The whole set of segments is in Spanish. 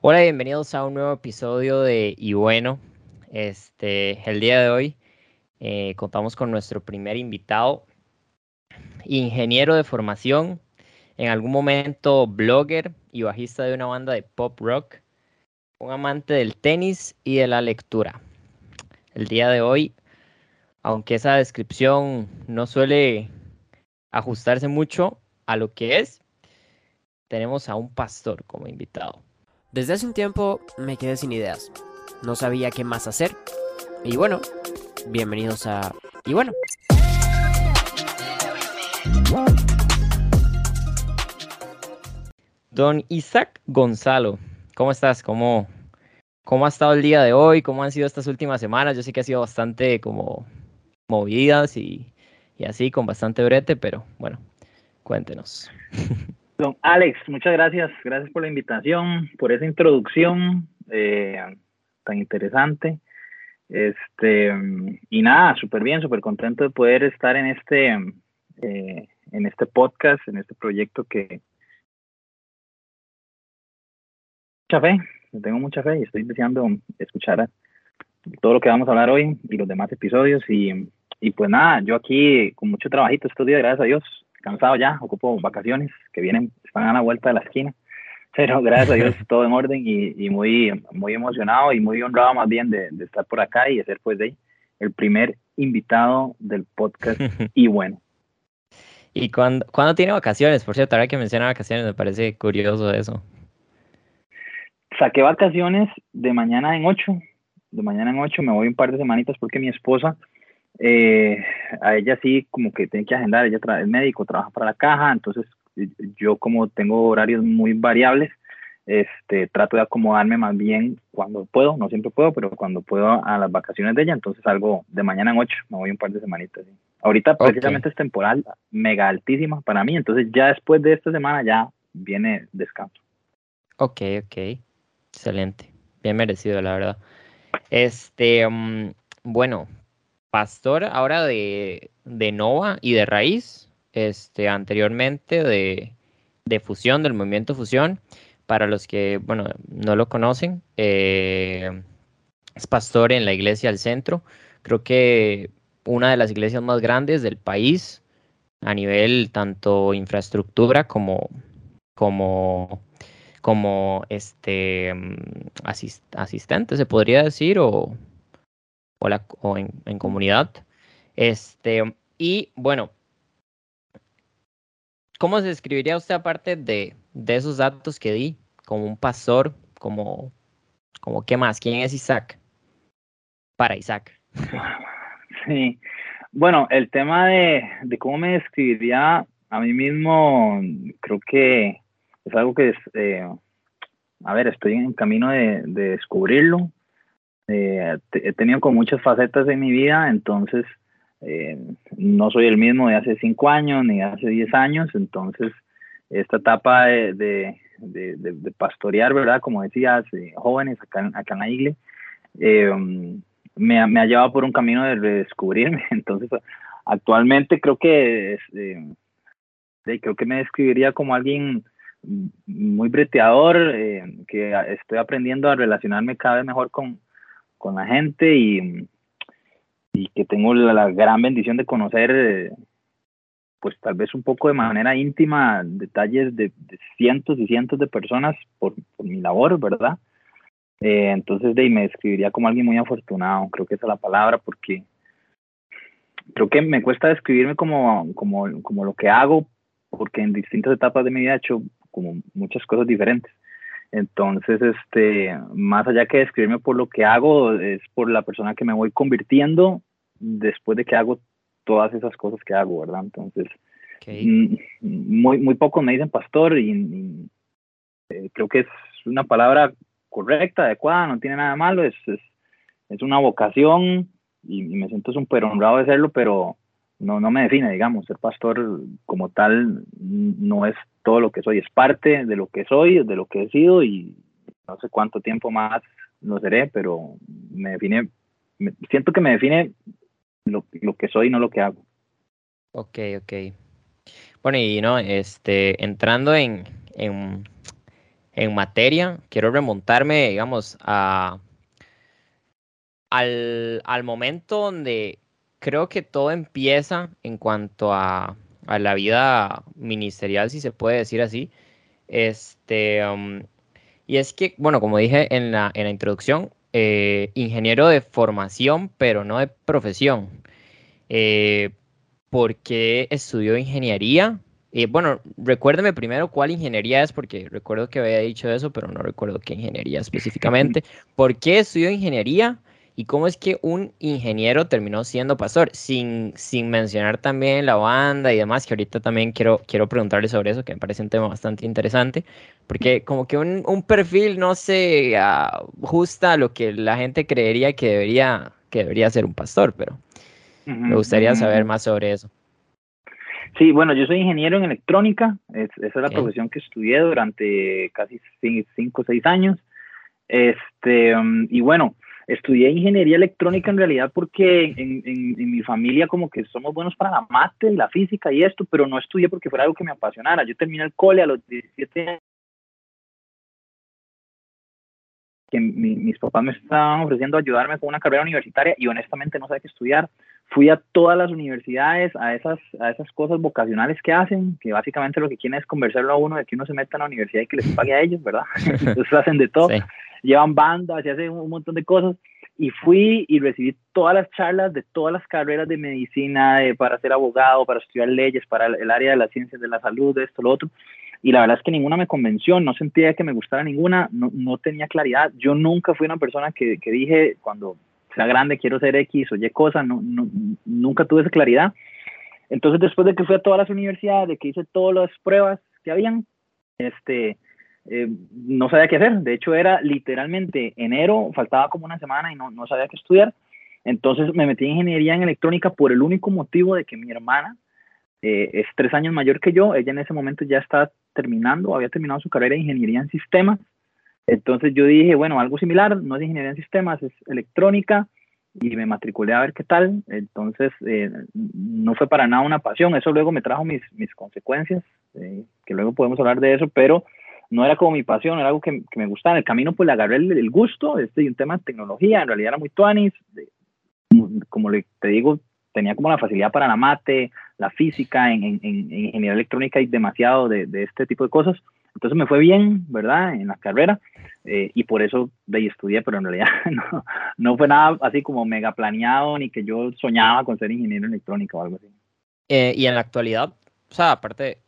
Hola, bienvenidos a un nuevo episodio de Y bueno, este, el día de hoy eh, contamos con nuestro primer invitado, ingeniero de formación, en algún momento blogger y bajista de una banda de pop rock, un amante del tenis y de la lectura. El día de hoy, aunque esa descripción no suele ajustarse mucho a lo que es, tenemos a un pastor como invitado. Desde hace un tiempo me quedé sin ideas. No sabía qué más hacer. Y bueno, bienvenidos a... Y bueno. Don Isaac Gonzalo, ¿cómo estás? ¿Cómo, ¿Cómo ha estado el día de hoy? ¿Cómo han sido estas últimas semanas? Yo sé que ha sido bastante como movidas y, y así, con bastante brete, pero bueno, cuéntenos. Don Alex, muchas gracias. Gracias por la invitación, por esa introducción eh, tan interesante. Este, y nada, súper bien, súper contento de poder estar en este, eh, en este podcast, en este proyecto que... Mucha fe, tengo mucha fe y estoy deseando escuchar todo lo que vamos a hablar hoy y los demás episodios. Y, y pues nada, yo aquí con mucho trabajito estos días, gracias a Dios, cansado ya, ocupo vacaciones que vienen, están a la vuelta de la esquina. Pero gracias a Dios todo en orden y, y muy, muy emocionado y muy honrado más bien de, de, estar por acá y de ser pues de el primer invitado del podcast y bueno. ¿Y cuándo, cuando tiene vacaciones? Por cierto, ahora que menciona vacaciones me parece curioso eso. Saqué vacaciones de mañana en ocho, de mañana en ocho me voy un par de semanitas porque mi esposa eh, a ella sí como que tiene que agendar, ella es médico, trabaja para la caja, entonces yo como tengo horarios muy variables, este, trato de acomodarme más bien cuando puedo, no siempre puedo, pero cuando puedo a las vacaciones de ella, entonces salgo de mañana en ocho, me voy un par de semanitas. ¿sí? Ahorita precisamente es temporal mega altísima para mí, entonces ya después de esta semana ya viene descanso. Ok, ok, excelente, bien merecido la verdad. Este, um, bueno, pastor ahora de, de Nova y de Raíz, este, anteriormente de, de Fusión, del movimiento Fusión. Para los que, bueno, no lo conocen, eh, es pastor en la iglesia del centro. Creo que una de las iglesias más grandes del país a nivel tanto infraestructura como, como, como este, asist, asistente, se podría decir, o o, o en, comunidad. Este, y bueno, ¿cómo se describiría usted aparte de, de esos datos que di? Como un pastor, como, como qué más? ¿Quién es Isaac? Para Isaac. Sí, bueno, el tema de, de cómo me describiría a mí mismo, creo que es algo que eh, a ver, estoy en camino de, de descubrirlo. Eh, he tenido con muchas facetas en mi vida, entonces eh, no soy el mismo de hace cinco años ni de hace diez años, entonces esta etapa de, de, pastorear, ¿verdad? Como decías, eh, jóvenes acá, en la iglesia, eh, me, me, ha llevado por un camino de redescubrirme, entonces actualmente creo que creo que me describiría como alguien muy breteador, que estoy aprendiendo a relacionarme cada vez mejor con, con la gente y, y que tengo la, gran bendición de conocer, pues tal vez un poco de manera íntima, detalles de, cientos y cientos de personas por, por mi labor, ¿verdad? Eh, entonces de, me describiría como alguien muy afortunado, creo que esa es la palabra, porque creo que me cuesta describirme como, como, como lo que hago, porque en distintas etapas de mi vida he hecho como muchas cosas diferentes. Entonces, este, más allá que describirme por lo que hago, es por la persona que me voy convirtiendo después de que hago todas esas cosas que hago, ¿verdad? Entonces, okay. muy, muy pocos me dicen pastor y, y eh, creo que es una palabra correcta, adecuada, no tiene nada malo, es, es, es una vocación y, y me siento súper honrado de serlo, pero no, no me define, digamos, ser pastor como tal no es todo lo que soy, es parte de lo que soy, de lo que he sido y no sé cuánto tiempo más lo seré, pero me define, siento que me define lo, lo, que soy, no lo que hago. Ok, ok. Bueno, y no, este, entrando en, en, en materia. Quiero remontarme, digamos, a, al, al momento donde creo que todo empieza en cuanto a, a, la vida ministerial, si se puede decir así. Este, um, y es que, bueno, como dije en la, en la introducción, eh, ingeniero de formación, pero no de profesión. Eh, ¿Por qué estudió ingeniería? Eh, bueno, recuérdeme primero cuál ingeniería es, porque recuerdo que había dicho eso, pero no recuerdo qué ingeniería específicamente. ¿Por qué estudió ingeniería? ¿Y cómo es que un ingeniero terminó siendo pastor? Sin, sin mencionar también la banda y demás, que ahorita también quiero, quiero preguntarle sobre eso, que me parece un tema bastante interesante, porque como que un, un perfil no se ajusta a lo que la gente creería que debería, que debería ser un pastor, pero me gustaría saber más sobre eso. Sí, bueno, yo soy ingeniero en electrónica, esa es la profesión que estudié durante casi cinco o seis años. Este, um, y bueno, estudié ingeniería electrónica en realidad porque en, en, mi familia como que somos buenos para la mate, la física y esto, pero no estudié porque fuera algo que me apasionara. Yo terminé el cole a los 17 años. que mis papás me estaban ofreciendo ayudarme con una carrera universitaria y honestamente no sabía qué estudiar. Fui a todas las universidades, a esas, a esas cosas vocacionales que hacen, que básicamente lo que quieren es conversarlo a uno de que uno se meta en la universidad y que les pague a ellos, ¿verdad? Entonces hacen de todo llevan bandas y hacen un montón de cosas. Y fui y recibí todas las charlas de todas las carreras de medicina, para ser abogado, para estudiar leyes, para el área de las ciencias de la salud, de esto, lo otro. Y la verdad es que ninguna me convenció, no sentía que me gustara ninguna, no, no tenía claridad. Yo nunca fui una persona que, que dije, cuando sea grande quiero ser X o Y cosa, no, no, nunca tuve esa claridad. Entonces, después de que fui a todas las universidades, de que hice todas las pruebas que habían, este, eh, no sabía qué hacer. De hecho, era literalmente enero, faltaba como una semana y no, no sabía qué estudiar. Entonces me metí en ingeniería en electrónica por el único motivo de que mi hermana eh, es tres años mayor que yo. Ella en ese momento ya estaba terminando, había terminado su carrera de ingeniería en sistemas. Entonces yo dije, bueno, algo similar, no es ingeniería en sistemas, es electrónica y me matriculé a ver qué tal. Entonces eh, no fue para nada una pasión, eso luego me trajo mis, mis consecuencias, que luego podemos hablar de eso, pero no era como mi pasión, era algo que, me gustaba. En el camino pues le agarré el, gusto, este un tema de tecnología, en realidad era muy tuanis, como le, te digo, tenía como la facilidad para la mate, la física, en, en, en ingeniería electrónica y demasiado de, de, este tipo de cosas. Entonces me fue bien, ¿verdad? En la carrera eh, y por eso de ahí estudié, pero en realidad no, fue nada así como mega planeado ni que yo soñaba con ser ingeniero electrónico o algo así. Eh, y en la actualidad, o sea, aparte,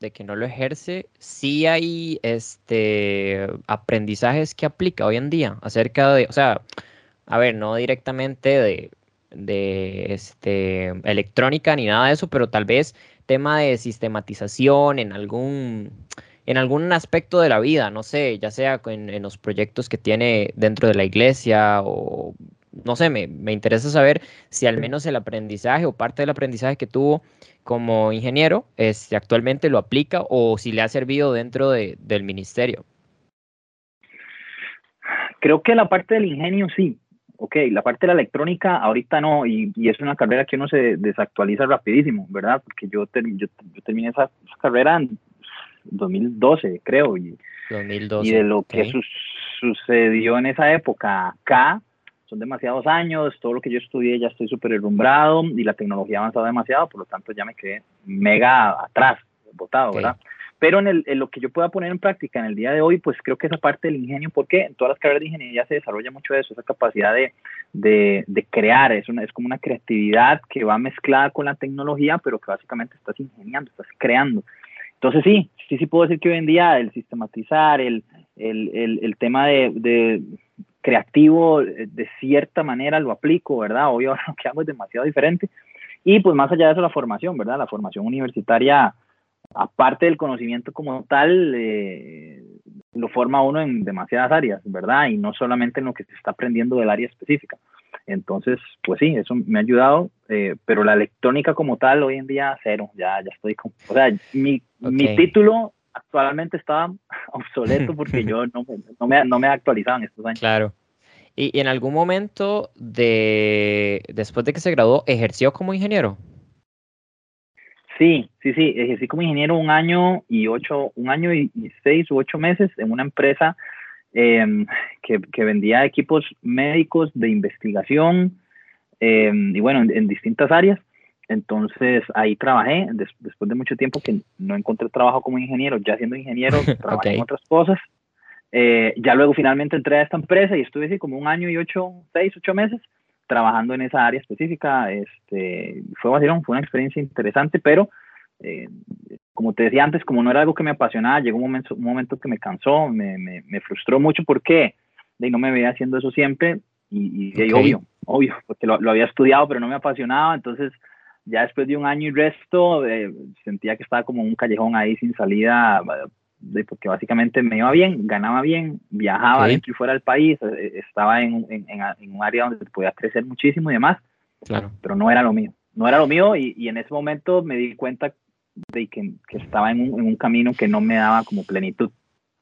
de que no lo ejerce, sí hay este aprendizajes que aplica hoy en día acerca de, o sea, a ver, no directamente de, de este, electrónica ni nada de eso, pero tal vez tema de sistematización en algún, en algún aspecto de la vida, no sé, ya sea en, en los proyectos que tiene dentro de la iglesia o no sé, me, me interesa saber si al menos el aprendizaje o parte del aprendizaje que tuvo como ingeniero, este, actualmente lo aplica o si le ha servido dentro de, del ministerio? Creo que la parte del ingenio sí. Ok, la parte de la electrónica ahorita no, y, y es una carrera que uno se desactualiza rapidísimo, ¿verdad? Porque yo, yo, terminé esa, carrera en 2012, creo, y, 2012, y de lo que sucedió en esa época acá, son demasiados años, todo lo que yo estudié ya estoy súper herrumbrado y la tecnología ha avanzado demasiado, por lo tanto ya me quedé mega atrás, botado, ¿verdad? Pero en, el, en, lo que yo pueda poner en práctica en el día de hoy, pues creo que esa parte del ingenio, porque en todas las carreras de ingeniería se desarrolla mucho eso, esa capacidad de, de, de crear, es, una, es como una creatividad que va mezclada con la tecnología, pero que básicamente estás ingeniando, estás creando. Entonces sí, sí, sí puedo decir que hoy en día el sistematizar, el, el, el, el tema de, de creativo, eh, de cierta manera lo aplico, ¿verdad? Obvio, lo que hago es demasiado diferente. Y pues más allá de eso, la formación, ¿verdad? La formación universitaria, aparte del conocimiento como tal, eh, lo forma uno en demasiadas áreas, ¿verdad? Y no solamente en lo que se está aprendiendo del área específica. Entonces, pues sí, eso me ha ayudado, eh, pero la electrónica como tal, hoy en día, cero, ya, ya estoy con... O sea, mi, mi título actualmente está obsoleto porque yo no, no, me, no me he actualizado en estos años. Claro. ¿Y, en algún momento de después de que se graduó, ejerció como ingeniero? Sí, sí, sí, ejercí como ingeniero un año y ocho, un año y, seis u ocho meses en una empresa em, que, que, vendía equipos médicos de investigación em, y bueno, en, distintas áreas. Entonces ahí trabajé, después de mucho tiempo que no encontré trabajo como ingeniero, ya siendo ingeniero, trabajé en otras cosas. Eh, ya luego finalmente entré a esta empresa y estuve así como un año y ocho, seis, ocho meses trabajando en esa área específica. Este, fue, fue una experiencia interesante, pero eh, como te decía antes, como no era algo que me apasionaba, llegó un momento, un momento que me cansó, me, me, me frustró mucho. Porque de, no me veía haciendo eso siempre y, y obvio, obvio, porque lo, lo, había estudiado, pero no me apasionaba, entonces ya después de un año y resto eh, sentía que estaba como un callejón ahí sin salida porque básicamente me iba bien, ganaba bien, viajaba dentro y fuera del país, eh, estaba en, en, en, un área donde podía crecer muchísimo y demás, claro. pero no era lo mío, no era lo mío y, y en ese momento me di cuenta de que, que estaba en un, en un, camino que no me daba como plenitud.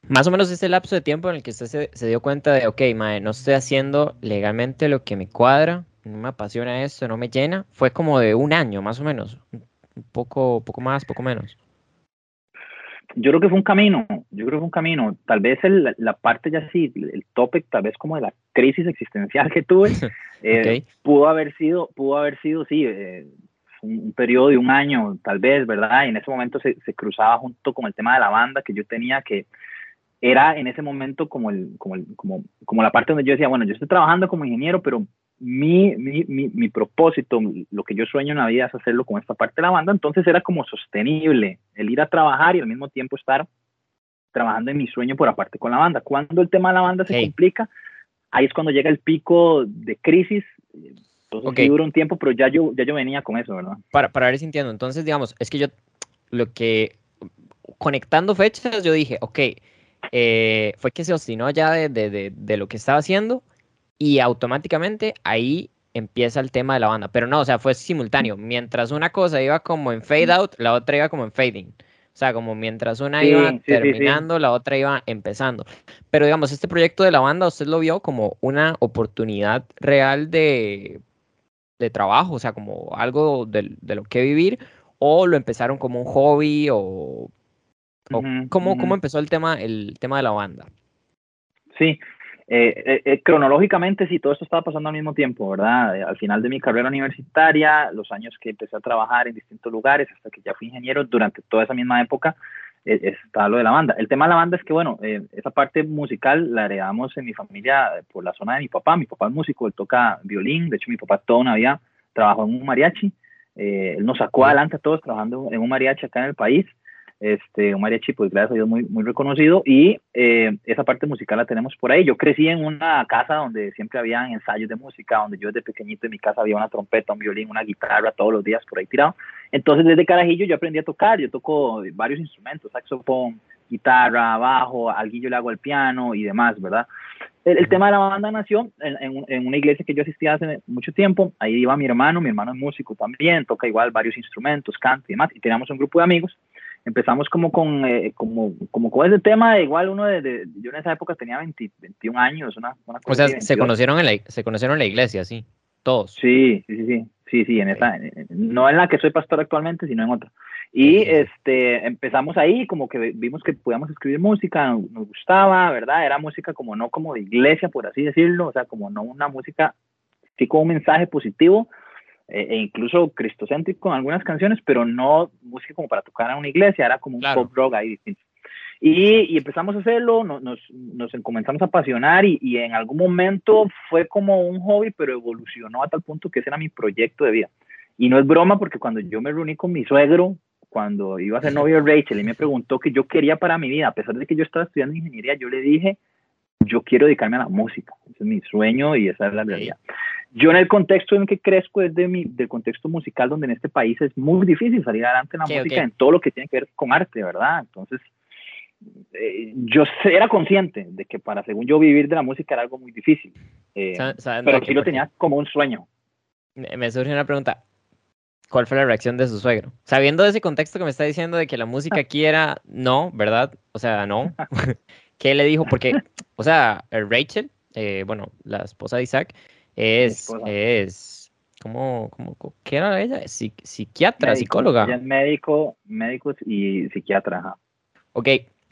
Más o menos ese lapso de tiempo en el que usted se, se dio cuenta de, ok, mae, no estoy haciendo legalmente lo que me cuadra, no me apasiona esto, no me llena, fue como de un año más o menos, un poco, poco más, poco menos yo creo que fue un camino, yo creo que fue un camino. Tal vez el, la parte ya sí, el topic, tal vez como de la crisis existencial que tuve, eh, pudo haber sido, pudo haber sido, sí, eh, un, periodo de un año, tal vez, ¿verdad? Y en ese momento se, se, cruzaba junto con el tema de la banda que yo tenía que era en ese momento como, el, como, el, como, como la parte donde yo decía, bueno, yo estoy trabajando como ingeniero, pero mi, mi, mi, mi, propósito, lo que yo sueño en la vida es hacerlo con esta parte de la banda, entonces era como sostenible el ir a trabajar y al mismo tiempo estar trabajando en mi sueño por aparte con la banda. Cuando el tema de la banda se complica, ahí es cuando llega el pico de crisis. Entonces sí dura un tiempo, pero ya yo, ya yo venía con eso, ¿verdad? Para, para ver si entiendo. Entonces, digamos, es que yo, lo que, conectando fechas, yo dije, ok, eh, fue que se obstinó ya de, de, de, de lo que estaba haciendo y automáticamente ahí empieza el tema de la banda. Pero no, o sea, fue simultáneo. Mientras una cosa iba como en fade out, la otra iba como en fading. O sea, como mientras una iba terminando, la otra iba empezando. Pero digamos, este proyecto de la banda, ¿usted lo vio como una oportunidad real de, de trabajo? O sea, como algo de, de, lo que vivir. ¿O lo empezaron como un hobby? ¿O, o ¿cómo, ¿cómo empezó el tema, el tema de la banda? Sí, eh, eh, eh, cronológicamente, sí, todo esto estaba pasando al mismo tiempo, ¿verdad? al final de mi carrera universitaria, los años que empecé a trabajar en distintos lugares, hasta que ya fui ingeniero, durante toda esa misma época, está lo de la banda. El tema de la banda es que, bueno, esa parte musical la heredamos en mi familia por la zona de mi papá. Mi papá es músico, él toca violín, de hecho mi papá toda una vida trabajó en un mariachi. él nos sacó adelante a todos trabajando en un mariachi acá en el país este, un mariachi, pues gracias a Dios, muy, muy reconocido, y eh, esa parte musical la tenemos por ahí. Yo crecí en una casa donde siempre había ensayos de música, donde yo desde pequeñito en mi casa había una trompeta, un violín, una guitarra, todos los días por ahí tirado. Entonces, desde carajillo yo aprendí a tocar, yo toco varios instrumentos, saxofón, guitarra, bajo, alguien yo le hago el piano y demás, ¿verdad? El, tema de la banda nació en, en, una iglesia que yo asistía hace mucho tiempo, ahí iba mi hermano, mi hermano es músico también, toca igual varios instrumentos, canta y demás, y teníamos un grupo de amigos empezamos como con, eh, como, como con ese tema, igual uno de, yo en esa época tenía 21 años, una, una O sea, se conocieron, en la, se conocieron en la iglesia, sí, todos. Sí, sí, sí, sí, sí, en esa, no en la que soy pastor actualmente, sino en otra. Y este, empezamos ahí, como que vimos que podíamos escribir música, nos gustaba, ¿verdad? Era música como no como de iglesia, por así decirlo, o sea, como no una música, sí con un mensaje positivo, eh, e incluso cristocéntrico en algunas canciones, pero no música como para tocar en una iglesia, era como un pop rock ahí distinto. Y, y, empezamos a hacerlo, nos, nos, nos comenzamos a apasionar y, y, en algún momento fue como un hobby, pero evolucionó a tal punto que ese era mi proyecto de vida. Y no es broma porque cuando yo me reuní con mi suegro, cuando iba a ser novio de Rachel, y me preguntó qué yo quería para mi vida, a pesar de que yo estaba estudiando ingeniería, yo le dije, yo quiero dedicarme a la música, ese es mi sueño y esa es la realidad. Yo en el contexto en que crezco es de mi, del contexto musical donde en este país es muy difícil salir adelante en la música, en todo lo que tiene que ver con arte, ¿verdad? Entonces, eh, yo era consciente de que para, según yo, vivir de la música era algo muy difícil, eh, pero sí lo tenía como un sueño. Me surge una pregunta, ¿cuál fue la reacción de su suegro? Sabiendo de ese contexto que me está diciendo de que la música aquí era no, ¿verdad? O sea, no. ¿Qué le dijo? Porque, o sea, Rachel, eh, bueno, la esposa de Isaac, es, es, ¿Cómo, cómo, qué era ella? psiquiatra, psicóloga. Ella es médico, médico y psiquiatra. Ok,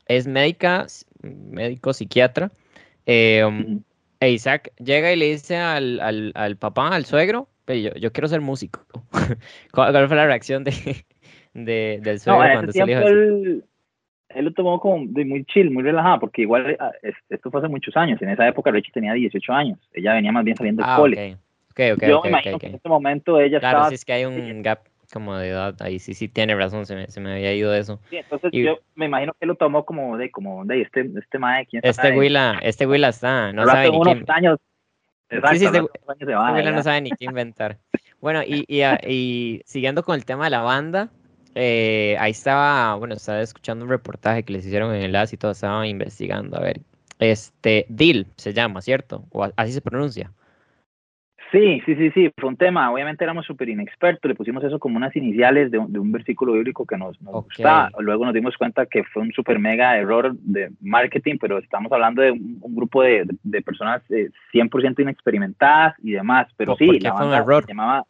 es médica, médico, psiquiatra. Eh, Isaac llega y le dice al, al, al papá, al suegro, yo, yo, quiero ser músico. ¿Cuál fue la reacción de, de del suegro cuando se le dijo él, él, lo tomó como de muy chill, muy relajado, porque igual ah, esto fue hace muchos años. En esa época Richie tenía 18 años. Ella venía más bien saliendo del ah, cole. Okay. Okay, yo me imagino que en ese momento ella claro, estaba... sí es que hay un gap como de edad, ahí sí, sí tiene razón, se me, se me había ido de eso. Sí, entonces yo me imagino que lo tomó como de, como de, este, este mae, ¿quién Este Willa, este Willa está, no sabe ni quién. años. Exacto, sí, sí, este, este Willa no sabe ni qué inventar. bueno, y, y, ah, y, siguiendo con el tema de la banda, eh, ahí estaba, bueno, estaba escuchando un reportaje que les hicieron en el AS y todo, estaba investigando, a ver, este, Dil se llama, ¿cierto? O así se pronuncia. Sí, sí, sí, sí, fue un tema, obviamente éramos súper inexpertos, le pusimos eso como unas iniciales de un, de un versículo bíblico que nos, nos gustaba, luego nos dimos cuenta que fue un súper mega error de marketing, pero estamos hablando de un, grupo de, de, personas 100% eh, inexperimentadas y demás, pero sí, la fue un error? se llamaba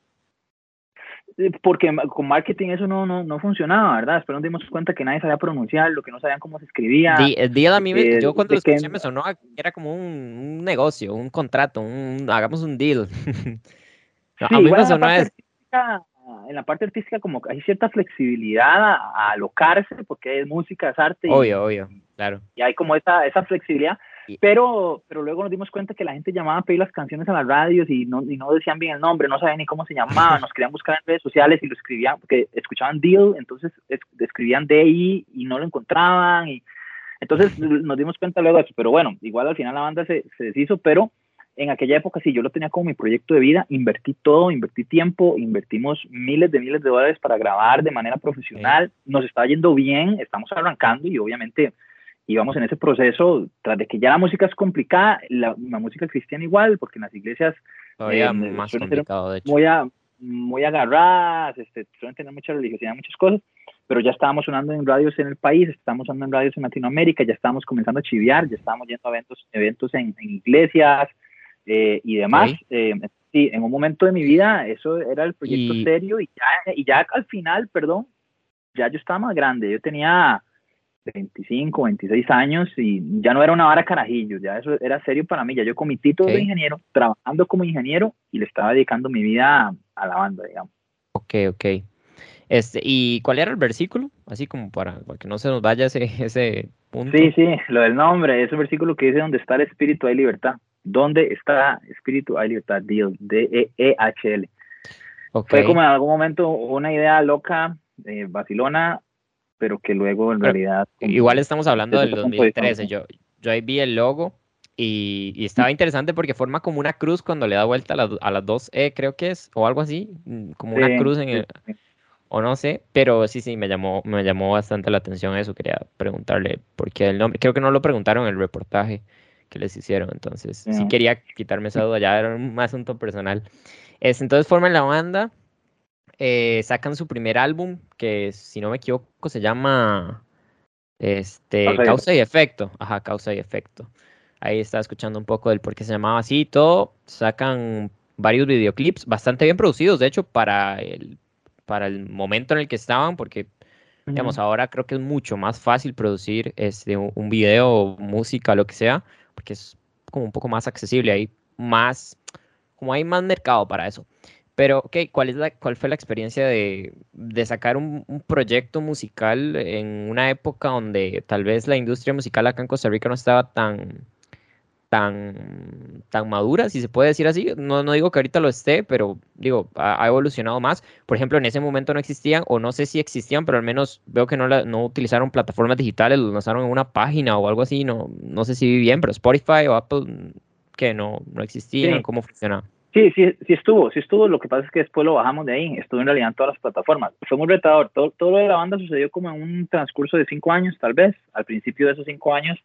porque con marketing eso no, no, no funcionaba, ¿verdad? Después nos dimos cuenta que nadie sabía pronunciar, lo que no sabían cómo se escribía. el día a mí, eh, yo cuando lo escuché me sonó era como un, negocio, un contrato, un, hagamos un deal. a mí me sonó eso. En la parte artística como hay cierta flexibilidad a, alocarse, porque es música, es arte. Obvio, obvio, claro. Y hay como esa, esa flexibilidad, pero, pero luego nos dimos cuenta que la gente llamaba a pedir las canciones a las radios y no, y no decían bien el nombre, no sabían ni cómo se llamaban, nos querían buscar en redes sociales y lo escribían, porque escuchaban Deal, entonces escribían DI y no lo encontraban. Y, entonces nos dimos cuenta luego de eso, pero bueno, igual al final la banda se, se deshizo, pero en aquella época sí yo lo tenía como mi proyecto de vida, invertí todo, invertí tiempo, invertimos miles de miles de dólares para grabar de manera profesional, nos está yendo bien, estamos arrancando y obviamente y vamos en ese proceso, tras de que ya la música es complicada, la, música cristiana igual, porque en las iglesias todavía eh, más complicado, de hecho. Muy, muy agarradas, este, suelen tener mucha religiosidad, muchas cosas, pero ya estábamos sonando en radios en el país, estábamos sonando en radios en Latinoamérica, ya estábamos comenzando a chiviar, ya estábamos yendo a eventos, eventos en, iglesias eh, y demás. Eh, sí, en un momento de mi vida eso era el proyecto serio y ya, y ya al final, perdón, ya yo estaba más grande, yo tenía 25, 26 años y ya no era una vara carajillo, ya eso era serio para mí, ya yo con mi título de ingeniero, trabajando como ingeniero y le estaba dedicando mi vida a, la banda, digamos. Ok, ok. Este, ¿Y cuál era el versículo? Así como para, que no se nos vaya ese, ese punto. Sí, sí, lo del nombre, ese versículo que dice donde está el espíritu hay libertad. ¿Dónde está espíritu hay libertad? Dios, D-E-E-H-L. Fue como en algún momento una idea loca, eh, vacilona, pero que luego en realidad... Igual estamos hablando del 2013, yo, yo ahí vi el logo y, estaba interesante porque forma como una cruz cuando le da vuelta a, las dos E, creo que es, o algo así, mm, como una cruz en el... O no sé, pero sí, sí, me llamó, me llamó bastante la atención eso, quería preguntarle por qué el nombre, creo que no lo preguntaron en el reportaje que les hicieron, entonces sí quería quitarme esa duda, ya era un asunto personal. Es, entonces forman la banda, eh, sacan su primer álbum, que si no me equivoco se llama este, Causa y Efecto. Ajá, Causa y Efecto. Ahí estaba escuchando un poco del por qué se llamaba así y todo. Sacan varios videoclips bastante bien producidos, de hecho, para el, para el momento en el que estaban, porque digamos, ahora creo que es mucho más fácil producir este, un video, música, lo que sea, porque es como un poco más accesible, hay más, como hay más mercado para eso. Pero, ok, ¿cuál, es la, cuál fue la experiencia de, de sacar un, un, proyecto musical en una época donde tal vez la industria musical acá en Costa Rica no estaba tan, tan, tan madura, si se puede decir así? No, no digo que ahorita lo esté, pero digo, ha, evolucionado más. Por ejemplo, en ese momento no existían, o no sé si existían, pero al menos veo que no, la, no utilizaron plataformas digitales, lo lanzaron en una página o algo así, no, no sé si vi bien, pero Spotify o Apple, que no, no existían, ¿cómo funcionaba? Sí, sí, sí estuvo, sí estuvo. Lo que pasa es que después lo bajamos de ahí. Estuvo en realidad en todas las plataformas. Fue muy retador. Todo, todo lo de la banda sucedió como en un transcurso de cinco años, tal vez. Al principio de esos cinco años,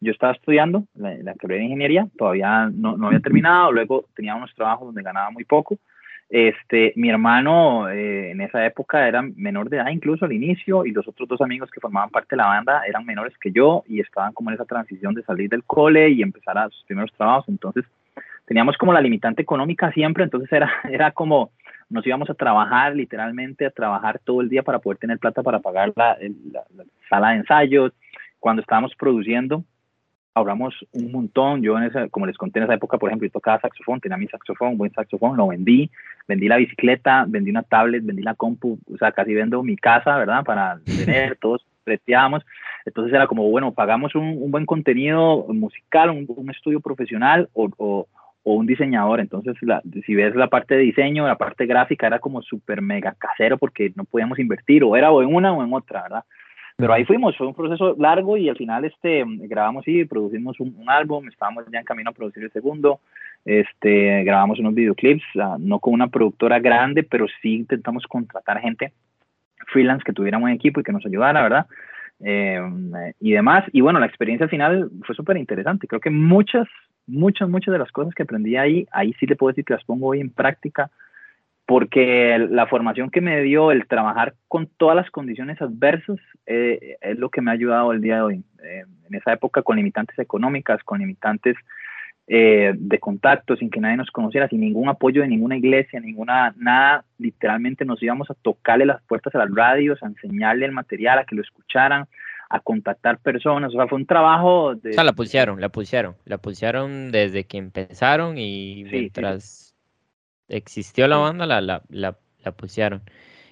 yo estaba estudiando la, la carrera de ingeniería. Todavía no, no, había terminado. Luego tenía unos trabajos donde ganaba muy poco. Este, mi hermano eh, en esa época era menor de edad incluso al inicio y los otros dos amigos que formaban parte de la banda eran menores que yo y estaban como en esa transición de salir del cole y empezar a sus primeros trabajos. Entonces teníamos como la limitante económica siempre, entonces era, era como nos íbamos a trabajar literalmente, a trabajar todo el día para poder tener plata para pagar la, sala de ensayos. Cuando estábamos produciendo, ahorramos un montón. Yo, en esa, como les conté en esa época, por ejemplo, yo tocaba saxofón, tenía mi saxofón, buen saxofón, lo vendí, vendí la bicicleta, vendí una tablet, vendí la compu, o sea, casi vendo mi casa, ¿verdad? Para tener, todos preteábamos. Entonces era como, bueno, pagamos un, un buen contenido musical, un, un estudio profesional o, o, o, un diseñador. Entonces, la, si ves la parte de diseño, la parte gráfica era como súper mega casero porque no podíamos invertir, o era o en una o en otra, ¿verdad? Pero ahí fuimos, fue un proceso largo y al final este, grabamos y producimos un, álbum, estábamos ya en camino a producir el segundo, este, grabamos unos videoclips, uh, no con una productora grande, pero sí intentamos contratar gente freelance que tuviera un equipo y que nos ayudara, ¿verdad? Eh, y demás. Y bueno, la experiencia final fue súper interesante. Creo que muchas, muchas, muchas de las cosas que aprendí ahí, ahí sí le puedo decir que las pongo hoy en práctica porque la formación que me dio el trabajar con todas las condiciones adversas eh, es lo que me ha ayudado el día de hoy. Eh, en esa época con limitantes económicas, con limitantes eh, de contacto, sin que nadie nos conociera, sin ningún apoyo de ninguna iglesia, ninguna, nada, literalmente nos íbamos a tocarle las puertas a las radios, a enseñarle el material, a que lo escucharan, a contactar personas, o sea, fue un trabajo de... O sea, la pulsearon, la pulsearon, la pulsearon desde que empezaron y mientras existió la banda, la, la, la, la pusieron.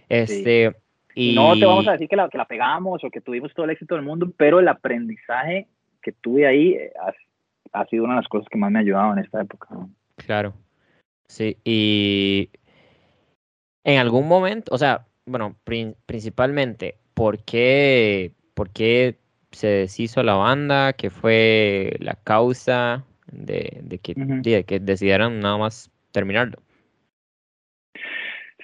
Este, y... No te vamos a decir que la, que la pegamos o que tuvimos todo el éxito del mundo, pero el aprendizaje que tuve ahí eh, ha, ha sido una de las cosas que más me ha ayudado en esta época. Claro. Sí, y en algún momento, o sea, bueno, principalmente, ¿por qué, ¿por qué se deshizo la banda? ¿Qué fue la causa de, de que, de que decidieran nada más terminarlo?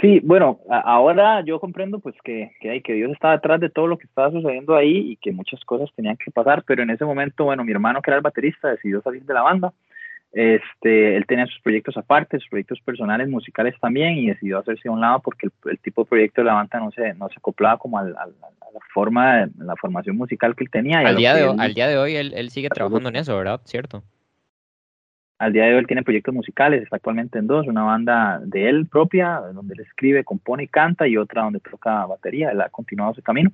Sí, bueno, ahora yo comprendo pues que, que, que Dios está detrás de todo lo que estaba sucediendo ahí y que muchas cosas tenían que pasar, pero en ese momento, bueno, mi hermano que era el baterista decidió salir de la banda. Este, él tenía sus proyectos aparte, sus proyectos personales, musicales también, y decidió hacerse a un lado porque el, tipo de proyecto de la banda no se, no se acoplaba como a, la forma, la formación musical que él tenía. Al día, de, al día de hoy él, él sigue trabajando en eso, ¿verdad? ¿Cierto? Al día de hoy él tiene proyectos musicales, está actualmente en dos, una banda de él propia, donde él escribe, compone y canta, y otra donde toca batería, él ha continuado su camino.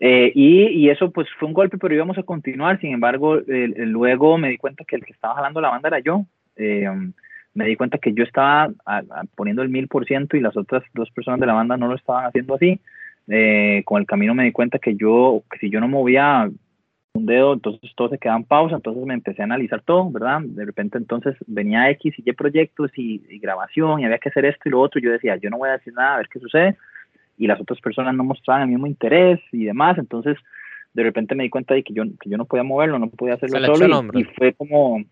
Eh, y, y, eso pues fue un golpe, pero íbamos a continuar, sin embargo, luego me di cuenta que el que estaba jalando la banda era yo. Eh, me di cuenta que yo estaba poniendo el mil por ciento y las otras dos personas de la banda no lo estaban haciendo así. Eh, con el camino me di cuenta que yo, que si yo no movía un dedo, entonces todo se queda en pausa, entonces me empecé a analizar todo, ¿verdad? De repente entonces venía X y Y proyectos y, grabación y había que hacer esto y lo otro, y yo decía, yo no voy a decir nada, a ver qué sucede, y las otras personas no mostraban el mismo interés y demás, entonces de repente me di cuenta de que yo, que yo no podía moverlo, no podía hacerlo solo, y, fue como,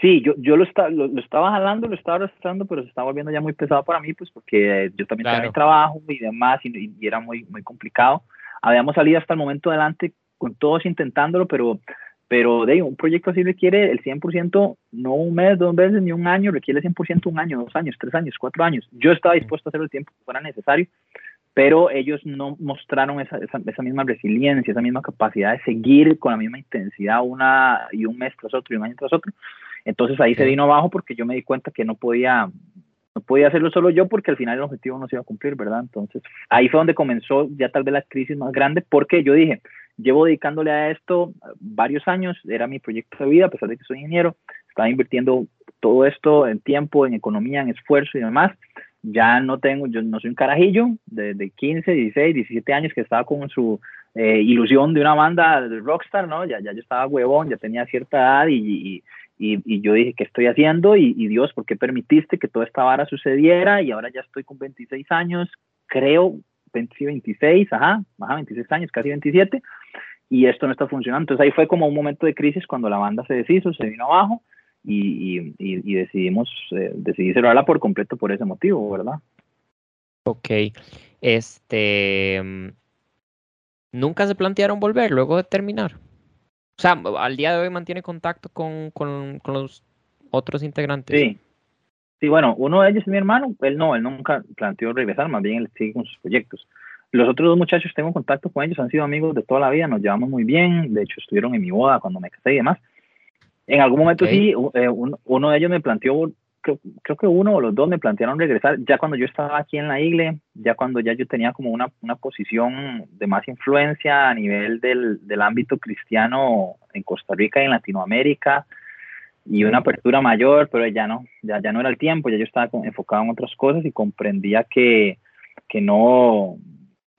sí, yo, yo lo, lo, estaba jalando, lo estaba arrastrando, pero se estaba volviendo ya muy pesado para mí, pues porque yo también tenía mi trabajo y demás, y, y era muy, muy complicado. Habíamos salido hasta el momento adelante con todos intentándolo, pero, pero de un proyecto así requiere el 100%, no un mes, dos veces, ni un año, requiere el 100% un año, dos años, tres años, cuatro años. Yo estaba dispuesto a hacer el tiempo que fuera necesario, pero ellos no mostraron esa, esa, esa, misma resiliencia, esa misma capacidad de seguir con la misma intensidad una y un mes tras otro y un año tras otro. Entonces ahí se vino abajo porque yo me di cuenta que no podía, no podía hacerlo solo yo porque al final el objetivo no se iba a cumplir, ¿verdad? Entonces ahí fue donde comenzó ya tal vez la crisis más grande porque yo dije, Llevo dedicándole a esto varios años, era mi proyecto de vida, a pesar de que soy ingeniero, estaba invirtiendo todo esto en tiempo, en economía, en esfuerzo y demás. Ya no tengo, yo no soy un carajillo de, de 15, 16, 17 años que estaba con su eh, ilusión de una banda de rockstar, ¿no? Ya, ya yo estaba huevón, ya tenía cierta edad y, y, yo dije, ¿qué estoy haciendo? Y, y, Dios, ¿por qué permitiste que toda esta vara sucediera? Y ahora ya estoy con 26 años, creo, 26, ajá, ajá, 26 años, casi 27, y esto no está funcionando. Entonces ahí fue como un momento de crisis cuando la banda se deshizo, se vino abajo y, y, y decidimos, eh, decidí cerrarla por completo por ese motivo, ¿verdad? Ok, este, mm, ¿nunca se plantearon volver luego de terminar? O sea, al día de hoy mantiene contacto con, con, con los otros integrantes. Sí, Sí, bueno, uno de ellos es mi hermano, él no, él nunca planteó regresar, más bien él sigue con sus proyectos. Los otros dos muchachos tengo contacto con ellos, han sido amigos de toda la vida, nos llevamos muy bien, de hecho estuvieron en mi boda cuando me casé y demás. En algún momento sí, eh, uno de ellos me planteó, creo, creo, que uno o los dos me plantearon regresar, ya cuando yo estaba aquí en la iglesia, ya cuando ya yo tenía como una, una posición de más influencia a nivel del, del ámbito cristiano en Costa Rica y en Latinoamérica, y una apertura mayor, pero ya no, ya, ya no era el tiempo, ya yo estaba enfocado en otras cosas y comprendía que, que no,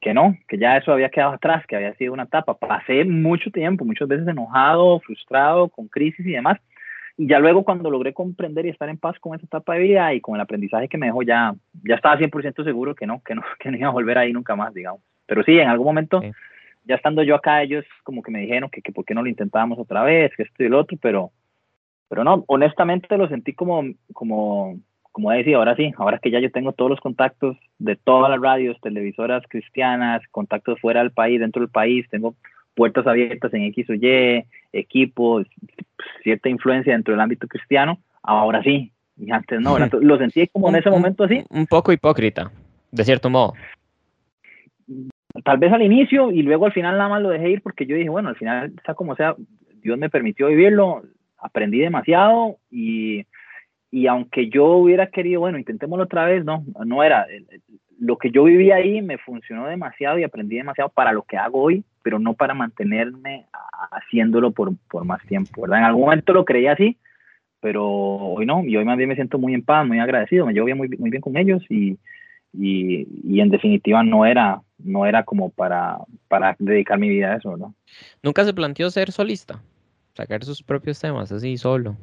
que no, que ya eso había quedado atrás, que había sido una etapa. Pasé mucho tiempo, muchas veces enojado, frustrado, con crisis y demás. Y ya luego cuando logré comprender y estar en paz con esa etapa de vida y con el aprendizaje que me dejó, ya, ya estaba 100% seguro que no, que no, que no iba a volver ahí nunca más, digamos. Pero sí, en algún momento, ya estando yo acá, ellos como que me dijeron que, que por qué no lo intentábamos otra vez, que esto y el otro, pero, pero no, honestamente lo sentí como, como, como decía, ahora sí, ahora que ya yo tengo todos los contactos de todas las radios, televisoras cristianas, contactos fuera del país, dentro del país, tengo puertas abiertas en X o Y, equipos, cierta influencia dentro del ámbito cristiano, ahora sí, y antes no, lo sentí como en ese momento así. Un poco hipócrita, de cierto modo. Tal vez al inicio y luego al final nada más lo dejé ir porque yo dije, bueno, al final, sea como sea, Dios me permitió vivirlo, aprendí demasiado y, y aunque yo hubiera querido, bueno, intentémoslo otra vez, no, no era. Lo que yo viví ahí me funcionó demasiado y aprendí demasiado para lo que hago hoy, pero no para mantenerme haciéndolo por, por más tiempo, ¿verdad? En algún momento lo creía así, pero hoy no, y hoy más bien me siento muy en paz, muy agradecido, me llevo bien, muy, muy bien con ellos y, y, y, en definitiva no era, no era como para, para dedicar mi vida a eso, ¿no? ¿Nunca se planteó ser solista? sacar sus propios temas así solo.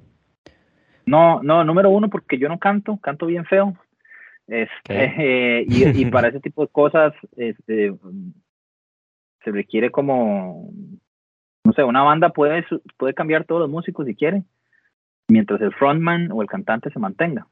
No, no, número uno, porque yo no canto, canto bien feo. Este, y, para ese tipo de cosas este, se requiere como, no sé, una banda puede, puede cambiar todos los músicos si quiere, mientras el frontman o el cantante se mantenga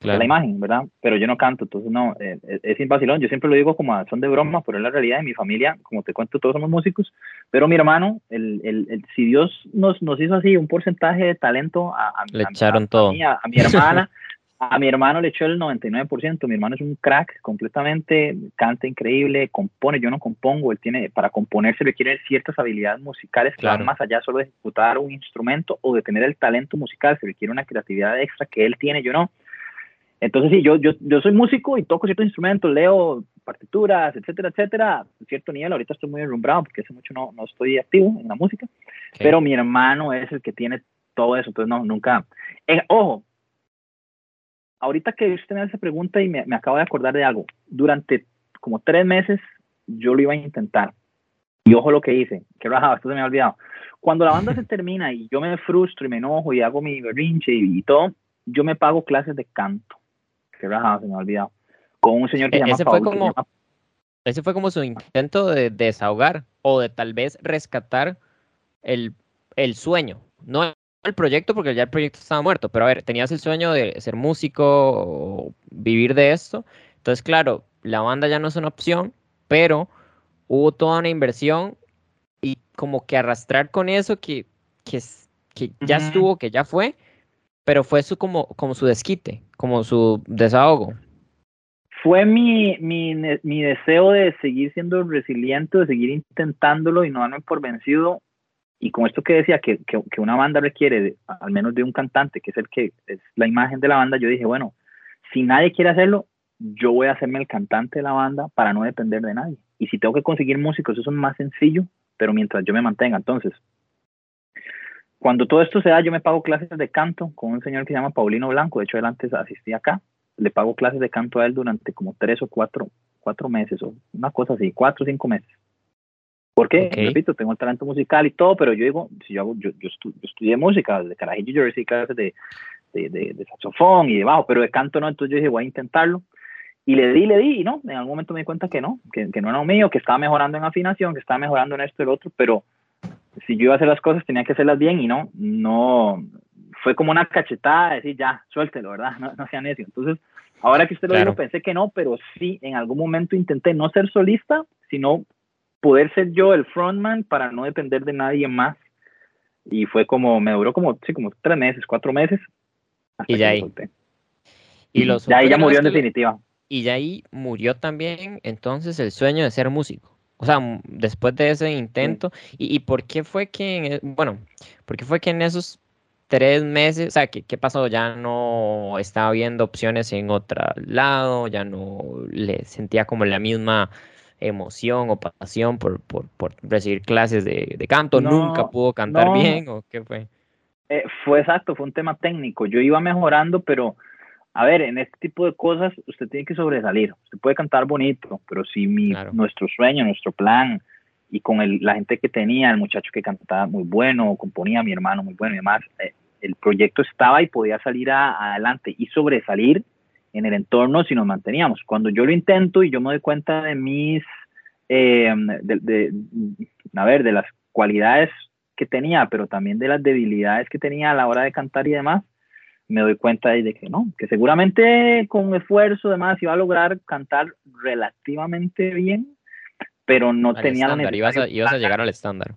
la imagen, ¿verdad? Pero yo no canto, entonces no, eh, eh, es sin vacilón, yo siempre lo digo como son de broma, pero es la realidad de mi familia, como te cuento, todos somos músicos, pero mi hermano, el, el, si Dios nos, nos hizo así un porcentaje de talento a, a, le echaron todo. A, mi hermana, a mi hermano le echó el 99%, mi hermano es un crack completamente, canta increíble, compone, yo no compongo, él tiene, para componer se requieren ciertas habilidades musicales que van más allá solo de ejecutar un instrumento o de tener el talento musical, se requiere una creatividad extra que él tiene, yo no. Entonces, sí, yo, yo, yo soy músico y toco ciertos instrumentos, leo partituras, etcétera, etcétera, a cierto nivel. Ahorita estoy muy enrumbrado porque hace mucho no, no estoy activo en la música, pero mi hermano es el que tiene todo eso, entonces no, nunca. Eh, ojo, ahorita que usted me hace pregunta y me, me acabo de acordar de algo, durante como tres meses yo lo iba a intentar. Y ojo lo que hice, que rajado, esto se me ha olvidado. Cuando la banda se termina y yo me frustro y me enojo y hago mi berrinche y todo, yo me pago clases de canto que se me ha olvidado, con un señor que e-, ese fue como, Ese fue como su intento de, desahogar o de tal vez rescatar el, el sueño, no el proyecto porque ya el proyecto estaba muerto, pero a ver, tenías el sueño de ser músico o vivir de esto, entonces claro, la banda ya no es una opción, pero hubo toda una inversión y como que arrastrar con eso que, que, que ya estuvo, que ya fue, pero fue su como, como su desquite, como su desahogo. Fue mi, mi, mi deseo de seguir siendo resiliente, de seguir intentándolo y no darme por vencido. Y con esto que decía, que, que, una banda requiere al menos de un cantante, que es el que es la imagen de la banda, yo dije, bueno, si nadie quiere hacerlo, yo voy a hacerme el cantante de la banda para no depender de nadie. Y si tengo que conseguir músicos, eso es más sencillo, pero mientras yo me mantenga. Entonces, cuando todo esto se da, yo me pago clases de canto con un señor que se llama Paulino Blanco. De hecho, él antes asistía acá. Le pago clases de canto a él durante como tres o cuatro, cuatro meses o una cosa así, cuatro o cinco meses. Porque, repito, tengo el talento musical y todo, pero yo digo, si yo, hago, yo, yo, estudié música, desde carajillo yo recibí clases de, de, de, saxofón y de bajo, pero de canto no, entonces yo dije, voy a intentarlo. Y le di, le di, y no, en algún momento me di cuenta que no, que, que no era lo mío, que estaba mejorando en afinación, que estaba mejorando en esto y el otro, pero si yo iba a hacer las cosas tenía que hacerlas bien y no, no, fue como una cachetada de decir ya, suéltelo, ¿verdad? No, no sea necio. Entonces, ahora que usted lo dijo, pensé que no, pero sí, en algún momento intenté no ser solista, sino poder ser yo el frontman para no depender de nadie más. Y fue como, me duró como, sí, como tres meses, cuatro meses. y ya ahí. Y los ya ahí ya murió en definitiva. Y ya ahí murió también entonces el sueño de ser músico. O sea, después de ese intento, y, por qué fue que, en, e, bueno, por qué fue que en esos tres meses, o sea, ¿qué, ¿qué, pasó? Ya no estaba viendo opciones en otro lado, ya no le sentía como la misma emoción o pasión por, por, por recibir clases de, de canto, nunca pudo cantar bien o qué fue? Eh, fue exacto, fue un tema técnico. Yo iba mejorando, pero a ver, en este tipo de cosas usted tiene que sobresalir. Usted puede cantar bonito, pero si mi, nuestro sueño, nuestro plan y con el, la gente que tenía, el muchacho que cantaba muy bueno, componía mi hermano muy bueno y demás, eh, el proyecto estaba y podía salir adelante y sobresalir en el entorno si nos manteníamos. Cuando yo lo intento y yo me doy cuenta de mis, eh, de, a ver, de las cualidades que tenía, pero también de las debilidades que tenía a la hora de cantar y demás, me doy cuenta de que no, que seguramente con esfuerzo demás iba a lograr cantar relativamente bien, pero no tenía la ibas a, ibas a llegar al estándar.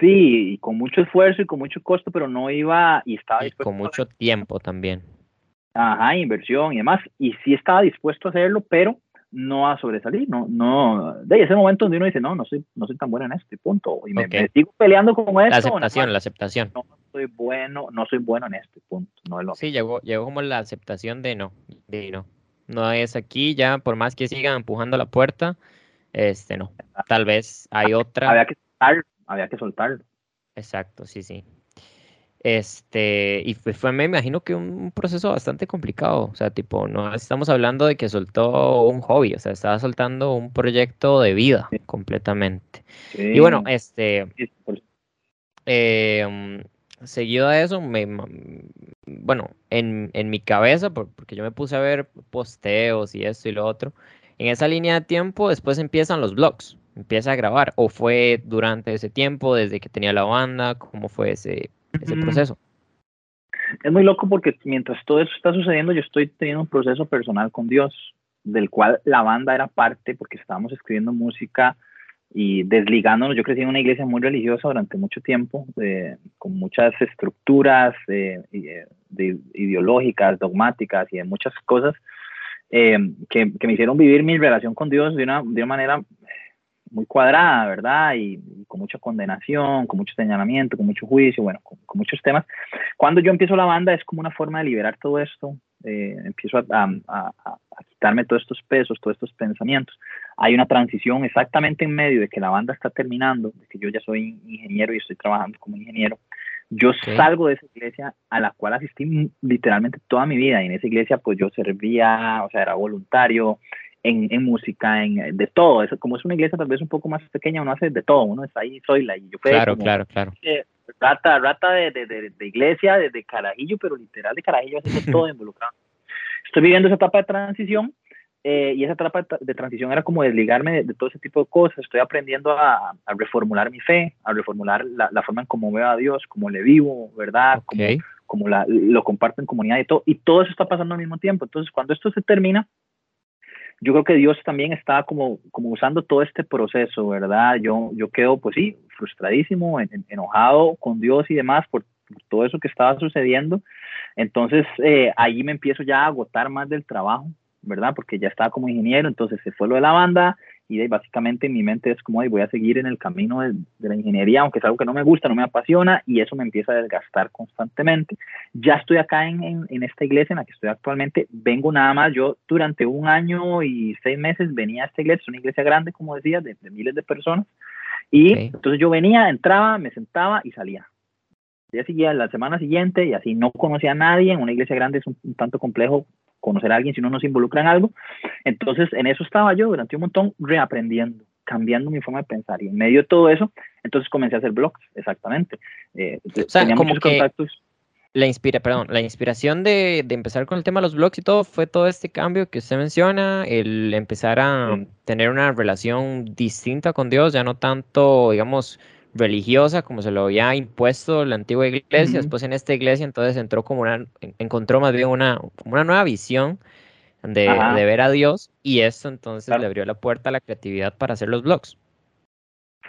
Sí, y con mucho esfuerzo y con mucho costo, pero no iba y estaba dispuesto. con mucho tiempo también. Ajá, inversión y demás. Y sí estaba dispuesto a hacerlo, pero no a sobresalir, no, no, de ese momento donde uno dice, no, no soy, no soy tan bueno en este punto, y me, sigo peleando con eso. La aceptación, la aceptación. No soy bueno, no soy bueno en este punto, no es lo Sí, llegó, llegó como la aceptación de no, de no, no es aquí, ya por más que sigan empujando la puerta, este no, tal vez hay otra. Había que soltar, había que soltarlo. Exacto, sí, sí. Este, y fue, me imagino que un proceso bastante complicado. O sea, tipo, no estamos hablando de que soltó un hobby, o sea, estaba soltando un proyecto de vida completamente. Y bueno, este, em, seguido a eso, me, bueno, en, en, mi cabeza, porque yo me puse a ver posteos y esto y lo otro, en esa línea de tiempo después empiezan los blogs, empieza a grabar, o fue durante ese tiempo, desde que tenía la banda, cómo fue ese ese proceso. Es muy loco porque mientras todo eso está sucediendo, yo estoy teniendo un proceso personal con Dios, del cual la banda era parte porque estábamos escribiendo música y desligándonos. Yo crecí en una iglesia muy religiosa durante mucho tiempo, con muchas estructuras eh, ideológicas, dogmáticas y de muchas cosas eh, que, que, me hicieron vivir mi relación con Dios de una, de una manera muy cuadrada, ¿verdad? Y, con mucha condenación, con mucho señalamiento, con mucho juicio, bueno, con, muchos temas. Cuando yo empiezo la banda es como una forma de liberar todo esto, eh, empiezo a, a, a, quitarme todos estos pesos, todos estos pensamientos. Hay una transición exactamente en medio de que la banda está terminando, de que yo ya soy ingeniero y estoy trabajando como ingeniero. Yo salgo de esa iglesia a la cual asistí literalmente toda mi vida y en esa iglesia pues yo servía, o sea, era voluntario, en, en, música, en de todo. Eso, como es una iglesia tal vez un poco más pequeña, uno hace de todo. Uno es ahí, soy la y yo Claro, claro, claro. rata, rata de, de, de, iglesia, de, carajillo, pero literal de carajillo, haciendo todo involucrado. Estoy viviendo esa etapa de transición eh, y esa etapa de transición era como desligarme de, todo ese tipo de cosas. Estoy aprendiendo a, a reformular mi fe, a reformular la, la, forma en cómo veo a Dios, cómo le vivo, ¿verdad? Como, como la, lo comparto en comunidad y todo. Y todo eso está pasando al mismo tiempo. Entonces, cuando esto se termina, yo creo que Dios también está como, como usando todo este proceso, ¿verdad? Yo, yo quedo, pues sí, frustradísimo, enojado con Dios y demás por, todo eso que estaba sucediendo. Entonces, eh, me empiezo ya a agotar más del trabajo, ¿verdad? Porque ya estaba como ingeniero, entonces se fue lo de la banda, y básicamente mi mente es como, voy a seguir en el camino de, la ingeniería, aunque es algo que no me gusta, no me apasiona, y eso me empieza a desgastar constantemente. Ya estoy acá en, en, esta iglesia en la que estoy actualmente, vengo nada más, yo durante un año y seis meses venía a esta iglesia, es una iglesia grande, como decía, de, miles de personas, y entonces yo venía, entraba, me sentaba y salía. Ya seguía la semana siguiente y así no conocía a nadie, en una iglesia grande es un tanto complejo conocer a alguien si uno no se involucra en algo. Entonces, en eso estaba yo durante un montón reaprendiendo, cambiando mi forma de pensar. Y en medio de todo eso, entonces comencé a hacer blogs, exactamente. Eh, o sea, tenía muchos contactos. La, inspira, perdón, la inspiración de, de, empezar con el tema de los blogs y todo fue todo este cambio que usted menciona, el empezar a tener una relación distinta con Dios, ya no tanto, digamos, religiosa, como se lo había impuesto la antigua iglesia, después en esta iglesia entonces entró como una, encontró más bien una, una nueva visión de, de, ver a Dios y esto entonces le abrió la puerta a la creatividad para hacer los blogs.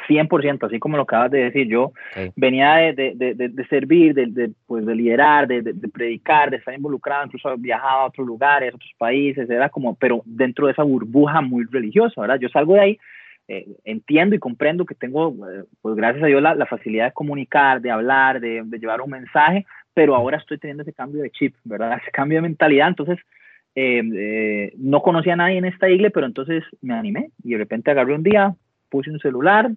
100%, así como lo acabas de decir, yo venía de, de, de, servir, de, pues, de liderar, de, predicar, de estar involucrado, incluso viajaba a otros lugares, a otros países, era como, pero dentro de esa burbuja muy religiosa, ¿verdad? Yo salgo de ahí eh, entiendo y comprendo que tengo, eh, pues gracias a Dios, la, facilidad de comunicar, de hablar, de, llevar un mensaje, pero ahora estoy teniendo ese cambio de chip, ¿verdad? Ese cambio de mentalidad. Entonces, eh, no conocía a nadie en esta iglesia, pero entonces me animé y de repente agarré un día, puse un celular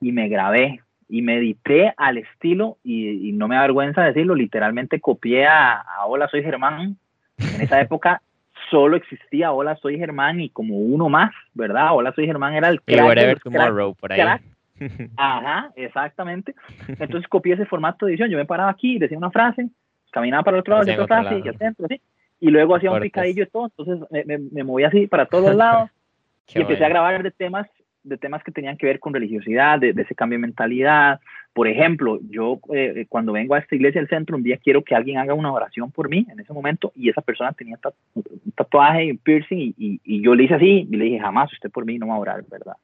y me grabé y medité al estilo, y, no me avergüenza decirlo, literalmente copié a, a Hola, soy Germán. En esa época solo existía Hola, soy Germán y como uno más, ¿verdad? Hola, soy Germán era el crack. tomorrow, por ahí. Ajá, exactamente. Entonces copié ese formato de edición. Yo me paraba aquí, decía una frase, caminaba para el otro lado, decía otra frase y al centro, ¿sí? Y luego hacía un picadillo y todo. Entonces me, me, movía así para todos lados. y empecé a grabar de temas de temas que tenían que ver con religiosidad, de, ese cambio de mentalidad. Por ejemplo, yo eh, cuando vengo a esta iglesia del centro, un día quiero que alguien haga una oración por mí en ese momento y esa persona tenía un tatuaje y un piercing y, y, yo le hice así y le dije, jamás usted por mí no va a orar, ¿verdad?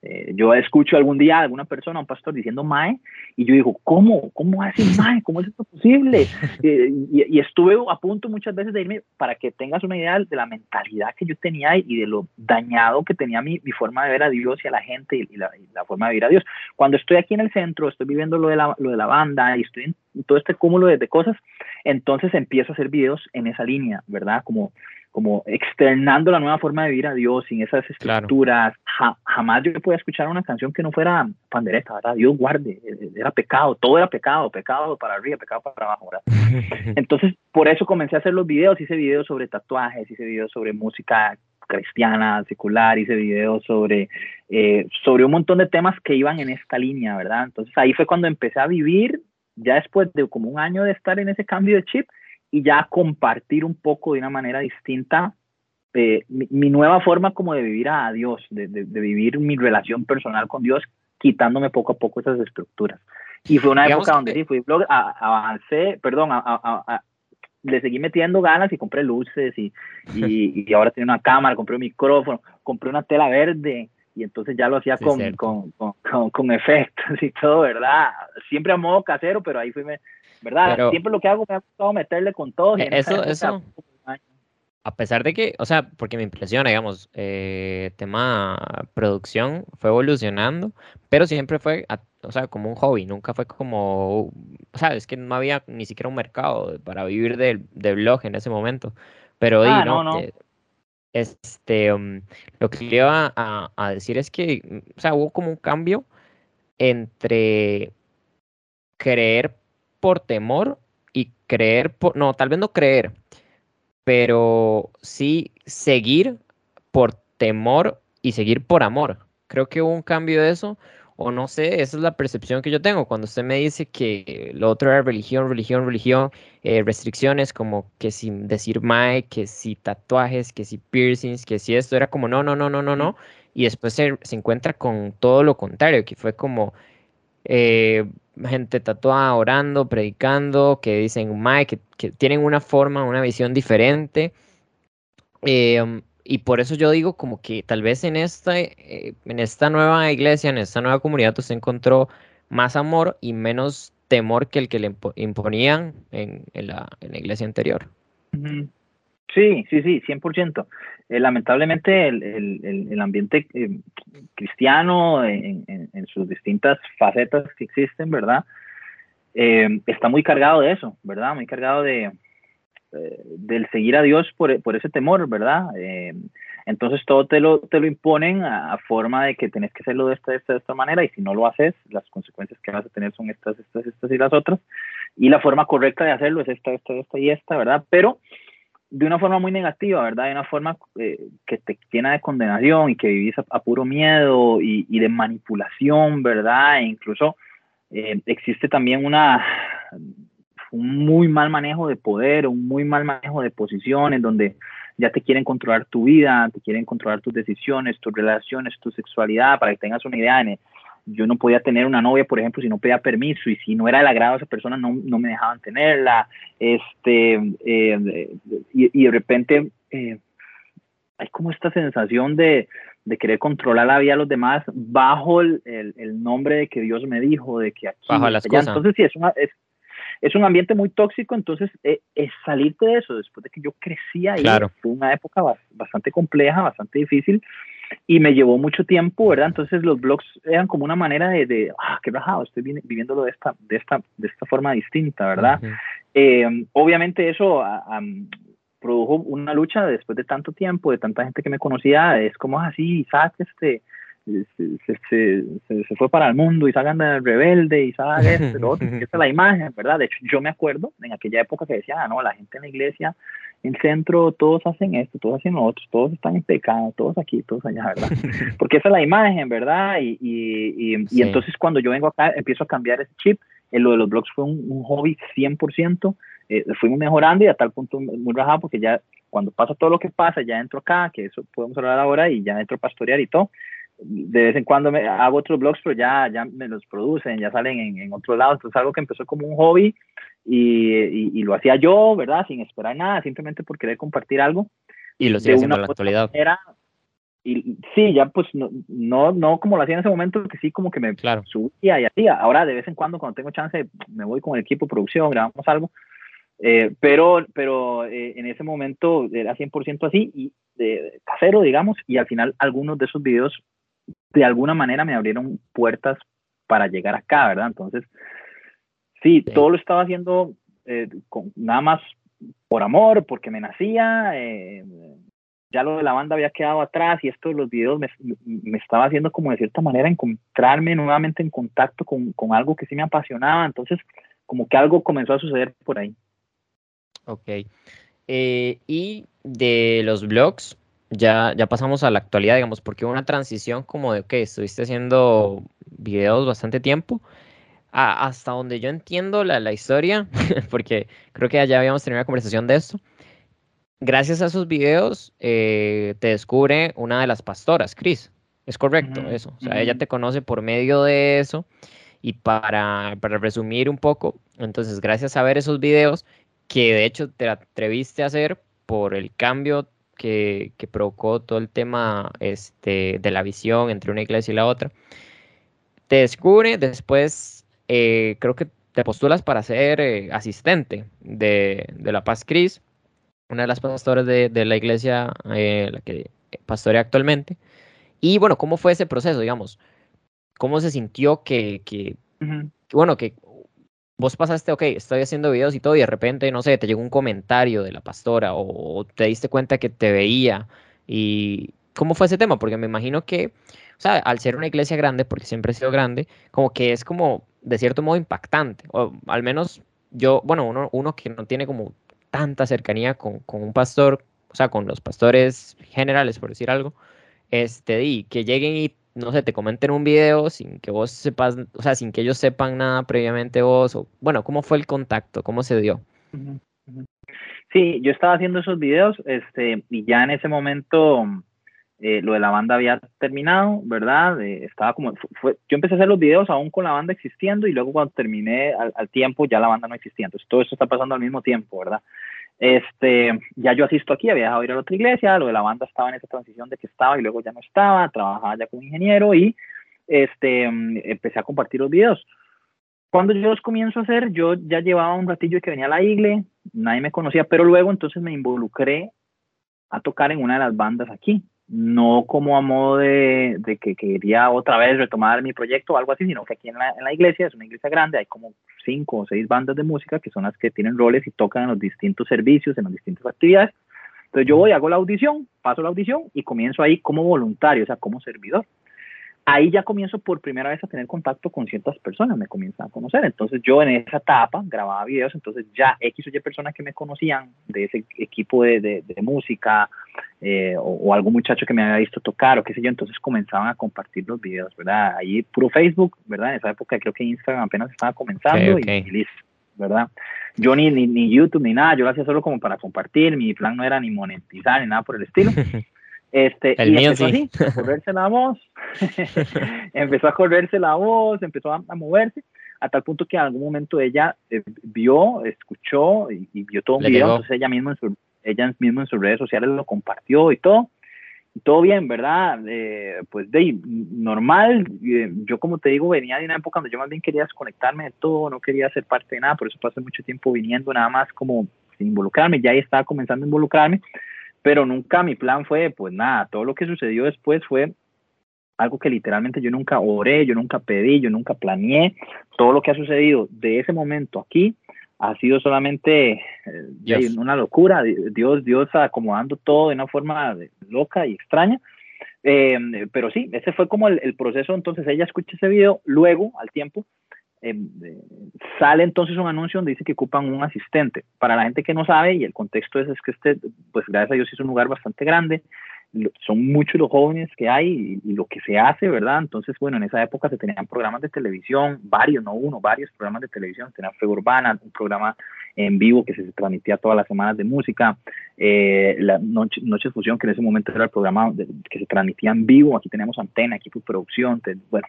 Eh, yo escucho algún día a alguna persona, un pastor diciendo Mae, y yo digo, ¿cómo? ¿Cómo hace Mae? ¿Cómo es esto posible? Eh, y, estuve a punto muchas veces de irme para que tengas una idea de la mentalidad que yo tenía y de lo dañado que tenía mi, mi forma de ver a Dios y a la gente y, la, forma de vivir a Dios. Cuando estoy aquí en el centro, estoy viviendo lo de la, lo de la banda y estoy en todo este cúmulo de, de cosas, entonces empiezo a hacer videos en esa línea, ¿verdad? Como como externando la nueva forma de vivir a Dios sin esas estructuras. jamás yo podía escuchar una canción que no fuera pandereta, ¿verdad? Dios guarde, e, e, era pecado, todo era pecado, pecado para arriba, pecado para abajo, ¿verdad? Entonces, por eso comencé a hacer los videos, hice videos sobre tatuajes, hice videos sobre música cristiana, secular, hice videos sobre, eh, sobre un montón de temas que iban en esta línea, ¿verdad? Entonces ahí fue cuando empecé a vivir, ya después de como un año de estar en ese cambio de chip, y ya compartir un poco de una manera distinta eh, mi, nueva forma como de vivir a Dios, de, de, vivir mi relación personal con Dios, quitándome poco a poco esas estructuras. Y fue una época donde sí, fui blog, avancé, perdón, le seguí metiendo ganas y compré luces y, y, y, ahora tengo una cámara, compré un micrófono, compré una tela verde y entonces ya lo hacía con, con, con, con, efectos y todo, ¿verdad? Siempre a modo casero, pero ahí fui, me, ¿verdad? Siempre lo que hago me ha gustado meterle con todo. Y eso, eso, a pesar de que, o sea, porque me impresiona, digamos, eh, tema producción fue evolucionando, pero siempre fue, o sea, como un hobby, nunca fue como, o sea, es que no había ni siquiera un mercado para vivir del, blog en ese momento, pero ah, no, no. este, um, lo que iba a, a decir es que, o sea, hubo como un cambio entre creer por temor y creer por, no, tal vez no creer, pero sí seguir por temor y seguir por amor. Creo que hubo un cambio de eso, o no sé, esa es la percepción que yo tengo. Cuando usted me dice que lo otro era religión, religión, religión, eh, restricciones como que si decir mae, que si tatuajes, que si piercings, que si esto, era como no, no, no, no, no, no, y después se, se encuentra con todo lo contrario, que fue como eh, gente tatuada orando, predicando, que dicen, Mae, que, tienen una forma, una visión diferente. Em, y por eso yo digo como que tal vez en esta, eh, en esta nueva iglesia, en esta nueva comunidad, usted encontró más amor y menos temor que el que le imponían en, la, iglesia anterior. Sí, sí, sí, 100%. Eh, lamentablemente el, el, el ambiente eh, cristiano en, en, sus distintas facetas que existen, ¿verdad? Eh, está muy cargado de eso, ¿verdad? Muy cargado de del seguir a Dios por, por ese temor, ¿verdad? entonces todo te lo, te lo imponen a, forma de que tenés que hacerlo de esta, de esta, de esta manera y si no lo haces, las consecuencias que vas a tener son estas, estas, estas y las otras. Y la forma correcta de hacerlo es esta, esta, esta y esta, ¿verdad? Pero de una forma muy negativa, ¿verdad? De una forma eh, que te llena de condenación y que vivís a, puro miedo y, y, de manipulación, ¿verdad? E incluso eh, existe también una, un muy mal manejo de poder, un muy mal manejo de posiciones donde ya te quieren controlar tu vida, te quieren controlar tus decisiones, tus relaciones, tu sexualidad, para que tengas una idea. En yo no podía tener una novia, por ejemplo, si no pedía permiso y si no era del agrado de esa persona, no, no me dejaban tenerla. Este, eh, y, y, de repente eh, hay como esta sensación de, de, querer controlar la vida de los demás bajo el, el, nombre de que Dios me dijo, de que aquí. Bajo las cosas. Entonces, sí, es, una, es, es, un ambiente muy tóxico. Entonces, eh, es salirte de eso después de que yo crecía ahí. Fue una época bastante compleja, bastante difícil y me llevó mucho tiempo, ¿verdad? Entonces los blogs eran como una manera de, de ah, qué rajado, estoy viviéndolo de esta, de esta, de esta forma distinta, ¿verdad? Eh, obviamente eso produjo una lucha después de tanto tiempo, de tanta gente que me conocía, es como así, ah, Isaac, este, se, se, se, fue para el mundo, Isaac anda rebelde, Isaac este, lo otro, esa es la imagen, ¿verdad? De hecho, yo me acuerdo en aquella época que decía, ah, no, la gente en la iglesia en centro todos hacen esto, todos hacen lo otro, todos están en pecado, todos aquí, todos allá, ¿verdad? Porque esa es la imagen, ¿verdad? Y, y, y, entonces cuando yo vengo acá empiezo a cambiar ese chip. En lo de los blogs fue un, hobby 100%, eh, fuimos mejorando y a tal punto muy rajado porque ya cuando pasa todo lo que pasa, ya entro acá, que eso podemos hablar ahora, y ya entro a pastorear y todo. De vez en cuando me hago otros blogs, pero ya, ya me los producen, ya salen en, en otro lado. Entonces, algo que empezó como un hobby y, lo hacía yo, ¿verdad? Sin esperar nada, simplemente por querer compartir algo. Y lo sigue haciendo en la actualidad. Era, y sí, ya pues no, no, no como lo hacía en ese momento, que sí como que me claro. subía y hacía. Ahora de vez en cuando, cuando tengo chance, me voy con el equipo de producción, grabamos algo. Eh, pero pero eh, en ese momento era 100% así y de, casero, digamos, y al final algunos de esos videos de alguna manera me abrieron puertas para llegar acá, ¿verdad? Entonces, Sí, todo lo estaba haciendo eh, con, nada más por amor, porque me nacía. Eh, ya lo de la banda había quedado atrás y esto de los videos me, me, estaba haciendo como de cierta manera encontrarme nuevamente en contacto con, con, algo que sí me apasionaba. Entonces, como que algo comenzó a suceder por ahí. Ok. Eh, y de los blogs, ya, ya pasamos a la actualidad, digamos, porque hubo una transición como de que estuviste haciendo videos bastante tiempo hasta donde yo entiendo la, historia, porque creo que ya habíamos tenido una conversación de esto, gracias a esos videos eh, te descubre una de las pastoras, Chris. Es correcto eso. O sea, ella te conoce por medio de eso. Y para, para resumir un poco, entonces gracias a ver esos videos, que de hecho te atreviste a hacer por el cambio que, que, provocó todo el tema este, de la visión entre una iglesia y la otra. Te descubre, después eh, creo que te postulas para ser eh, asistente de, La Paz Cris, una de las pastoras de, la iglesia, eh, la que pastorea actualmente. Y bueno, ¿cómo fue ese proceso, digamos? ¿Cómo se sintió que, que, bueno, que vos pasaste, ok, estoy haciendo videos y todo, y de repente, no sé, te llegó un comentario de la pastora o, te diste cuenta que te veía? ¿Y cómo fue ese tema? Porque me imagino que, o sea, al ser una iglesia grande, porque siempre he sido grande, como que es como de cierto modo impactante. O al menos yo, bueno, uno, uno que no tiene como tanta cercanía con, con, un pastor, o sea, con los pastores generales, por decir algo, este, y que lleguen y, no sé, te comenten un video sin que vos sepas, o sea, sin que ellos sepan nada previamente vos, o, bueno, ¿cómo fue el contacto? ¿Cómo se dio? Sí, yo estaba haciendo esos videos, este, y ya en ese momento eh, lo de la banda había terminado, ¿verdad? Eh, estaba como, fue, yo empecé a hacer los videos aún con la banda existiendo y luego cuando terminé al, tiempo ya la banda no existía. Entonces todo esto está pasando al mismo tiempo, ¿verdad? Este, ya yo asisto aquí, había dejado ir a otra iglesia, lo de la banda estaba en esa transición de que estaba y luego ya no estaba, trabajaba ya como ingeniero y este, empecé a compartir los videos. Cuando yo los comienzo a hacer, yo ya llevaba un ratillo que venía a la iglesia, nadie me conocía, pero luego entonces me involucré a tocar en una de las bandas aquí no como a modo de, que quería otra vez retomar mi proyecto o algo así, sino que aquí en la, en la, iglesia, es una iglesia grande, hay como cinco o seis bandas de música que son las que tienen roles y tocan en los distintos servicios, en las distintas actividades. Entonces yo voy, hago la audición, paso la audición y comienzo ahí como voluntario, o sea, como servidor ahí ya comienzo por primera vez a tener contacto con ciertas personas, me comienzan a conocer. Entonces yo en esa etapa grababa videos, entonces ya X o Y personas que me conocían de ese equipo de, de, música eh, o, algún muchacho que me había visto tocar o qué sé yo, entonces comenzaban a compartir los videos, ¿verdad? Ahí puro Facebook, ¿verdad? En esa época creo que Instagram apenas estaba comenzando Y, listo, ¿verdad? Yo ni, ni, ni YouTube ni nada, yo lo hacía solo como para compartir, mi plan no era ni monetizar ni nada por el estilo. Este, y empezó así, a correrse la voz, empezó a correrse la voz, empezó a, moverse, a tal punto que en algún momento ella eh, vio, escuchó y, vio todo un video, entonces ella misma, en su, ella misma en sus redes sociales lo compartió y todo, y todo bien, ¿verdad? Eh, pues de normal, eh, yo como te digo, venía de una época donde yo más bien quería desconectarme de todo, no quería ser parte de nada, por eso pasé mucho tiempo viniendo nada más como sin involucrarme, ya ahí estaba comenzando a involucrarme, pero nunca mi plan fue, pues nada, todo lo que sucedió después fue algo que literalmente yo nunca oré, yo nunca pedí, yo nunca planeé. Todo lo que ha sucedido de ese momento aquí ha sido solamente eh, una locura. Dios, Dios acomodando todo de una forma loca y extraña. Eh, pero sí, ese fue como el, proceso. Entonces ella escucha ese video, luego, al tiempo, eh, sale entonces un anuncio donde dice que ocupan un asistente. Para la gente que no sabe, y el contexto es, es que este, pues gracias a Dios es un lugar bastante grande, son muchos los jóvenes que hay y, lo que se hace, ¿verdad? Entonces, bueno, en esa época se tenían programas de televisión, varios, no uno, varios programas de televisión, tenían Fe Urbana, un programa en vivo que se transmitía todas las semanas de música, eh, la Noche, Noche Fusión, que en ese momento era el programa que se transmitía en vivo, aquí tenemos antena, equipo de producción, bueno,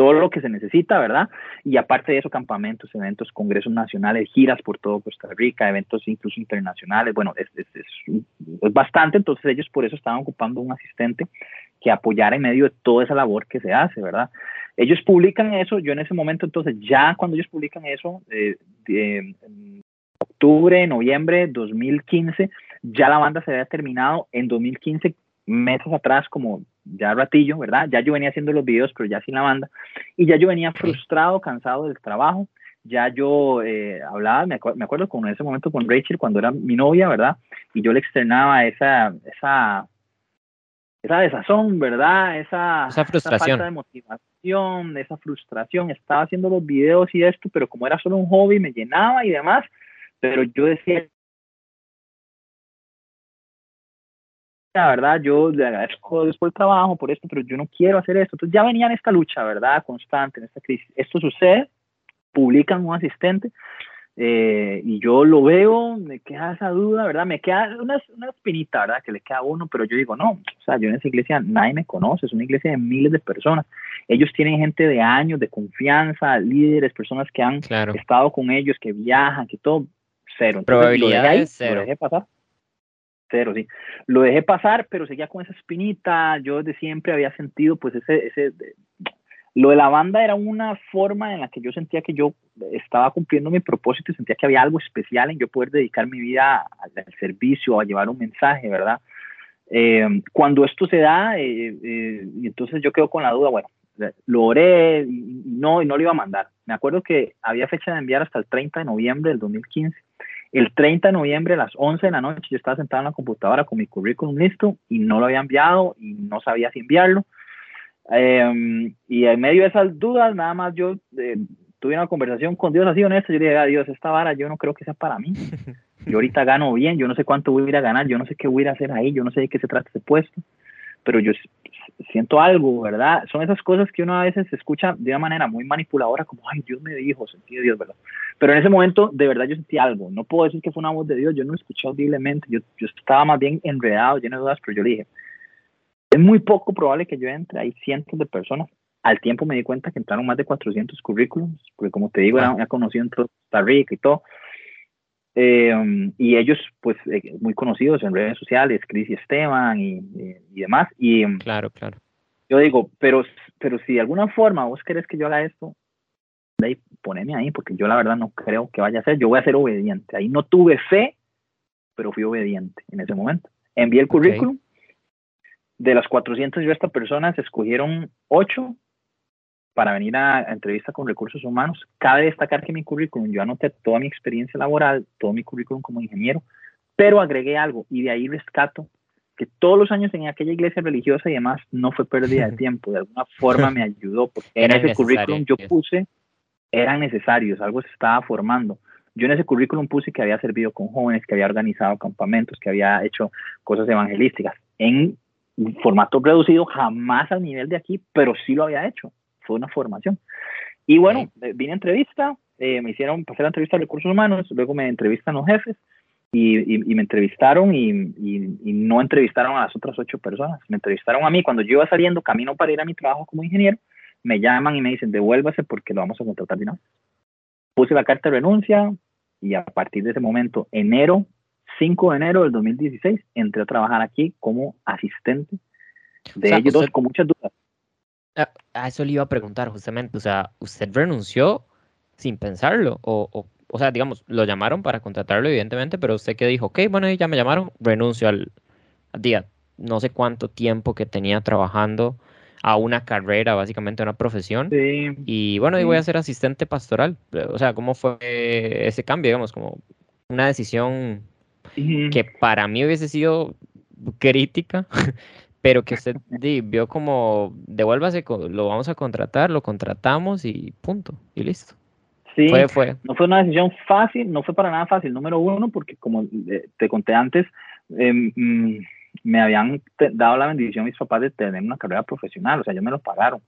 todo lo que se necesita, ¿verdad? Y aparte de eso, campamentos, eventos, congresos nacionales, giras por todo Costa Rica, eventos incluso internacionales, bueno, es, bastante, entonces ellos por eso estaban ocupando un asistente que apoyara en medio de toda esa labor que se hace, ¿verdad? Ellos publican eso, yo en ese momento, entonces ya cuando ellos publican eso, eh, octubre, noviembre 2015, ya la banda se había terminado, en 2015 meses atrás, como ya ratillo, ¿verdad? Ya yo venía haciendo los videos, pero ya sin la banda. Y ya yo venía frustrado, cansado del trabajo. Ya yo eh, hablaba, me, me, acuerdo con ese momento con Rachel, cuando era mi novia, ¿verdad? Y yo le externaba esa, esa, esa desazón, ¿verdad? Esa, esa frustración. falta de motivación, esa frustración. Estaba haciendo los videos y esto, pero como era solo un hobby, me llenaba y demás. Pero yo decía, la verdad, yo le agradezco después el trabajo por esto, pero yo no quiero hacer esto. Entonces ya venía en esta lucha, ¿verdad? Constante, en esta crisis. Esto sucede, publican un asistente eh, y yo lo veo, me queda esa duda, ¿verdad? Me queda una, una espinita, ¿verdad? Que le queda a uno, pero yo digo, no, o sea, yo en esa iglesia nadie me conoce, es una iglesia de miles de personas. Ellos tienen gente de años, de confianza, líderes, personas que han estado con ellos, que viajan, que todo, cero. Probabilidades cero. Lo pasar cero, sí. Lo dejé pasar, pero seguía con esa espinita. Yo desde siempre había sentido, pues, ese, ese, lo de la banda era una forma en la que yo sentía que yo estaba cumpliendo mi propósito y sentía que había algo especial en yo poder dedicar mi vida al, servicio, a llevar un mensaje, ¿verdad? Eh, cuando esto se da, eh, eh, y entonces yo quedo con la duda, bueno, lo oré y no, y no lo iba a mandar. Me acuerdo que había fecha de enviar hasta el 30 de noviembre del 2015 el 30 de noviembre a las 11 de la noche yo estaba sentado en la computadora con mi currículum listo y no lo había enviado y no sabía si enviarlo. Em, y en medio de esas dudas, nada más yo eh, tuve una conversación con Dios así honesto. Yo le dije, a Dios, esta vara yo no creo que sea para mí. Yo ahorita gano bien, yo no sé cuánto voy a ir a ganar, yo no sé qué voy a ir a hacer ahí, yo no sé de qué se trata ese puesto, pero yo siento algo, ¿verdad? Son esas cosas que uno a veces escucha de una manera muy manipuladora, como, ay, Dios me dijo, sentí Dios, ¿verdad? Pero en ese momento, de verdad, yo sentí algo. No puedo decir que fue una voz de Dios, yo no escuché audiblemente, yo, yo estaba más bien enredado, lleno de dudas, pero yo le dije, es muy poco probable que yo entre, hay cientos de personas. Al tiempo me di cuenta que entraron más de 400 currículums, porque como te digo, era, ya conocido en Costa Rica y todo. Eh, y ellos, pues, eh, muy conocidos en redes sociales, Chris y Esteban y, y, demás. Y, claro, claro. Yo digo, pero, pero si de alguna forma vos querés que yo haga esto, de ahí, poneme ahí, porque yo la verdad no creo que vaya a ser, yo voy a ser obediente. Ahí no tuve fe, pero fui obediente en ese momento. Envié el currículum. De las 400 yo estas personas escogieron 8 para venir a, entrevista con recursos humanos. Cabe destacar que mi currículum, yo anoté toda mi experiencia laboral, todo mi currículum como ingeniero, pero agregué algo y de ahí rescato que todos los años en aquella iglesia religiosa y demás no fue pérdida de tiempo, de alguna forma me ayudó, porque en ese currículum yo puse eran necesarios, algo se estaba formando. Yo en ese currículum puse que había servido con jóvenes, que había organizado campamentos, que había hecho cosas evangelísticas en formato reducido, jamás al nivel de aquí, pero sí lo había hecho. Fue una formación. Y bueno, eh, vine a entrevista, eh, me hicieron pasar la entrevista de recursos humanos, luego me entrevistan los jefes y, y, me entrevistaron y, y, no entrevistaron a las otras ocho personas. Me entrevistaron a mí cuando yo iba saliendo camino para ir a mi trabajo como ingeniero me llaman y me dicen, devuélvase porque lo vamos a contratar de Puse la carta de renuncia y a partir de ese momento, enero, 5 de enero del 2016, entré a trabajar aquí como asistente de ellos dos con muchas dudas. A eso le iba a preguntar justamente, o sea, ¿usted renunció sin pensarlo o, o sea, digamos, lo llamaron para contratarlo, evidentemente, pero usted que dijo, ok, bueno, ya me llamaron, renuncio al, día, no sé cuánto tiempo que tenía trabajando a una carrera, básicamente a una profesión. y bueno, y voy a ser asistente pastoral. O sea, ¿cómo fue ese cambio? Digamos, como una decisión que para mí hubiese sido crítica, pero que usted vio como, devuélvase, lo vamos a contratar, lo contratamos y punto, y listo. Sí, fue, no fue una decisión fácil, no fue para nada fácil, número uno, porque como eh, te conté antes, mm, me habían dado la bendición mis papás de tener una carrera profesional, o sea, ellos me lo pagaron.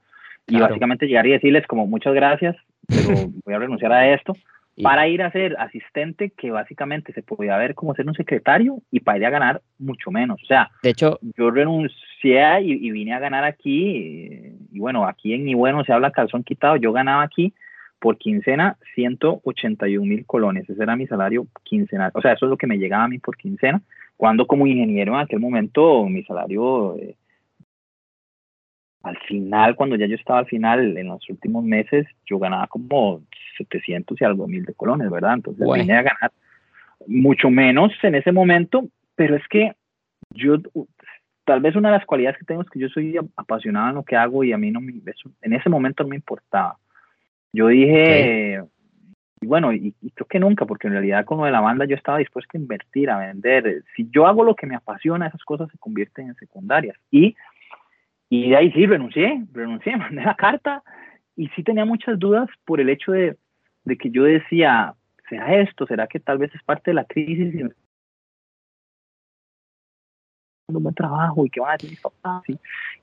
Y básicamente llegar y decirles como muchas gracias, pero voy a renunciar a esto para ir a ser asistente, que básicamente se podía ver como ser un secretario y para ir a ganar mucho menos. O sea, de hecho, yo renuncié y, vine a ganar aquí. Y, bueno, aquí en mi bueno se habla calzón quitado. Yo ganaba aquí por quincena 181 mil colones. Ese era mi salario quincenal. O sea, eso es lo que me llegaba a mí por quincena. Cuando como ingeniero en aquel momento mi salario eh, al final, cuando ya yo estaba al final, en los últimos meses, yo ganaba como 700 y algo mil de colones, ¿verdad? Entonces vine a ganar mucho menos en ese momento, pero es que yo, tal vez una de las cualidades que tengo es que yo soy apasionado en lo que hago y a mí no me, en ese momento no me importaba. Yo dije, y bueno, y, creo que nunca, porque en realidad con lo de la banda yo estaba dispuesto a invertir, a vender. Si yo hago lo que me apasiona, esas cosas se convierten en secundarias. Y y de ahí sí, renuncié, renuncié, mandé la carta. Y sí tenía muchas dudas por el hecho de, de que yo decía, ¿será esto? ¿Será que tal vez es parte de la crisis? Y un buen trabajo y qué van a decir mis papás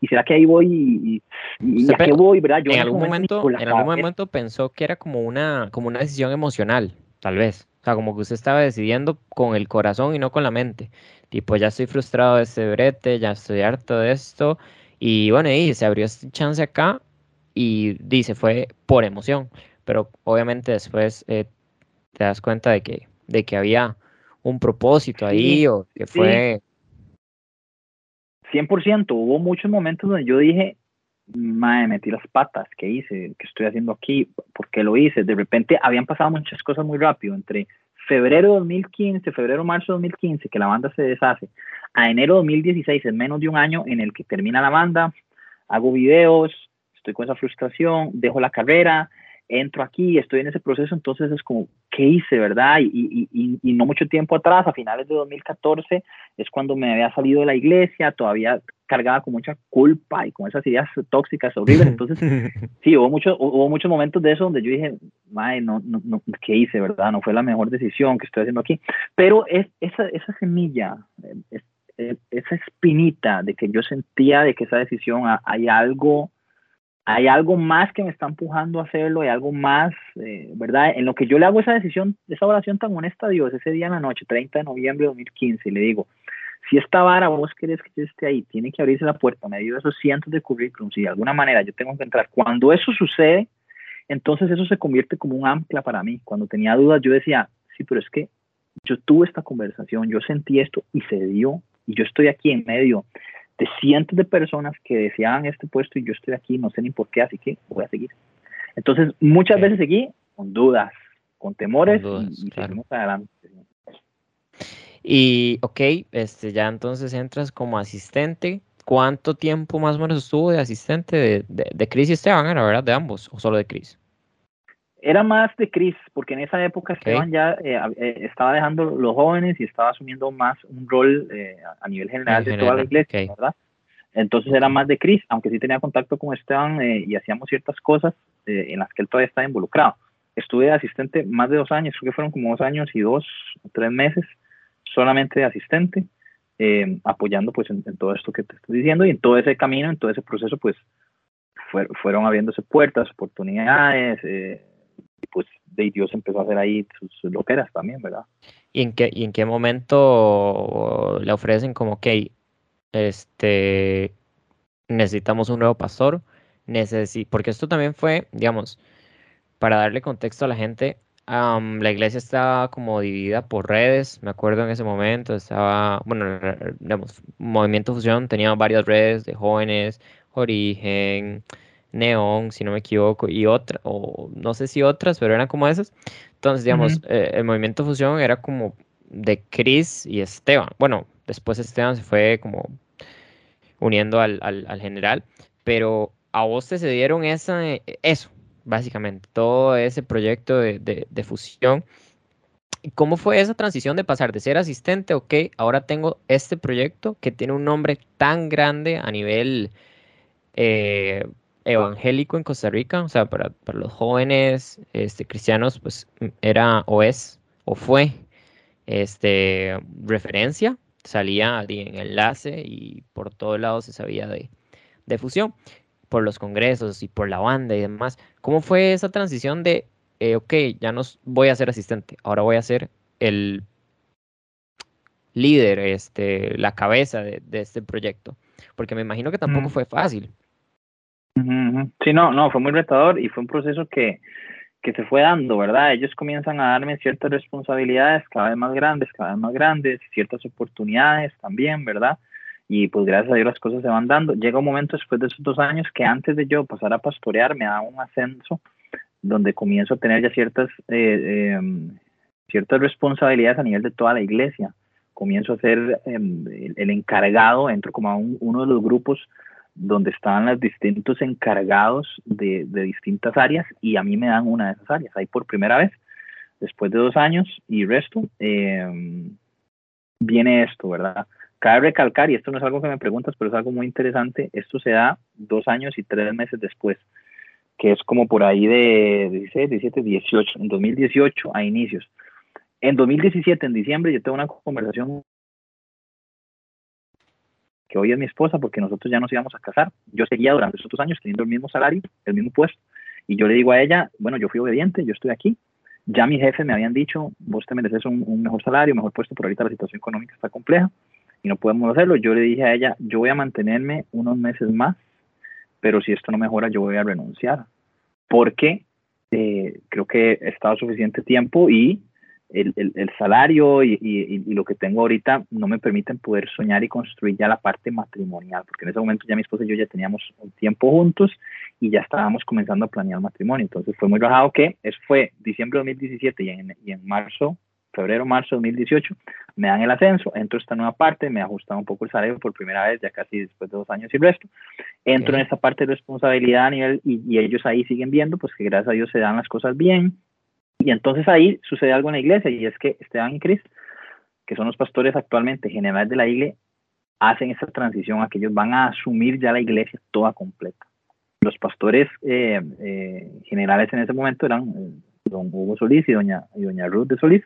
y, será que ahí voy y, y, a qué voy verdad en algún momento en algún momento pensó que era como una como una decisión emocional tal vez. O sea como que usted estaba decidiendo con el corazón y no con la mente. Tipo ya estoy frustrado de este brete ya estoy harto de esto y bueno, y se abrió esta chance acá y dice, fue por emoción, pero obviamente después eh, te das cuenta de que, de que había un propósito ahí o que fue... 100%, hubo muchos momentos donde yo dije, madre, metí las patas, ¿qué hice? ¿Qué estoy haciendo aquí? ¿Por qué lo hice? De repente habían pasado muchas cosas muy rápido, entre febrero de 2015, febrero, marzo de 2015, que la banda se deshace, a enero de 2016, en menos de un año en el que termina la banda, hago videos, estoy con esa frustración, dejo la carrera, entro aquí, estoy en ese proceso, entonces es como, ¿qué hice, verdad? Y, y, y, no mucho tiempo atrás, a finales de 2014, es cuando me había salido de la iglesia, todavía cargada con mucha culpa y con esas ideas tóxicas horribles. Entonces, sí, hubo, muchos hubo muchos momentos de eso donde yo dije, Mae, no, no, no, ¿qué hice, verdad? No fue la mejor decisión que estoy haciendo aquí. Pero es, esa, esa semilla, es, esa espinita de que yo sentía de que esa decisión hay algo hay algo más que me está empujando a hacerlo, hay algo más, eh, ¿verdad? En lo que yo le hago esa decisión, esa oración tan honesta a Dios, ese día en la noche, 30 de noviembre de 2015, y le digo, si esta vara vos querés que yo esté ahí, tiene que abrirse la puerta a medio de esos cientos de currículums y de alguna manera yo tengo que entrar. Cuando eso sucede, entonces eso se convierte como un ancla para mí. Cuando tenía dudas, yo decía, sí, pero es que yo tuve esta conversación, yo sentí esto y se dio, y yo estoy aquí en medio de cientos de personas que deseaban este puesto y yo estoy aquí, no sé ni por qué, así que voy a seguir. Entonces, muchas veces seguí con dudas, con temores y, seguimos adelante. Y, ok, este, ya entonces entras como asistente. ¿Cuánto tiempo más o menos estuvo de asistente de, de, de Chris y Esteban, era verdad, de ambos, o solo de Chris? Era más de Chris, porque en esa época Esteban ya eh, eh, estaba dejando los jóvenes y estaba asumiendo más un rol eh, a nivel general de toda la iglesia, ¿verdad? Entonces era más de Chris, aunque sí tenía contacto con Esteban y hacíamos ciertas cosas en las que él todavía estaba involucrado. Estuve de asistente más de dos años, creo que fueron como dos años y dos o tres meses solamente de asistente, apoyando pues en, todo esto que te estoy diciendo y en todo ese camino, en todo ese proceso pues fueron abriéndose puertas, oportunidades, y pues de Dios empezó a hacer ahí sus, loqueras también, ¿verdad? ¿Y en qué, y en qué momento le ofrecen como que este necesitamos un nuevo pastor? porque esto también fue, digamos, para darle contexto a la gente, la iglesia estaba como dividida por redes, me acuerdo en ese momento, estaba, bueno, digamos, Movimiento Fusión tenía varias redes de jóvenes, Origen, Neon, si no me equivoco, y otra, o no sé si otras, pero eran como esas. Entonces, digamos, eh, el movimiento fusión era como de Chris y Esteban. Bueno, después Esteban se fue como uniendo al, general, pero a vos te se dieron esa, eso, básicamente, todo ese proyecto de, de, fusión. ¿Cómo fue esa transición de pasar de ser asistente, ok, ahora tengo este proyecto que tiene un nombre tan grande a nivel eh, evangélico en Costa Rica, o sea, para, los jóvenes este, cristianos, pues era o es o fue este, referencia, salía en enlace y por todos lados se sabía de, de fusión, por los congresos y por la banda y demás. ¿Cómo fue esa transición de, eh, ok, ya no voy a ser asistente, ahora voy a ser el líder, este, la cabeza de, de este proyecto? Porque me imagino que tampoco mm. fue fácil. Sí, no, no, fue muy retador y fue un proceso que, que se fue dando, ¿verdad? Ellos comienzan a darme ciertas responsabilidades cada vez más grandes, cada vez más grandes, ciertas oportunidades también, ¿verdad? Y pues gracias a Dios las cosas se van dando. Llega un momento después de esos dos años que antes de yo pasar a pastorear me da un ascenso donde comienzo a tener ya ciertas, eh, em, ciertas responsabilidades a nivel de toda la iglesia. Comienzo a ser em, el, encargado, entro como a uno de los grupos donde estaban los distintos encargados de, distintas áreas y a mí me dan una de esas áreas. Ahí por primera vez, después de dos años y resto, em, viene esto, ¿verdad? Cabe recalcar, y esto no es algo que me preguntas, pero es algo muy interesante, esto se da dos años y tres meses después, que es como por ahí de 16, 17, 18, en 2018 a inicios. En 2017, en diciembre, yo tengo una conversación que hoy es mi esposa porque nosotros ya nos íbamos a casar. Yo seguía durante esos dos años teniendo el mismo salario, el mismo puesto. Y yo le digo a ella, bueno, yo fui obediente, yo estoy aquí. Ya mis jefes me habían dicho, vos te mereces un, mejor salario, mejor puesto, pero ahorita la situación económica está compleja y no podemos hacerlo. Yo le dije a ella, yo voy a mantenerme unos meses más, pero si esto no mejora, yo voy a renunciar. Porque eh, creo que he estado suficiente tiempo y el, el, salario y, y, lo que tengo ahorita no me permiten poder soñar y construir ya la parte matrimonial, porque en ese momento ya mi esposa y yo ya teníamos un tiempo juntos y ya estábamos comenzando a planear matrimonio. Entonces fue muy bajado que eso fue diciembre de 2017 y en, y en marzo, febrero, marzo de 2018, me dan el ascenso, entro a esta nueva parte, me ajustan un poco el salario por primera vez, ya casi después de dos años y resto. Entro en esta parte de responsabilidad a nivel y, y ellos ahí siguen viendo, pues que gracias a Dios se dan las cosas bien y entonces ahí sucede algo en la iglesia y es que Esteban y Cris, que son los pastores actualmente generales de la iglesia, hacen esa transición a que ellos van a asumir ya la iglesia toda completa. Los pastores eh, eh, generales en ese momento eran eh, don Hugo Solís y doña, y doña Ruth de Solís.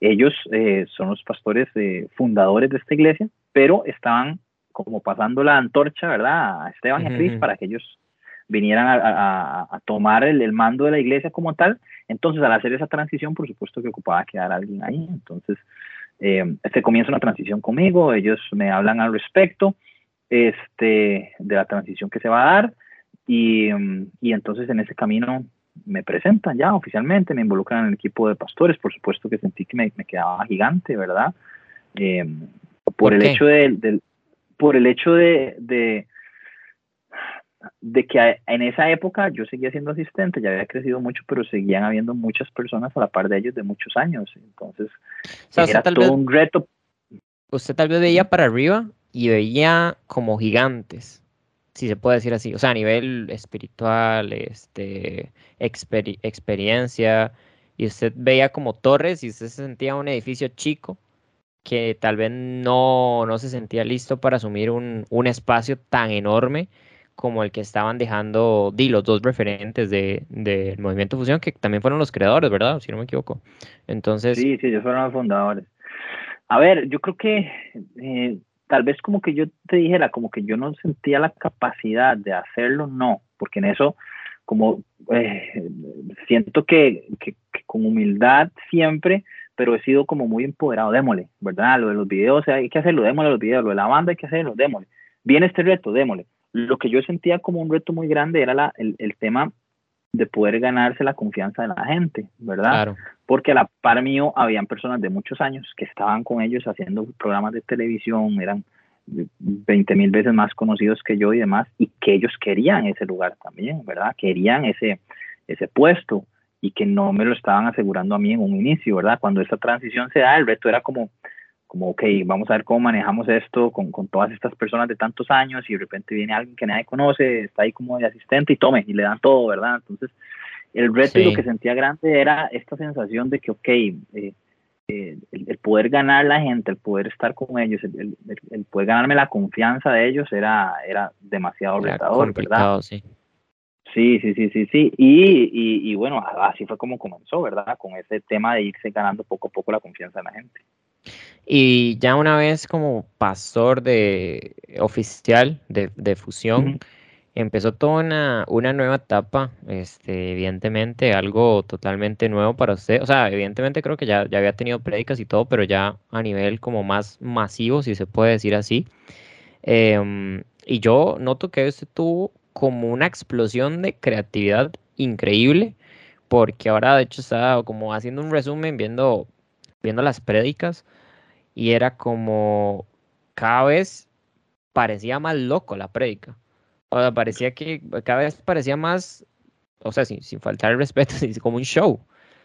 Ellos son los pastores fundadores de esta iglesia, pero estaban como pasando la antorcha, ¿verdad? A Esteban y a Cris para que ellos vinieran a, tomar el, mando de la iglesia como tal. Entonces, al hacer esa transición, por supuesto que ocupaba quedar alguien ahí. Entonces, eh, se comienza una transición conmigo, ellos me hablan al respecto este, de la transición que se va a dar y, y entonces en ese camino me presentan ya oficialmente, me involucran en el equipo de pastores, por supuesto que sentí que me, quedaba gigante, ¿verdad? Eh, por, el hecho de, por el hecho de, de que en esa época yo seguía siendo asistente, ya había crecido mucho, pero seguían habiendo muchas personas a la par de ellos de muchos años. Entonces, era todo un reto. Usted tal vez veía para arriba y veía como gigantes, si se puede decir así. O sea, a nivel espiritual, este, experiencia, y usted veía como torres y usted se sentía un edificio chico que tal vez no, no se sentía listo para asumir un, un espacio tan enorme como el que estaban dejando di, los dos referentes del de, movimiento fusión, que también fueron los creadores, ¿verdad? Si no me equivoco. Entonces. Sí, sí, ellos fueron los fundadores. A ver, yo creo que eh, tal vez como que yo te dijera, como que yo no sentía la capacidad de hacerlo, no, porque en eso, como eh, siento que, que, con humildad siempre, pero he sido como muy empoderado, démosle, ¿verdad? Lo de los videos, hay que hacerlo, démosle los videos, lo de la banda hay que hacerlo, démosle. Viene este reto, démosle lo que yo sentía como un reto muy grande era el, tema de poder ganarse la confianza de la gente, ¿verdad? Porque a la par mío habían personas de muchos años que estaban con ellos haciendo programas de televisión, eran 20 mil veces más conocidos que yo y demás, y que ellos querían ese lugar también, ¿verdad? Querían ese, ese puesto y que no me lo estaban asegurando a mí en un inicio, ¿verdad? Cuando esa transición se da, el reto era como, como ok, vamos a ver cómo manejamos esto con, con todas estas personas de tantos años y de repente viene alguien que nadie conoce, está ahí como de asistente y tome, y le dan todo, ¿verdad? Entonces, el reto y lo que sentía grande era esta sensación de que, ok, eh, eh, el, poder ganar la gente, el poder estar con ellos, el, el, poder ganarme la confianza de ellos era, era demasiado retador, ¿verdad? Sí. Sí, sí, sí, sí, sí. Y, y, y, bueno, así fue como comenzó, ¿verdad? Con ese tema de irse ganando poco a poco la confianza de la gente. Y ya una vez como pastor de oficial de, de fusión, empezó toda una, una, nueva etapa, este, evidentemente, algo totalmente nuevo para usted. O sea, evidentemente creo que ya, ya había tenido prédicas y todo, pero ya a nivel como más masivo, si se puede decir así. Em, y yo noto que usted tuvo como una explosión de creatividad increíble, porque ahora de hecho estaba como haciendo un resumen, viendo, viendo las prédicas, y era como cada vez parecía más loco la prédica. O sea, parecía que cada vez parecía más, o sea, sin, sin faltar el respeto, como un show.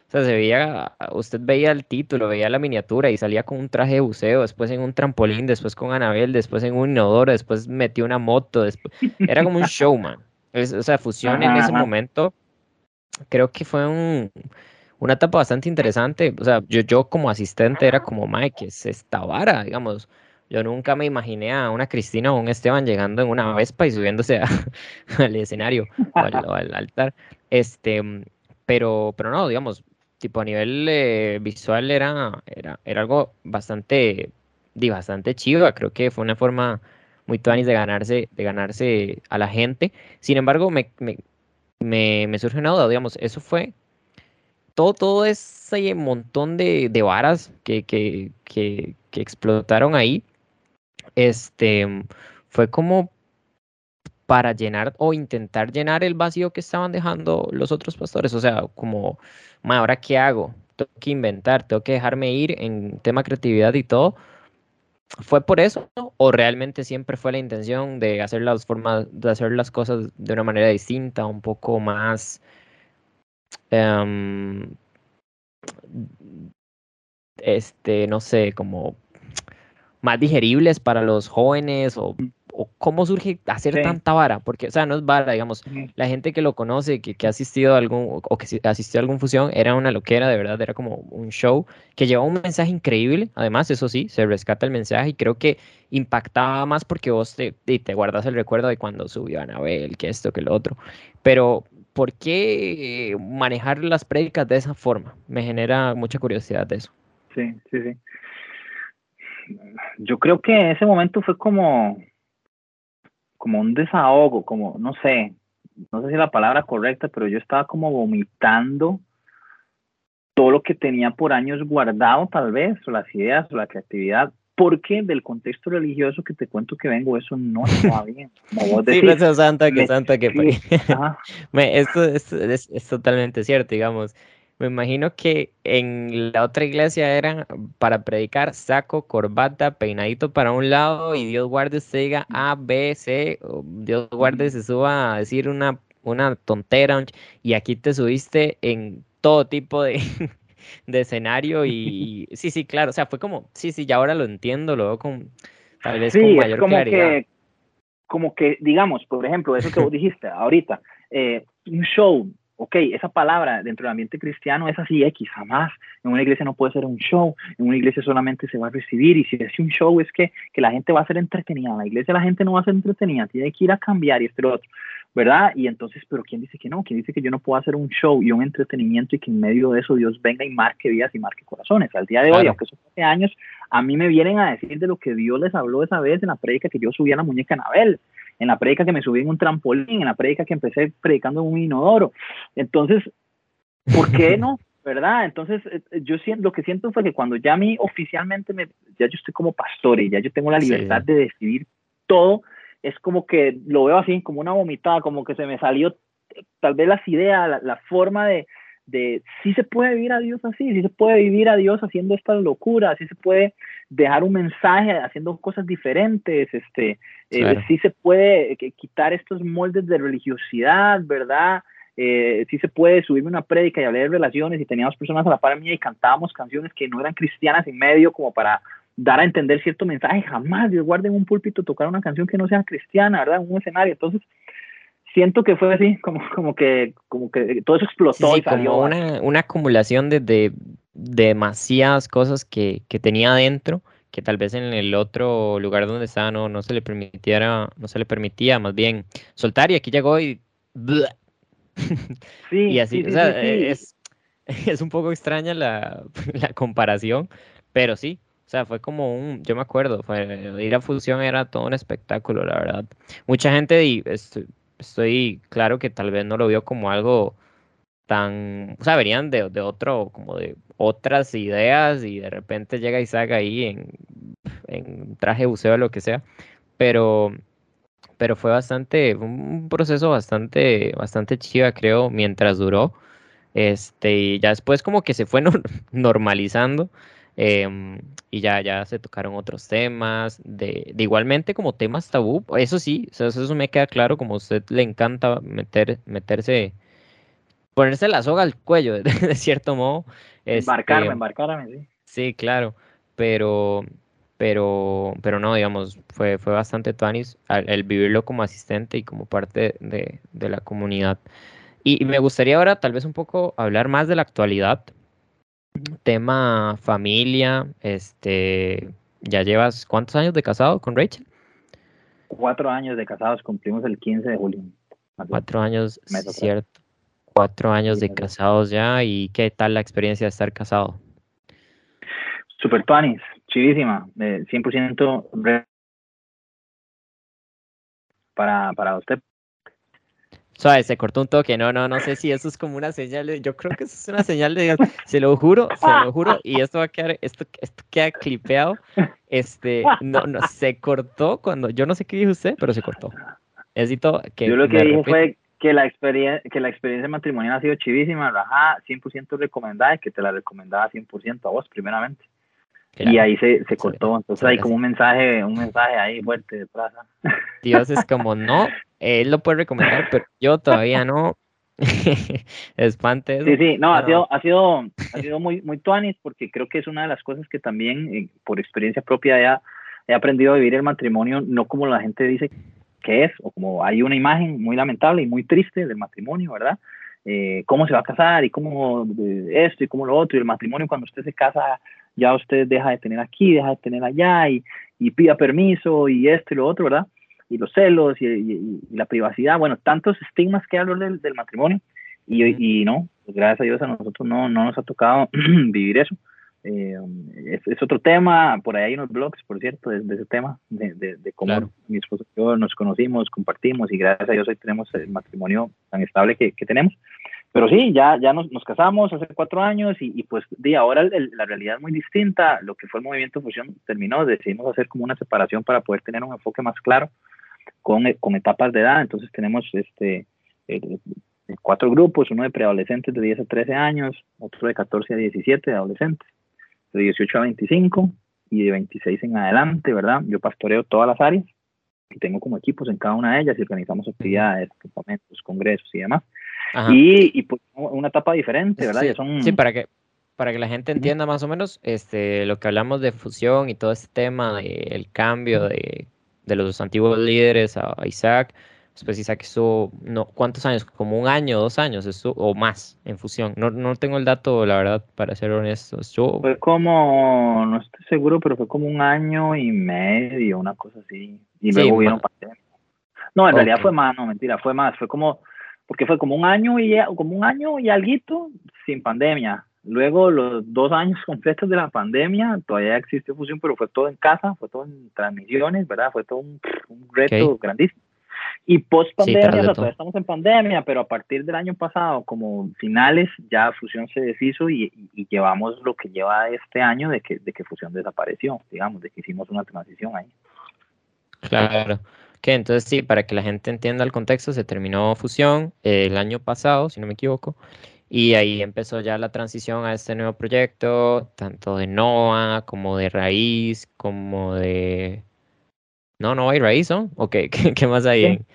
O sea, se veía, usted veía el título, veía la miniatura y salía con un traje de buceo, después en un trampolín, después con Anabel, después en un inodoro, después metió una moto, después... Era como un showman. o sea, fusión en ese momento, creo que fue un, una etapa bastante interesante. O sea, yo, yo como asistente era como, Mike, es esta vara, digamos. Yo nunca me imaginé a una Cristina o un Esteban llegando en una Vespa y subiéndose al escenario o al, altar. Este, pero, pero no, digamos, tipo a nivel eh, visual era, era, era algo bastante, di, bastante chido. Creo que fue una forma muy tuanis de ganarse, de ganarse a la gente. Sin embargo, me, me, me, me surge una duda, digamos, eso fue todo, todo ese montón de, de varas que, que, que, explotaron ahí este, fue como para llenar o intentar llenar el vacío que estaban dejando los otros pastores. O sea, como, ¿ahora qué hago? Tengo que inventar, tengo que dejarme ir en tema creatividad y todo. ¿Fue por eso o realmente siempre fue la intención de hacer las formas, de hacer las cosas de una manera distinta, un poco más, em, este, no sé, como más digeribles para los jóvenes o, o cómo surge hacer tanta vara, porque, o sea, no es vara, digamos, la gente que lo conoce, que, que ha asistido a algún, o que asistió a alguna fusión, era una loquera, de verdad, era como un show que llevaba un mensaje increíble, además, eso sí, se rescata el mensaje y creo que impactaba más porque vos te, te guardas el recuerdo de cuando subió Anabel, que esto, que lo otro, pero ¿por qué manejar las prédicas de esa forma? Me genera mucha curiosidad de eso. Sí, sí, sí yo creo que ese momento fue como, como un desahogo, como, no sé, no sé si la palabra correcta, pero yo estaba como vomitando todo lo que tenía por años guardado, tal vez, o las ideas, o la creatividad, porque del contexto religioso que te cuento que vengo, eso no estaba bien. sí, gracias Santa, que Santa, que... esto, esto es, es, totalmente cierto, digamos. Me imagino que en la otra iglesia eran para predicar saco, corbata, peinadito para un lado y Dios guarde se diga A, B, C, Dios guarde se suba a decir una, una tontera y aquí te subiste en todo tipo de, de escenario y sí, sí, claro, o sea, fue como, sí, sí, ya ahora lo entiendo, lo veo con tal vez con mayor como claridad. Que, como que, digamos, por ejemplo, eso que vos dijiste ahorita, eh, un show, ok, esa palabra dentro del ambiente cristiano es así X, jamás. En una iglesia no puede ser un show, en una iglesia solamente se va a recibir y si es un show es que, que la gente va a ser entretenida, en la iglesia la gente no va a ser entretenida, tiene que ir a cambiar y este otro, ¿verdad? Y entonces, pero ¿quién dice que no? ¿Quién dice que yo no puedo hacer un show y un entretenimiento y que en medio de eso Dios venga y marque vidas y marque corazones? Al día de hoy, aunque son hace años, a mí me vienen a decir de lo que Dios les habló esa vez en la predica que yo subí a la muñeca Anabel en la predica que me subí en un trampolín, en la predica que empecé predicando en un inodoro. Entonces, ¿por qué no? ¿Verdad? Entonces, eh, yo siento, lo que siento fue que cuando ya a mí oficialmente, me, ya yo estoy como pastor y ya yo tengo la libertad de decidir todo, es como que lo veo así, como una vomitada, como que se me salió tal vez las ideas, la, forma de, de sí se puede vivir a Dios así, sí se puede vivir a Dios haciendo estas locuras, sí se puede dejar un mensaje haciendo cosas diferentes, este, eh, sí se puede quitar estos moldes de religiosidad, ¿verdad? Eh, sí se puede subirme una prédica y hablar de relaciones y teníamos personas a la par mía y cantábamos canciones que no eran cristianas en medio como para dar a entender cierto mensaje, jamás Dios guarde en un púlpito tocar una canción que no sea cristiana, ¿verdad? En un escenario. Entonces, siento que fue así, como, como que como que todo eso explotó y Como una, una, acumulación de, de, demasiadas cosas que, que, tenía adentro, que tal vez en el otro lugar donde estaba no, no se le permitiera, no se le permitía más bien soltar, y aquí llegó y Sí, y así, o sea, es, es un poco extraña la, la comparación, pero sí, sea, fue como un, yo me acuerdo, fue, ir a Fusión era todo un espectáculo, la verdad. Mucha gente, y estoy, claro que tal vez no lo vio como algo tan, o sea, venían de, de otro, como de otras ideas y de repente llega Isaac ahí en, en traje buceo o lo que sea, pero, pero fue bastante, un proceso bastante, bastante chiva, creo, mientras duró. Este, y ya después como que se fue normalizando Em, y ya, ya se tocaron otros temas, de, igualmente como temas tabú, eso sí, eso me queda claro, como a usted le encanta meter, meterse, ponerse la soga al cuello, de, cierto modo. Embarcarme, este, embarcarme, sí. Sí, claro, pero, pero, pero no, digamos, fue, fue bastante tuanis el, vivirlo como asistente y como parte de, de la comunidad. Y, y me gustaría ahora tal vez un poco hablar más de la actualidad, Tema familia, este, ¿ya llevas cuántos años de casado con Rachel? Cuatro años de casados, cumplimos el 15 de julio. Cuatro años, cierto. Cuatro años de casados ya, ¿y qué tal la experiencia de estar casado? Super tuanis, chidísima, 100% eh, para, para usted, Se cortó un toque. No, no, no sé si eso es como una señal de. Yo creo que eso es una señal de. Se lo juro, se lo juro. Y esto va a quedar. Esto, esto queda clipeado. Este. No, no, se cortó cuando. Yo no sé qué dijo usted, pero se cortó. Necesito que. Yo lo que dije fue que la, experiencia, que la experiencia matrimonial ha sido chivísima, rajá, 100% recomendada y que te la recomendaba 100% a vos, primeramente. Y ahí se, se cortó, entonces hay como un mensaje, un mensaje ahí fuerte de plaza. Dios es como, no, él lo puede recomendar, pero yo todavía no. Espante Sí, sí, no, ha sido, ha sido, ha sido muy, muy tuanis porque creo que es una de las cosas que también, eh, por experiencia propia, ya he aprendido a vivir el matrimonio no como la gente dice que es, o como hay una imagen muy lamentable y muy triste del matrimonio, ¿verdad? Eh, cómo se va a casar y cómo esto y cómo lo otro, y el matrimonio cuando usted se casa ya usted deja de tener aquí, deja de tener allá y, y pida permiso y esto y lo otro, ¿verdad? Y los celos y, la privacidad, bueno, tantos estigmas que hablo del, del matrimonio y, y no, pues gracias a Dios a nosotros no, no nos ha tocado vivir eso. Eh, es, otro tema, por ahí hay unos blogs, por cierto, de, ese tema, de, de, cómo mi esposo y yo nos conocimos, compartimos y gracias a Dios hoy tenemos el matrimonio tan estable que, que tenemos pero sí, ya, ya nos, nos casamos hace cuatro años y, y pues de ahora la realidad es muy distinta. Lo que fue el movimiento de fusión terminó, decidimos hacer como una separación para poder tener un enfoque más claro con, con etapas de edad. Entonces tenemos este cuatro grupos, uno de preadolescentes de 10 a 13 años, otro de 14 a 17 de adolescentes, de 18 a 25 y de 26 en adelante, ¿verdad? Yo pastoreo todas las áreas y tengo como equipos en cada una de ellas y organizamos actividades, campamentos, congresos y demás. Y, y, pues una etapa diferente, ¿verdad? Sí, son... sí, para que para que la gente entienda más o menos este lo que hablamos de fusión y todo este tema del cambio de, de, los antiguos líderes a Isaac, después Isaac estuvo, no, ¿cuántos años? Como un año, dos años estuvo, o más en fusión. No, no tengo el dato, la verdad, para ser honesto. Fue como, no estoy seguro, pero fue como un año y medio, una cosa así. Y luego vino pandemia. No, en realidad fue más, no, mentira, fue más, fue como porque fue como un año y como un año y algo sin pandemia. Luego los dos años completos de la pandemia, todavía existe fusión, pero fue todo en casa, fue todo en transmisiones, ¿verdad? Fue todo un, reto grandísimo. Y post pandemia, todavía estamos en pandemia, pero a partir del año pasado, como finales, ya Fusión se deshizo y, llevamos lo que lleva este año de que, de que Fusión desapareció, digamos, de que hicimos una transición ahí. Claro que entonces sí, para que la gente entienda el contexto, se terminó Fusión el año pasado, si no me equivoco, Y ahí empezó ya la transición a este nuevo proyecto, tanto de Noah como de Raíz, como de... No, no hay Raíz, ¿no? Ok, ¿qué, más hay? En...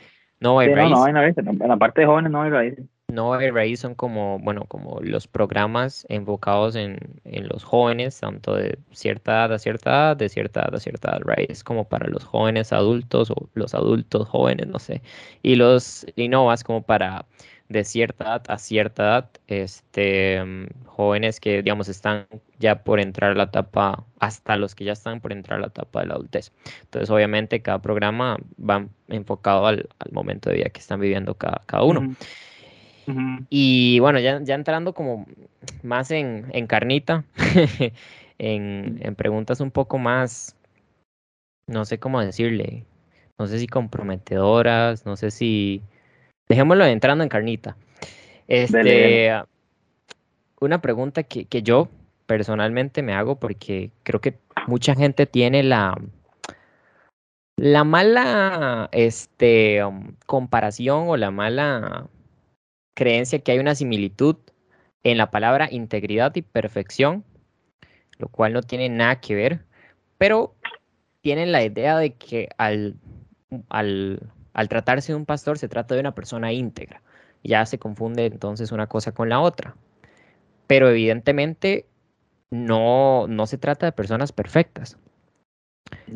No hay Raíz. No, no hay Raíz. En la parte de jóvenes no hay Raíz. No hay Raíz son como, bueno, como los programas enfocados en, en, los jóvenes, tanto de cierta edad a cierta edad, de cierta edad a cierta edad. Raíz como para los jóvenes adultos o los adultos jóvenes, no sé. Y los Innovas como para de cierta edad a cierta edad, este, mm, jóvenes que, digamos, están ya por entrar a la etapa, hasta los que ya están por entrar a la etapa de la adultez. Entonces, obviamente, cada programa va enfocado al, momento de vida que están viviendo cada, cada uno. Y bueno, ya, ya entrando como más en, en carnita, en, en preguntas un poco más, no sé cómo decirle, no sé si comprometedoras, no sé si Dejémoslo entrando en carnita. Este, una pregunta que, que, yo personalmente me hago porque creo que mucha gente tiene la, la mala este, um, comparación o la mala creencia que hay una similitud en la palabra integridad y perfección, lo cual no tiene nada que ver, pero tienen la idea de que al, al al tratarse de un pastor se trata de una persona íntegra. Ya se confunde entonces una cosa con la otra. Pero evidentemente no, no se trata de personas perfectas.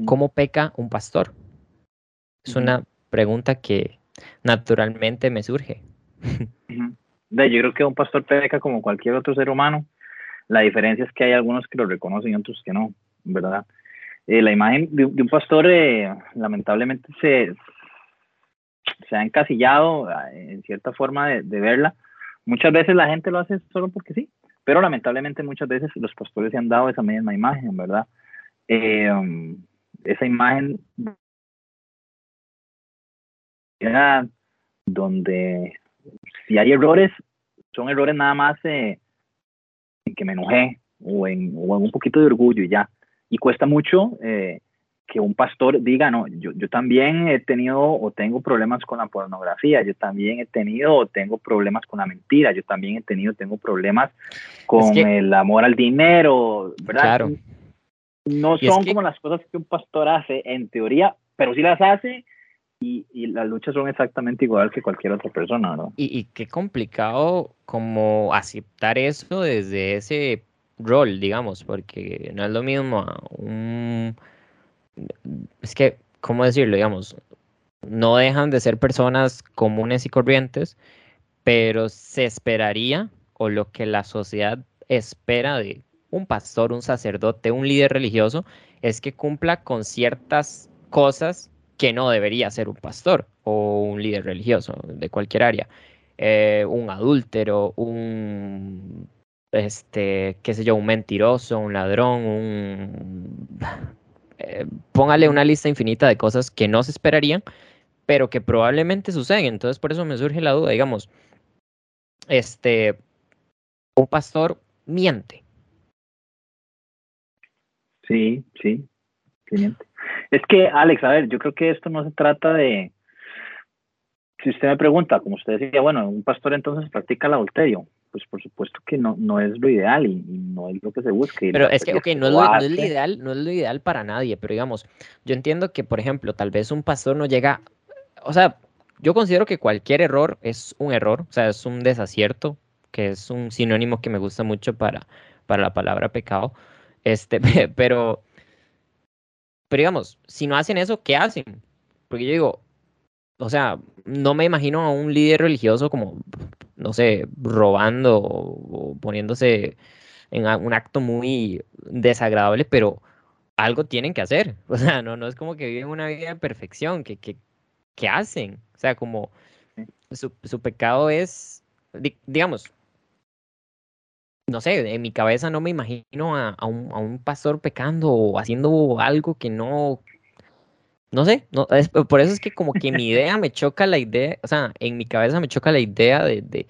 ¿Cómo peca un pastor? Es una pregunta que naturalmente me surge. Yo creo que un pastor peca como cualquier otro ser humano. La diferencia es que hay algunos que lo reconocen y otros que no, ¿verdad? Eh, la imagen de, un pastor eh, lamentablemente se, se ha encasillado ah, en cierta forma de, verla. Muchas veces la gente lo hace solo porque sí, pero lamentablemente muchas veces los pastores se han dado esa misma imagen, ¿verdad? Eh, esa imagen donde si hay errores, son errores nada más en que me enojé o en, o en, un poquito de orgullo y ya. Y cuesta mucho eh, que un pastor diga, no, yo, yo también he tenido o tengo problemas con la pornografía, yo también he tenido o tengo problemas con la mentira, yo también he tenido, tengo problemas con el amor al dinero, ¿verdad? Claro. No son como las cosas que un pastor hace en teoría, pero sí las hace y, y, las luchas son exactamente igual que cualquier otra persona, ¿no? Y, y qué complicado como aceptar eso desde ese rol, digamos, porque no es lo mismo un es que, ¿cómo decirlo? Digamos, no dejan de ser personas comunes y corrientes, pero se esperaría, o lo que la sociedad espera de un pastor, un sacerdote, un líder religioso, es que cumpla con ciertas cosas que no debería ser un pastor o un líder religioso de cualquier área. Eh, un adúltero, un, este, qué sé yo, un mentiroso, un ladrón, un eh, póngale una lista infinita de cosas que no se esperarían, pero que probablemente suceden. Entonces, por eso me surge la duda, digamos, este, un pastor miente. Sí, sí, sí miente. Es que, Alex, a ver, yo creo que esto no se trata de, si usted me pregunta, como usted decía, bueno, un pastor entonces practica el adulterio pues por supuesto que no, no es lo ideal y, no es lo que se busque. Pero es que, ok, no es, lo, ideal, no es lo ideal para nadie, pero digamos, yo entiendo que, por ejemplo, tal vez un pastor no llega, o sea, yo considero que cualquier error es un error, o sea, es un desacierto, que es un sinónimo que me gusta mucho para, para la palabra pecado, este, pero, pero digamos, si no hacen eso, ¿qué hacen? Porque yo digo, o sea, no me imagino a un líder religioso como no sé, robando o, poniéndose en un acto muy desagradable, pero algo tienen que hacer. O sea, no, no es como que viven una vida de perfección, que, que, que hacen. O sea, como su, su pecado es, digamos, no sé, en mi cabeza no me imagino a, a, un, a, un, pastor pecando o haciendo algo que no, no sé, no, es, por eso es que como que mi idea me choca la idea, o sea, en mi cabeza me choca la idea de, de,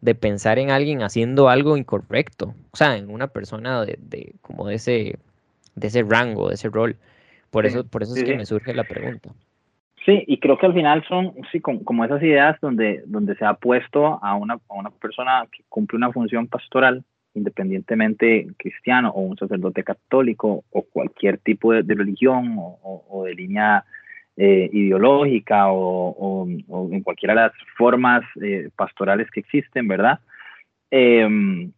de pensar en alguien haciendo algo incorrecto, o sea, en una persona de, de como de ese, de ese rango, de ese rol. Por eso, por eso es que me surge la pregunta. Sí, y creo que al final son sí, como, esas ideas donde, donde se ha puesto a una, a una persona que cumple una función pastoral, independientemente cristiano o un sacerdote católico o cualquier tipo de, religión o, de línea eh, ideológica o, en cualquiera de las formas eh, pastorales que existen, ¿verdad? Em,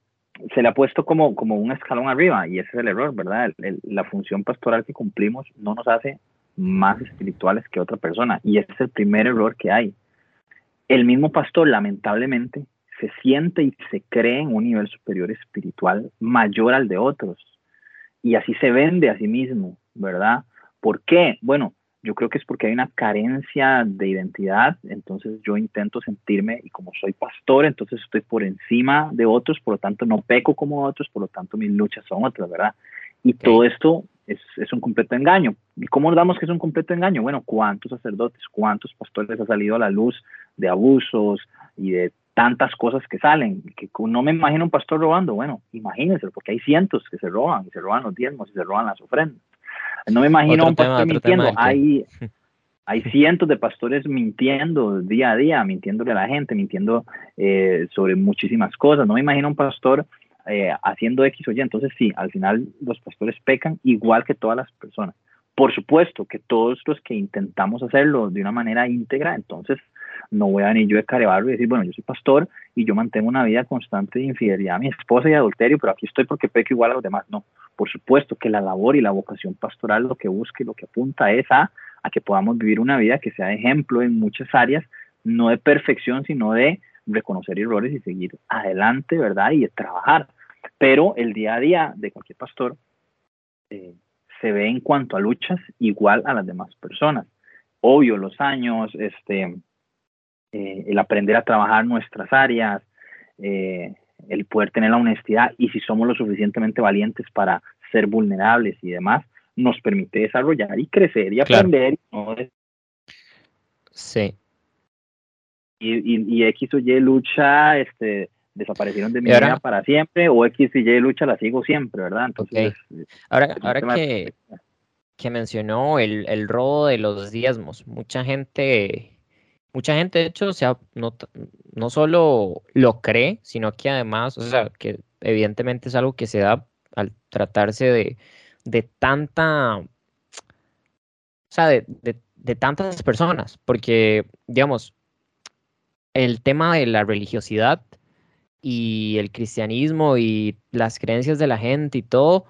se le ha puesto como, como un escalón arriba y ese es el error, ¿verdad? la función pastoral que cumplimos no nos hace más espirituales que otra persona y ese es el primer error que hay. El mismo pastor, lamentablemente, se siente y se cree en un nivel superior espiritual mayor al de otros y así se vende a sí mismo, ¿verdad? ¿Por qué? Bueno, yo creo que es porque hay una carencia de identidad, entonces yo intento sentirme, y como soy pastor, entonces estoy por encima de otros, por lo tanto no peco como otros, por lo tanto mis luchas son otras, ¿verdad? Y todo esto es, es, un completo engaño. ¿Y cómo damos que es un completo engaño? Bueno, ¿cuántos sacerdotes, cuántos pastores ha salido a la luz de abusos y de tantas cosas que salen? Que no me imagino un pastor robando. Bueno, imagínense, porque hay cientos que se roban, y se roban los diezmos y se roban las ofrendas. No me imagino un pastor mintiendo. Hay, hay cientos de pastores mintiendo día a día, mintiéndole a la gente, mintiendo eh, sobre muchísimas cosas. No me imagino un pastor eh, haciendo X o Y. Entonces, sí, al final los pastores pecan igual que todas las personas. Por supuesto que todos los que intentamos hacerlo de una manera íntegra, entonces no voy a venir yo de carebarro y decir, bueno, yo soy pastor y yo mantengo una vida constante de infidelidad a mi esposa y adulterio, pero aquí estoy porque peco igual a los demás. No, por supuesto que la labor y la vocación pastoral lo que busca y lo que apunta es a, a que podamos vivir una vida que sea ejemplo en muchas áreas, no de perfección, sino de reconocer errores y seguir adelante, ¿verdad? Y de trabajar. Pero el día a día de cualquier pastor eh, se ve en cuanto a luchas igual a las demás personas. Obvio, los años, este, eh, el aprender a trabajar nuestras áreas, eh, el poder tener la honestidad y si somos lo suficientemente valientes para ser vulnerables y demás, nos permite desarrollar y crecer y aprender. Sí. Y, y, X o Y lucha, este, desaparecieron de mi vida para siempre, o X y Y lucha la sigo siempre, ¿verdad? Entonces, ahora, ahora que, que mencionó el, el robo de los diezmos, mucha gente mucha gente, de hecho, sea, no, no solo lo cree, sino que además, o sea, que evidentemente es algo que se da al tratarse de, de tanta, o sea, de, de, tantas personas, porque, digamos, el tema de la religiosidad y el cristianismo y las creencias de la gente y todo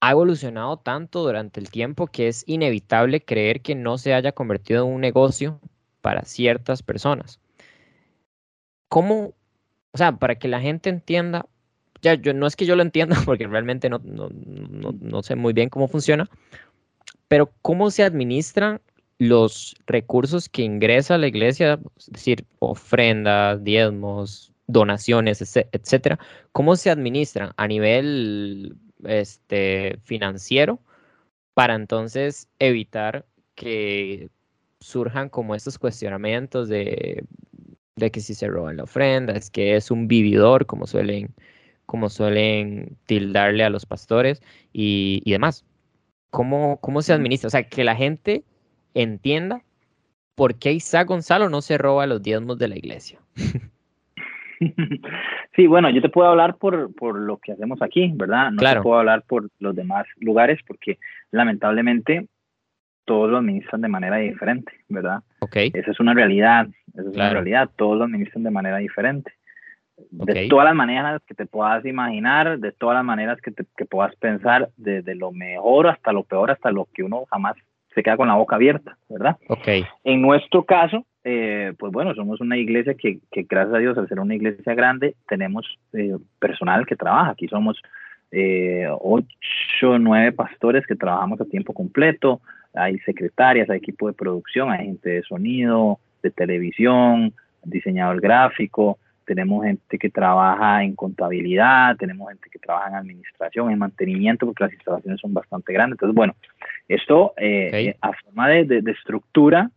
ha evolucionado tanto durante el tiempo que es inevitable creer que no se haya convertido en un negocio para ciertas personas. ¿Cómo, o sea, para que la gente entienda, ya yo no es que yo lo entienda porque realmente no, no, sé muy bien cómo funciona, pero cómo se administran los recursos que ingresa la iglesia, es decir, ofrendas, diezmos, donaciones, etcétera, cómo se administran a nivel este, financiero para entonces evitar que surjan como estos cuestionamientos de, de que si se roban la ofrenda, es que es un vividor, como suelen, como suelen tildarle a los pastores y, y demás. ¿Cómo, ¿Cómo se administra? O sea, que la gente entienda por qué Isaac Gonzalo no se roba los diezmos de la iglesia. Sí, bueno, yo te puedo hablar por, por lo que hacemos aquí, ¿verdad? No te puedo hablar por los demás lugares porque lamentablemente todos lo administran de manera diferente, ¿verdad? Okay. Esa es una realidad, esa es una realidad, todos lo administran de manera diferente. De todas las maneras que te puedas imaginar, de todas las maneras que, te, que puedas pensar, desde lo mejor hasta lo peor, hasta lo que uno jamás se queda con la boca abierta, ¿verdad? Okay. En nuestro caso, eh, pues bueno, somos una iglesia que, que, gracias a Dios, al ser una iglesia grande, tenemos eh, personal que trabaja. Aquí somos eh, ocho, nueve pastores que trabajamos a tiempo completo hay secretarias, hay equipo de producción, hay gente de sonido, de televisión, diseñador gráfico, tenemos gente que trabaja en contabilidad, tenemos gente que trabaja en administración, en mantenimiento, porque las instalaciones son bastante grandes. Entonces, bueno, esto eh, a forma de, estructura,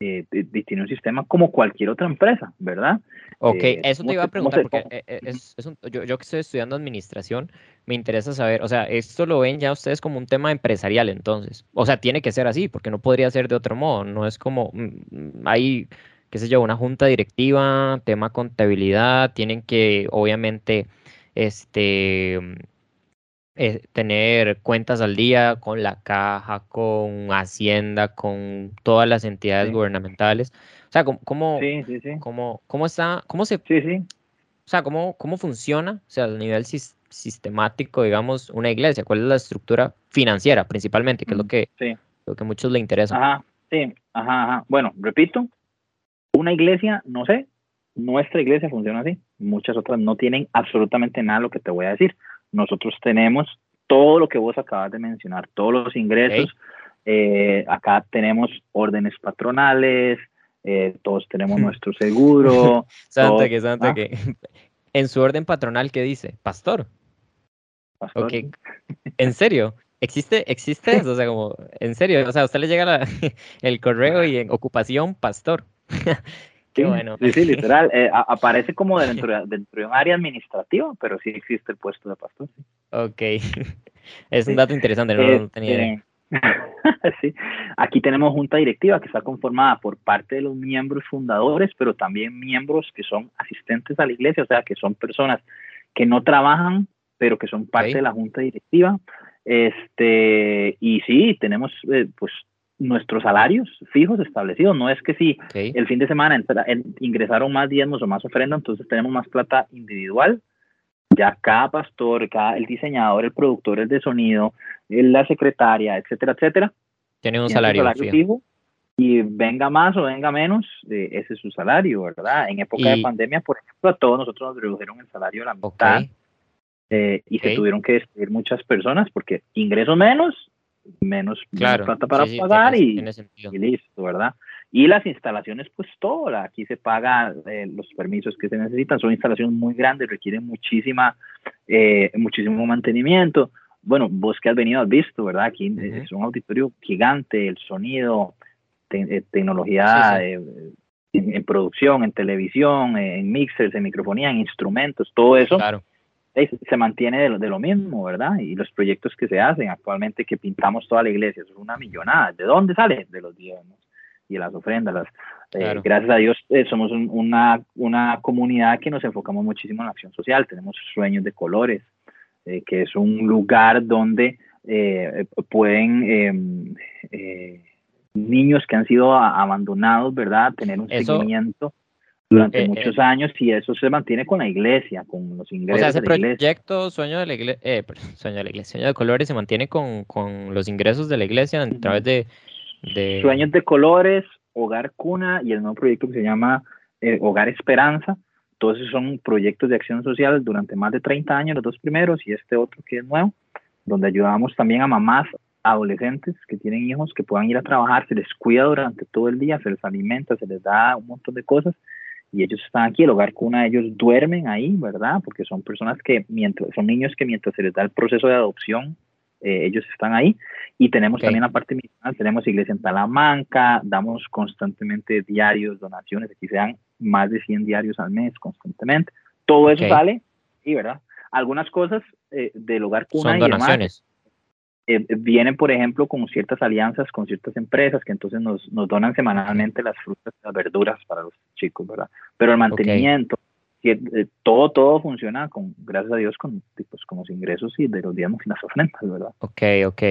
eh, tiene un sistema como cualquier otra empresa, ¿verdad? Ok, eh, eso te iba a preguntar, porque eh, es, yo, yo, que estoy estudiando administración, me interesa saber, o sea, esto lo ven ya ustedes como un tema empresarial entonces, o sea, tiene que ser así, porque no podría ser de otro modo, no es como, mm, mm, hay, qué sé yo, una junta directiva, tema contabilidad, tienen que, obviamente, este eh, tener cuentas al día con la caja, con Hacienda, con todas las entidades gubernamentales. O sea, ¿cómo, cómo, cómo, está, cómo se, o sea, cómo, cómo funciona, o sea, a nivel sistemático, digamos, una iglesia? ¿Cuál es la estructura financiera principalmente, que es lo que, lo que a muchos le interesa? Ajá, sí, ajá, ajá. Bueno, repito, una iglesia, no sé, nuestra iglesia funciona así. Muchas otras no tienen absolutamente nada lo que te voy a decir nosotros tenemos todo lo que vos acabas de mencionar, todos los ingresos. Eh, acá tenemos órdenes patronales, eh, todos tenemos nuestro seguro. Santa que, Santa ¿ah? que. En su orden patronal, ¿qué dice? Pastor. Pastor. ¿En serio? ¿Existe, existe eso? O sea, como, en serio, o sea, a usted le llega el correo y en ocupación, pastor. Sí, bueno. Sí, literal. Eh, aparece como dentro, dentro de un área administrativa, pero sí existe el puesto de pastor. Ok. Es un dato interesante, no, lo tenía sí. Aquí tenemos junta directiva que está conformada por parte de los miembros fundadores, pero también miembros que son asistentes a la iglesia, o sea, que son personas que no trabajan, pero que son parte de la junta directiva. Este, y sí, tenemos eh, pues nuestros salarios fijos establecidos. No es que si el fin de semana ingresaron más diezmos o más ofrenda, entonces tenemos más plata individual. Ya cada pastor, cada el diseñador, el productor, el de sonido, la secretaria, etcétera, etcétera. Tiene un salario, fijo. Y venga más o venga menos, eh, ese es su salario, ¿verdad? En época de pandemia, por ejemplo, a todos nosotros nos redujeron el salario a la mitad. Eh, y se tuvieron que despedir muchas personas porque ingreso menos menos, plata para pagar y, listo, ¿verdad? Y las instalaciones, pues todo, aquí se paga eh, los permisos que se necesitan, son instalaciones muy grandes, requieren muchísima, eh, muchísimo mantenimiento. Bueno, vos que has venido has visto, ¿verdad? Aquí es un auditorio gigante, el sonido, eh, tecnología en, producción, en televisión, en mixers, en microfonía, en instrumentos, todo eso. Claro se mantiene de lo, de lo, mismo, ¿verdad? Y los proyectos que se hacen actualmente, que pintamos toda la iglesia, es una millonada. ¿De dónde sale? De los diezmos y las ofrendas. Las, eh, gracias a Dios eh, somos una, una comunidad que nos enfocamos muchísimo en la acción social. Tenemos Sueños de Colores, eh, que es un lugar donde pueden em, niños que han sido abandonados, ¿verdad? Tener un seguimiento durante eh, muchos eh, años y eso se mantiene con la iglesia, con los ingresos. O sea, ese proyecto Sueño de la Iglesia, eh, Sueño de la Iglesia, Sueño de Colores se mantiene con, con los ingresos de la iglesia a través de, de, Sueños de Colores, Hogar Cuna y el nuevo proyecto que se llama Hogar Esperanza. Todos esos son proyectos de acción social durante más de 30 años, los dos primeros y este otro que es nuevo, donde ayudamos también a mamás adolescentes que tienen hijos que puedan ir a trabajar, se les cuida durante todo el día, se les alimenta, se les da un montón de cosas y ellos están aquí, el hogar cuna, ellos duermen ahí, ¿verdad? Porque son personas que, mientras, son niños que mientras se les da el proceso de adopción, eh, ellos están ahí. Y tenemos también la parte misional, tenemos iglesia en Talamanca, damos constantemente diarios, donaciones, aquí se dan más de 100 diarios al mes constantemente. Todo eso sale, sí, ¿verdad? Algunas cosas eh, del hogar cuna son donaciones. Eh, vienen, por ejemplo, con ciertas alianzas con ciertas empresas que entonces nos, nos donan semanalmente las frutas, las verduras para los chicos, ¿verdad? Pero el mantenimiento, eh, todo, todo funciona, con, gracias a Dios, con, pues, con los ingresos y de los días y las ofrendas, ¿verdad? Ok, ok.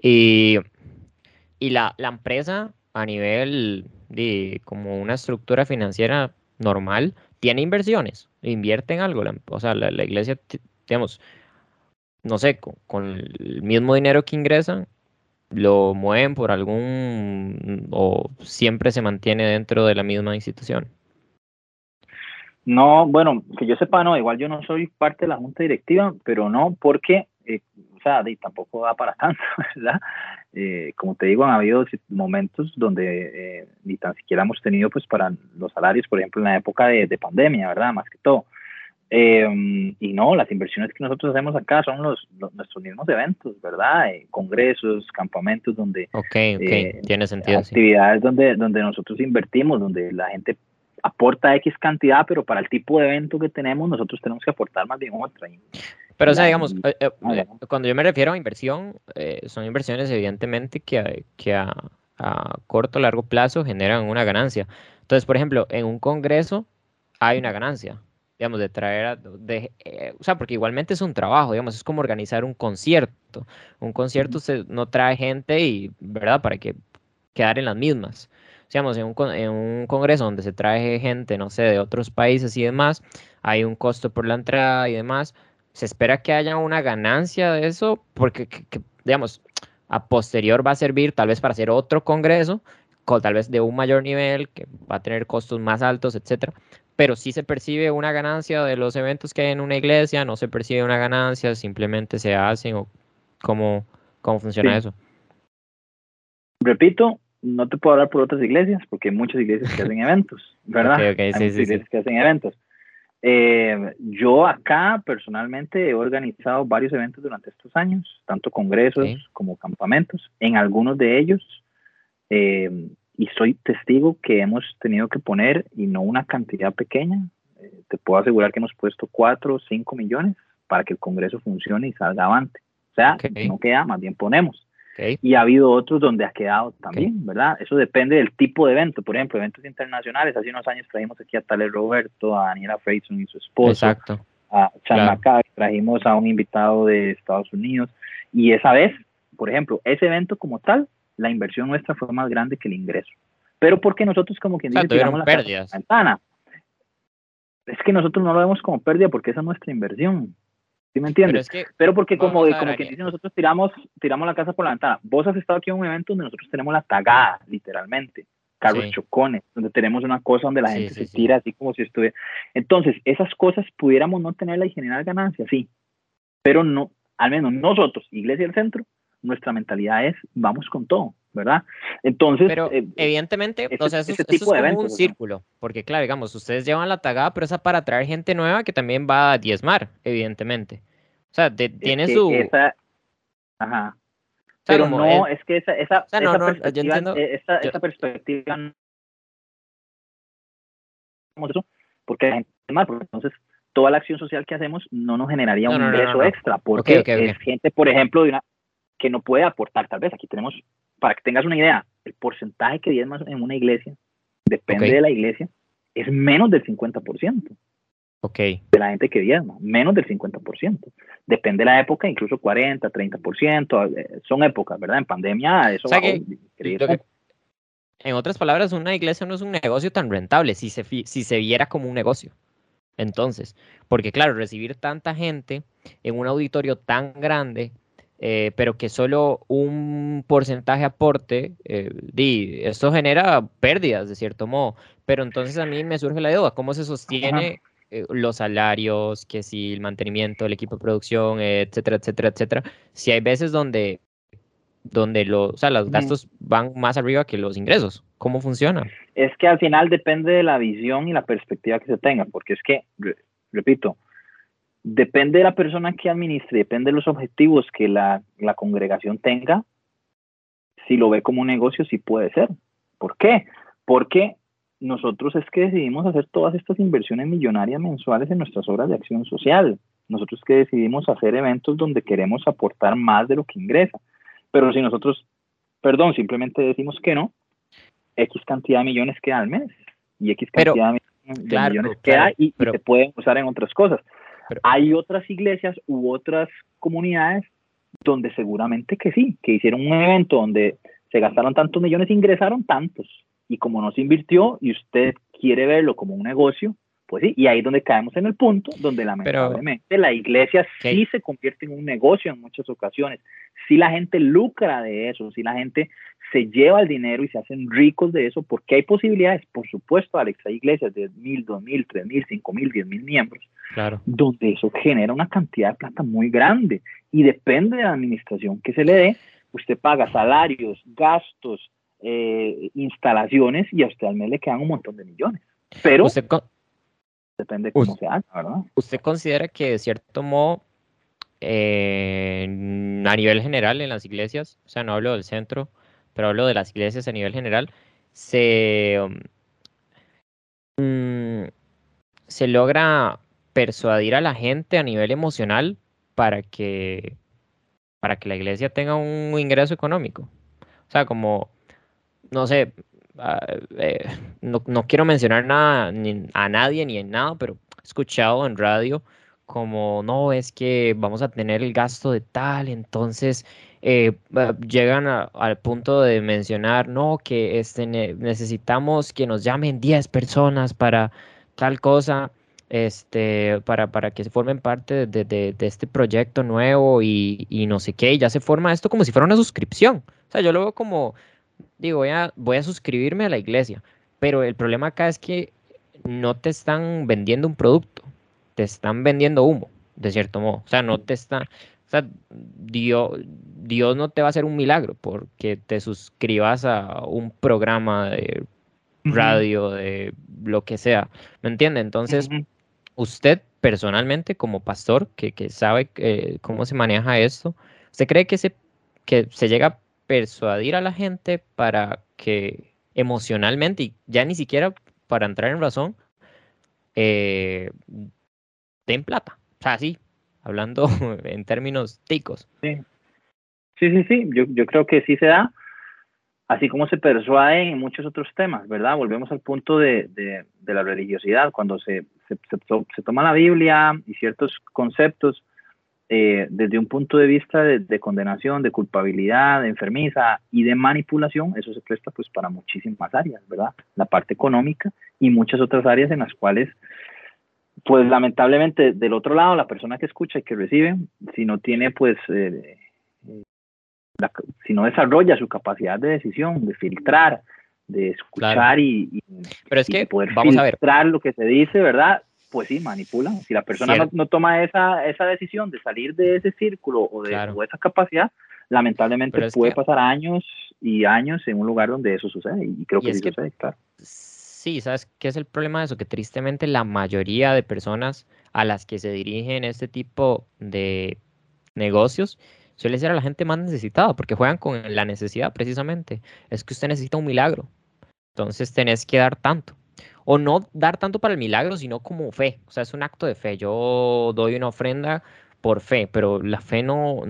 Y, y la, la empresa a nivel de como una estructura financiera normal, ¿tiene inversiones? ¿Invierte en algo? o sea, la, la iglesia, digamos, no sé, con, el mismo dinero que ingresan, lo mueven por algún o siempre se mantiene dentro de la misma institución? No, bueno, que yo sepa, no, igual yo no soy parte de la junta directiva, pero no porque, eh, o sea, tampoco da para tanto, ¿verdad? Eh, como te digo, han habido momentos donde eh, ni tan siquiera hemos tenido, pues, para los salarios, por ejemplo, en la época de, de pandemia, ¿verdad? Más que todo Em, y no, las inversiones que nosotros hacemos acá son los, nuestros mismos eventos, ¿verdad? Eh, congresos, campamentos donde... Ok, ok, tiene sentido. Actividades donde, donde nosotros invertimos, donde la gente aporta X cantidad, pero para el tipo de evento que tenemos, nosotros tenemos que aportar más bien otra. Pero, o sea, digamos, eh, eh, eh, cuando yo me refiero a inversión, son inversiones evidentemente que, que a, a corto o largo plazo generan una ganancia. Entonces, por ejemplo, en un congreso hay una ganancia, digamos, de traer, a, de, o sea, porque igualmente es un trabajo, digamos, es como organizar un concierto. Un concierto se, no trae gente y, ¿verdad? Para que quedar en las mismas digamos, en un, en un congreso donde se trae gente, no sé, de otros países y demás, hay un costo por la entrada y demás, se espera que haya una ganancia de eso, porque, digamos, a posterior va a servir tal vez para hacer otro congreso, con, tal vez de un mayor nivel, que va a tener costos más altos, etcétera. Pero sí se percibe una ganancia de los eventos que hay en una iglesia, no se percibe una ganancia, simplemente se hacen o cómo, cómo funciona eso. Repito, no te puedo hablar por otras iglesias, porque hay muchas iglesias que hacen eventos, ¿verdad? hay muchas iglesias que hacen eventos. Eh, yo acá personalmente he organizado varios eventos durante estos años, tanto congresos como campamentos, en algunos de ellos, eh, y soy testigo que hemos tenido que poner, y no una cantidad pequeña, eh, te puedo asegurar que hemos puesto 4 o 5 millones para que el congreso funcione y salga avante. O sea, no queda, más bien ponemos. Y ha habido otros donde ha quedado también, ¿verdad? Eso depende del tipo de evento. Por ejemplo, eventos internacionales. Hace unos años trajimos aquí a Tale Roberto, a Daniela Freyson y su esposo. Exacto. A Chan trajimos a un invitado de Estados Unidos. Y esa vez, por ejemplo, ese evento como tal, la inversión nuestra fue más grande que el ingreso. Pero porque nosotros como quien dice, tiramos la ventana. Es que nosotros no lo vemos como pérdida porque esa es nuestra inversión. ¿Sí me entiendes? Pero, porque como, como quien dice, nosotros tiramos, tiramos la casa por la ventana. Vos has estado aquí en un evento donde nosotros tenemos la tagada, literalmente. Carros chocones, donde tenemos una cosa donde la gente se tira así como si estuviera. Entonces, esas cosas pudiéramos no tenerla y generar ganancias, sí. Pero no, al menos nosotros, Iglesia del Centro, nuestra mentalidad es vamos con todo, ¿verdad? Entonces, pero eh, evidentemente, o sea, eso, es como un círculo, porque claro, digamos, ustedes llevan la tagada, pero esa para atraer gente nueva que también va a diezmar, evidentemente. O sea, tiene su... Ajá. pero no, es, que esa, esa, esa perspectiva, esa, perspectiva no eso porque la gente porque entonces toda la acción social que hacemos no nos generaría un ingreso extra, porque es gente, por ejemplo, de una, que no puede aportar. Tal vez aquí tenemos, para que tengas una idea, el porcentaje que diezmas en una iglesia, depende de la iglesia, es menos del 50%. Ok. De la gente que diezma, menos del 50%. Depende de la época, incluso 40, 30%, eh, son épocas, ¿verdad? En pandemia eso En otras palabras, una iglesia no es un negocio tan rentable si se, si se viera como un negocio. Entonces, porque claro, recibir tanta gente en un auditorio tan grande eh, pero que solo un porcentaje aporte, eh, esto genera pérdidas de cierto modo. Pero entonces a mí me surge la duda, ¿cómo se sostiene eh, los salarios, que si el mantenimiento del equipo de producción, etcétera, etcétera, etcétera? Si hay veces donde, donde los, o sea, los gastos van más arriba que los ingresos. ¿Cómo funciona? Es que al final depende de la visión y la perspectiva que se tenga, porque es que, repito, depende de la persona que administre, depende de los objetivos que la, congregación tenga, si lo ve como un negocio, sí puede ser. ¿Por qué? Porque nosotros es que decidimos hacer todas estas inversiones millonarias mensuales en nuestras obras de acción social. Nosotros que decidimos hacer eventos donde queremos aportar más de lo que ingresa. Pero si nosotros, perdón, simplemente decimos que no, X cantidad de millones queda al mes y X cantidad de millones queda y, y se pueden usar en otras cosas. Hay otras iglesias u otras comunidades donde seguramente que sí, que hicieron un evento donde se gastaron tantos millones, ingresaron tantos. Y como no se invirtió y usted quiere verlo como un negocio, pues sí, y ahí es donde caemos en el punto donde lamentablemente la iglesia sí se convierte en un negocio en muchas ocasiones. Si la gente lucra de eso, si la gente se lleva el dinero y se hacen ricos de eso, porque hay posibilidades, por supuesto, Alex, hay iglesias de mil, dos mil, tres mil, cinco mil, diez mil miembros, claro. donde eso genera una cantidad de plata muy grande y depende de la administración que se le dé, usted paga salarios, gastos, eh, instalaciones y a usted al mes le quedan un montón de millones. Pero depende cómo se haga, ¿verdad? ¿Usted considera que de cierto modo ¿Usted considera que de cierto modo eh, a nivel general en las iglesias, o sea, no hablo del centro, pero hablo de las iglesias a nivel general, se, um, se logra persuadir a la gente a nivel emocional para que, para que la iglesia tenga un ingreso económico. O sea, como, no sé, eh, no, no, quiero mencionar nada a nadie ni en nada, pero he escuchado en radio como, no, es que vamos a tener el gasto de tal, entonces eh, llegan al punto de mencionar, no, que este, necesitamos que nos llamen 10 personas para tal cosa, este, para, para que se formen parte de, de, este proyecto nuevo y, y, no sé qué, y ya se forma esto como si fuera una suscripción. O sea, yo lo veo como, digo, voy a, voy a suscribirme a la iglesia, pero el problema acá es que no te están vendiendo un producto, te están vendiendo humo, de cierto modo. O sea, no te está, o sea, Dios, Dios no te va a hacer un milagro porque te suscribas a un programa de radio, de lo que sea. ¿Me entiende? Entonces, usted personalmente, como pastor, que, que sabe eh, cómo se maneja esto, ¿usted cree que se, que se llega persuadir a la gente para que emocionalmente, y ya ni siquiera para entrar en razón, eh, den plata. O sea, sí, hablando en términos ticos. Sí, sí, sí. Yo, yo creo que sí se da, así como se persuade en muchos otros temas, ¿verdad? Volvemos al punto de, de, la religiosidad, cuando se, se, toma la Biblia y ciertos conceptos eh, desde un punto de vista de, de, condenación, de culpabilidad, de enfermiza y de manipulación, eso se presta pues para muchísimas áreas, ¿verdad? La parte económica y muchas otras áreas en las cuales pues lamentablemente del otro lado, la persona que escucha y que recibe, si no tiene pues, eh, si no desarrolla su capacidad de decisión, de filtrar, de escuchar y, Pero es que, poder vamos filtrar a ver. lo que se dice, ¿verdad? Pues sí, manipulan. Si la persona no, no, toma esa, esa decisión de salir de ese círculo o de o esa capacidad, lamentablemente puede que, pasar años y años en un lugar donde eso sucede. Y creo que sí que, sucede, claro Sí, ¿sabes qué es el problema de eso? Que tristemente la mayoría de personas a las que se dirigen este tipo de negocios suele ser a la gente más necesitada, porque juegan con la necesidad precisamente. Es que usted necesita un milagro. Entonces tenés que dar tanto. O no dar tanto para el milagro, sino como fe. O sea, es un acto de fe. Yo doy una ofrenda por fe, pero la fe no...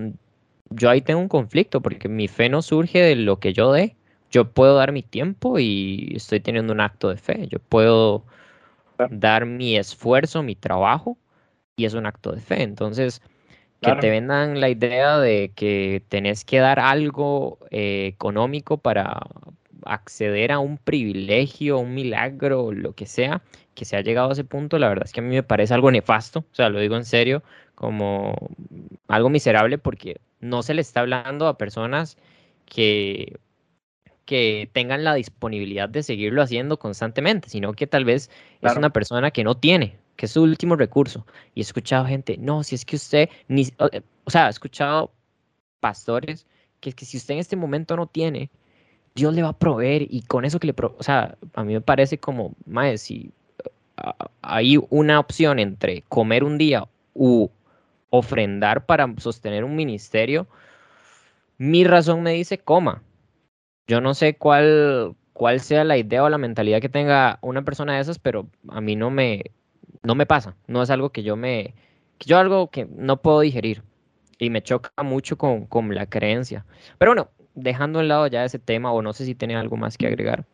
Yo ahí tengo un conflicto, porque mi fe no surge de lo que yo dé, yo puedo dar mi tiempo y estoy teniendo un acto de fe. Yo puedo dar mi esfuerzo, mi trabajo y es un acto de fe. Entonces, que te vendan la idea de que tenés que dar algo eh, económico para acceder a un privilegio, un milagro, lo que sea, que se ha llegado a ese punto, la verdad es que a mí me parece algo nefasto, o sea, lo digo en serio, como algo miserable porque no se le está hablando a personas que que tengan la disponibilidad de seguirlo haciendo constantemente, sino que tal vez claro. es una persona que no tiene, que es su último recurso. Y he escuchado gente, no, si es que usted, ni, o sea, he escuchado pastores que es que si usted en este momento no tiene, Dios le va a proveer y con eso que le, pro o sea, a mí me parece como, más si hay una opción entre comer un día u ofrendar para sostener un ministerio, mi razón me dice coma, yo no sé cuál, cuál sea la idea o la mentalidad que tenga una persona de esas, pero a mí no me, no me pasa. No es algo que yo me. Yo algo que no puedo digerir. Y me choca mucho con, con la creencia. Pero bueno, dejando a un lado ya ese tema, o no sé si tiene algo más que agregar.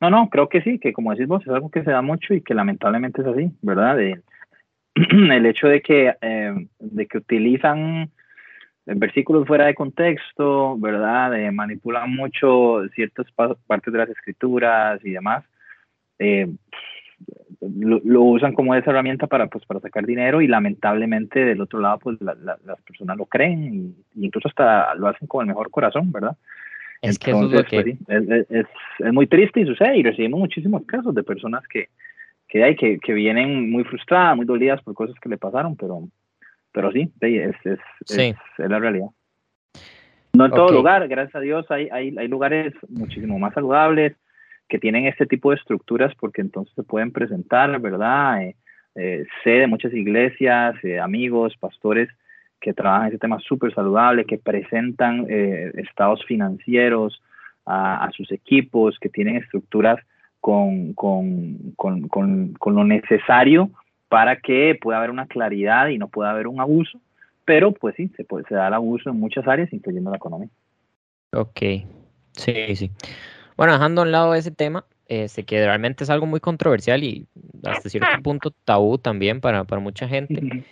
No, no, creo que sí, que como decís vos, es algo que se da mucho y que lamentablemente es así, ¿verdad? De, el hecho de que, eh, de que utilizan versículos fuera de contexto, ¿verdad? Eh, manipulan mucho ciertas partes de las escrituras y demás. Eh, lo, lo, usan como esa herramienta para, pues, para sacar dinero y lamentablemente del otro lado, pues la, la, las personas lo creen y, incluso hasta lo hacen con el mejor corazón, ¿verdad? Es Entonces, que, es, que... Pues, es, es, es, muy triste y sucede y recibimos muchísimos casos de personas que, que hay que, que vienen muy frustradas, muy dolidas por cosas que le pasaron, pero pero sí, es, es, sí. es, la realidad. No en todo okay. lugar, gracias a Dios, hay, hay, hay lugares muchísimo más saludables que tienen este tipo de estructuras porque entonces se pueden presentar, ¿verdad? Eh, eh, sé de muchas iglesias, amigos, pastores que trabajan ese tema súper saludable, que presentan estados financieros a, sus equipos, que tienen estructuras con, con, con, con, lo necesario para que pueda haber una claridad y no pueda haber un abuso, pero pues sí, se, puede, se da el abuso en muchas áreas, incluyendo la economía. Ok, sí, sí. Bueno, dejando a un lado ese tema, este, que realmente es algo muy controversial y hasta cierto punto tabú también para, para mucha gente.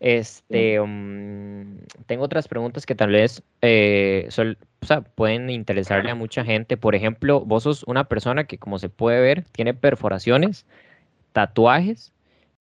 Este, um, tengo otras preguntas que tal vez eh, pueden interesarle a mucha gente. Por ejemplo, vos sos una persona que, como se puede ver, tiene perforaciones, tatuajes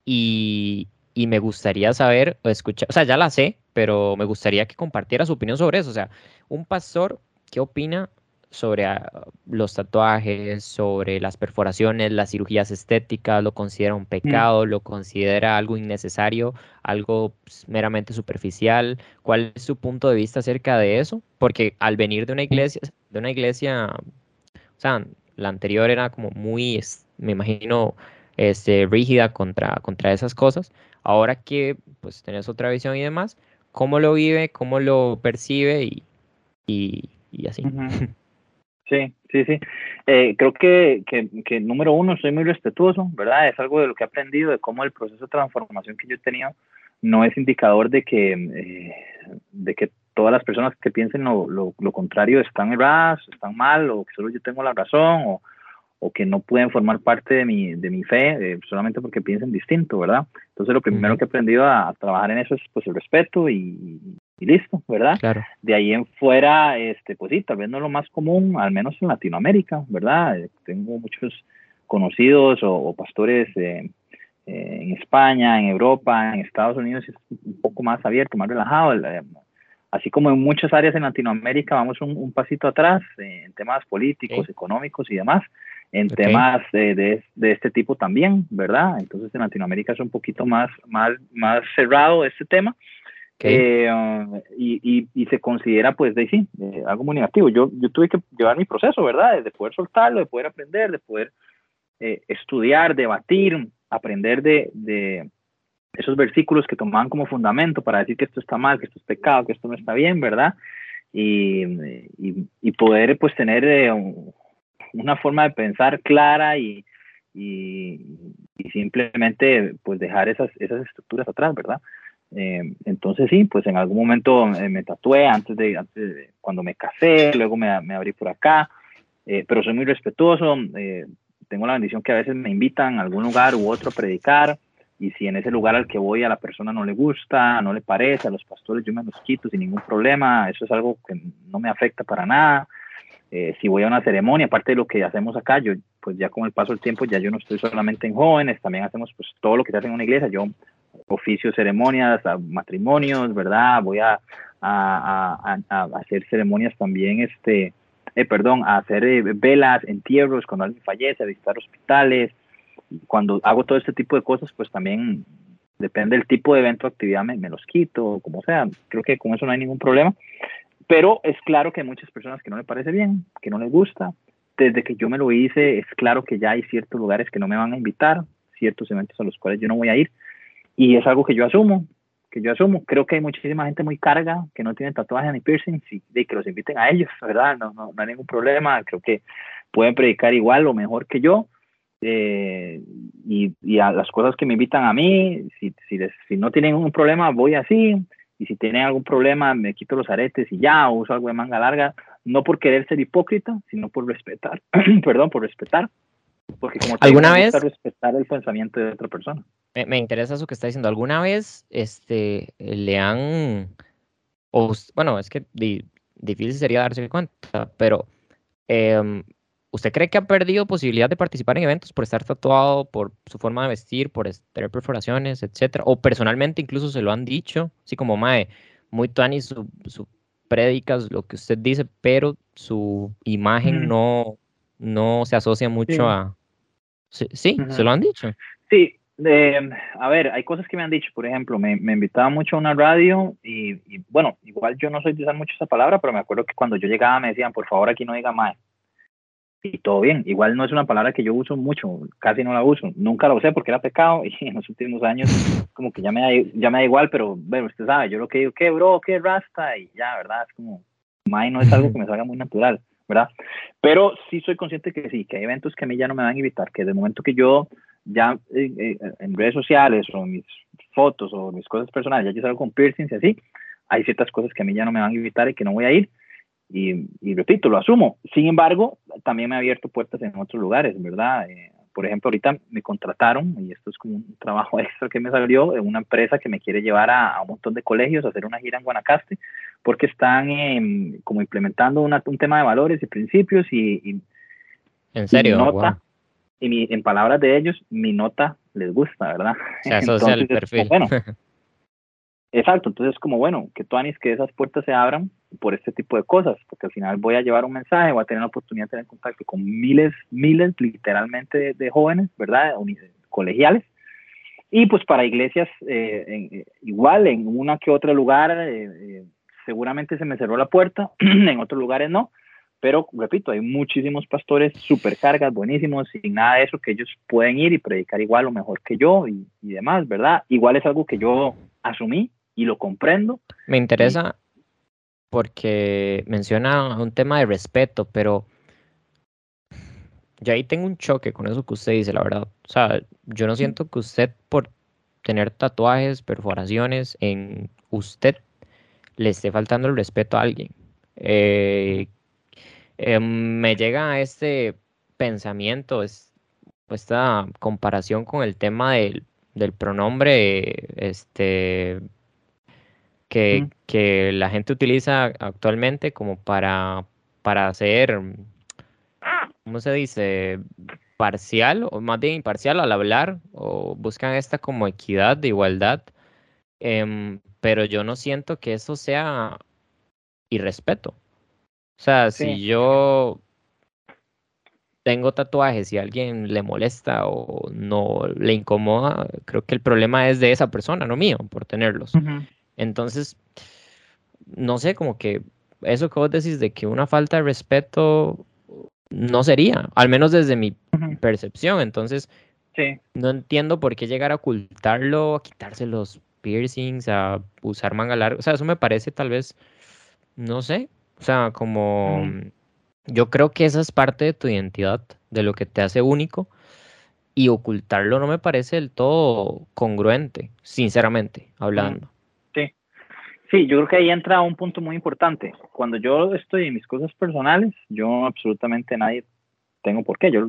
y, y me gustaría saber o escuchar, o sea, ya la sé, pero me gustaría que compartiera su opinión sobre eso. O sea, un pastor, ¿qué opina sobre ah, los tatuajes, sobre las perforaciones, las cirugías estéticas, lo considera un mm. pecado, lo considera algo innecesario, algo pues, meramente superficial. ¿Cuál es su punto de vista acerca de eso? Porque al venir de una iglesia, de una iglesia, o sea, la anterior era como muy, me imagino, este, rígida contra, contra esas cosas. Ahora que pues tenés otra visión y demás, ¿cómo lo vive, cómo lo percibe y, y, así? Sí, sí, sí. Eh, creo que, que, que, número uno, soy muy respetuoso, ¿verdad? Es algo de lo que he aprendido, de cómo el proceso de transformación que yo he tenido no es indicador de que, eh, de que todas las personas que piensen lo, lo, lo, contrario están erradas, están mal, o que solo yo tengo la razón, o, o que no pueden formar parte de mi, de mi fe eh, solamente porque piensen distinto, ¿verdad? Entonces lo primero que he aprendido a, trabajar en eso es pues el respeto y, y listo, ¿verdad? Claro. De ahí en fuera, este, pues sí, tal vez no es lo más común, al menos en Latinoamérica, ¿verdad? Eh, tengo muchos conocidos o, pastores eh, eh, en España, en Europa, en Estados Unidos, es un poco más abierto, más relajado. así como en muchas áreas en Latinoamérica, vamos un, pasito atrás en temas políticos, económicos y demás. En temas de, de, este tipo también, ¿verdad? Entonces en Latinoamérica es un poquito más, más, más cerrado este tema, eh, y, y, se considera, pues, de sí, algo muy negativo. Yo, yo tuve que llevar mi proceso, ¿verdad? De poder soltarlo, de poder aprender, de poder eh, estudiar, debatir, aprender de, de, esos versículos que tomaban como fundamento para decir que esto está mal, que esto es pecado, que esto no está bien, ¿verdad? Y, y, poder, pues, tener eh, una forma de pensar clara y, y, simplemente, pues, dejar esas, esas estructuras atrás, ¿verdad? Eh, entonces sí, pues en algún momento eh, me tatué antes de, antes de, cuando me casé, luego me, me abrí por acá, eh, pero soy muy respetuoso, tengo la bendición que a veces me invitan a algún lugar u otro a predicar y si en ese lugar al que voy a la persona no le gusta, no le parece, a los pastores yo me los quito sin ningún problema, eso es algo que no me afecta para nada. si voy a una ceremonia, aparte de lo que hacemos acá, yo pues ya con el paso del tiempo ya yo no estoy solamente en jóvenes, también hacemos pues todo lo que se hace en una iglesia, yo oficios, ceremonias, matrimonios, ¿verdad? Voy a, hacer ceremonias también, este, eh, perdón, a hacer eh, velas, entierros cuando alguien fallece, a visitar hospitales. Cuando hago todo este tipo de cosas, pues también depende del tipo de evento o actividad, me, me, los quito, como sea. Creo que con eso no hay ningún problema. Pero es claro que hay muchas personas que no le parece bien, que no les gusta. Desde que yo me lo hice, es claro que ya hay ciertos lugares que no me van a invitar, ciertos eventos a los cuales yo no voy a ir y es algo que yo asumo, que yo asumo. Creo que hay muchísima gente muy carga que no tiene tatuajes ni piercings y de que los inviten a ellos, ¿verdad? No, no, no hay ningún problema. Creo que pueden predicar igual o mejor que yo. Eh, y, y, a las cosas que me invitan a mí, si, si, si no tienen un problema, voy así. Y si tienen algún problema, me quito los aretes y ya, o uso algo de manga larga, no por querer ser hipócrita, sino por respetar, perdón, por respetar. Porque como te ¿Alguna vez? respetar el pensamiento de otra persona me, interesa eso que está diciendo. ¿Alguna vez este, le han, o, bueno, es que difícil sería darse cuenta, pero em, ¿usted cree que ha perdido posibilidad de participar en eventos por estar tatuado, por su forma de vestir, por tener perforaciones, etcétera? O personalmente incluso se lo han dicho, así como, Mae, muy Tani su, su predicas, lo que usted dice, pero su imagen no, no se asocia mucho a... Sí, se lo han dicho. Sí, a ver, hay cosas que me han dicho, por ejemplo, me, me invitaba mucho a una radio y, bueno, igual yo no soy de usar mucho esa palabra, pero me acuerdo que cuando yo llegaba me decían, por favor, aquí no diga mae. y todo bien. Igual no es una palabra que yo uso mucho, casi no la uso. Nunca la usé porque era pecado y en los últimos años como que ya me da, ya me da igual, pero bueno, usted sabe, yo lo que digo, ¿qué bro? ¿Qué rasta? Y ya, ¿verdad? Es como, May no es algo que me salga muy natural, ¿verdad? Pero sí soy consciente que sí, que hay eventos que a mí ya no me van a invitar, que de momento que yo ya eh, eh, en redes sociales o mis fotos o mis cosas personales, ya yo salgo con piercings y así, hay ciertas cosas que a mí ya no me van a invitar y que no voy a ir y, repito, lo asumo. Sin embargo, también me ha abierto puertas en otros lugares, ¿verdad? Eh, por ejemplo, ahorita me contrataron, y esto es como un trabajo extra que me salió, de una empresa que me quiere llevar a, un montón de colegios a hacer una gira en Guanacaste, porque están em, como implementando un tema de valores y principios y... ¿En serio? nota, Y en palabras de ellos, mi nota les gusta, ¿verdad? Se asocia el perfil. Bueno, Exacto, entonces como bueno, que tú Anis, que esas puertas se abran por este tipo de cosas, porque al final voy a llevar un mensaje, voy a tener la oportunidad de tener contacto con miles, miles literalmente de, jóvenes, ¿verdad? Colegiales. Y pues para iglesias, eh, eh, igual en una que otro lugar, eh, seguramente se me cerró la puerta, en otros lugares no, pero repito, hay muchísimos pastores supercargas, buenísimos, sin nada de eso, que ellos pueden ir y predicar igual o mejor que yo y demás, ¿verdad? Igual es algo que yo asumí y lo comprendo. Me interesa porque menciona un tema de respeto, pero yo ahí tengo un choque con eso que usted dice, la verdad. O sea, yo no siento que usted por tener tatuajes, perforaciones en usted le esté faltando el respeto a alguien. Eh, eh, me llega este pensamiento, esta comparación con el tema del, del pronombre este, que, la gente utiliza actualmente como para, para hacer, ¿cómo se dice? Parcial o más bien imparcial al hablar o buscan esta como equidad de igualdad, em, pero yo no siento que eso sea irrespeto. O sea, si yo tengo tatuajes y a alguien le molesta o no le incomoda, creo que el problema es de esa persona, no mío, por tenerlos. Entonces, no sé, como que eso que vos decís de que una falta de respeto no sería, al menos desde mi percepción. Entonces, no entiendo por qué llegar a ocultarlo, a quitarse los piercings, a usar manga larga. O sea, eso me parece tal vez, no sé, o sea, como yo creo que esa es parte de tu identidad, de lo que te hace único. Y ocultarlo no me parece del todo congruente, sinceramente, hablando. Sí, yo creo que ahí entra un punto muy importante. Cuando yo estoy en mis cosas personales, yo absolutamente nadie tengo por qué. Yo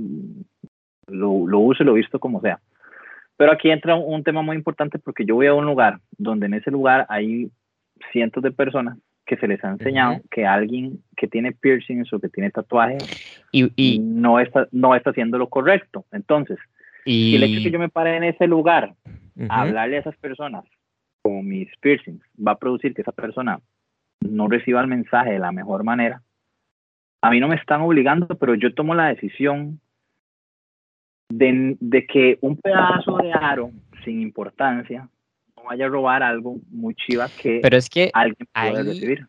lo, lo uso y lo visto como sea. Pero aquí entra un, tema muy importante porque yo voy a un lugar donde en ese lugar hay cientos de personas que se les ha enseñado que alguien que tiene piercings o que tiene tatuajes y, no, está, no está haciendo lo correcto. Entonces, y... el hecho de que yo me pare en ese lugar a hablarle a esas personas con mis piercings va a producir que esa persona no reciba el mensaje de la mejor manera, a mí no me están obligando, pero yo tomo la decisión de, de que un pedazo de aro sin importancia no vaya a robar algo muy chiva que, pero es que alguien puede recibir.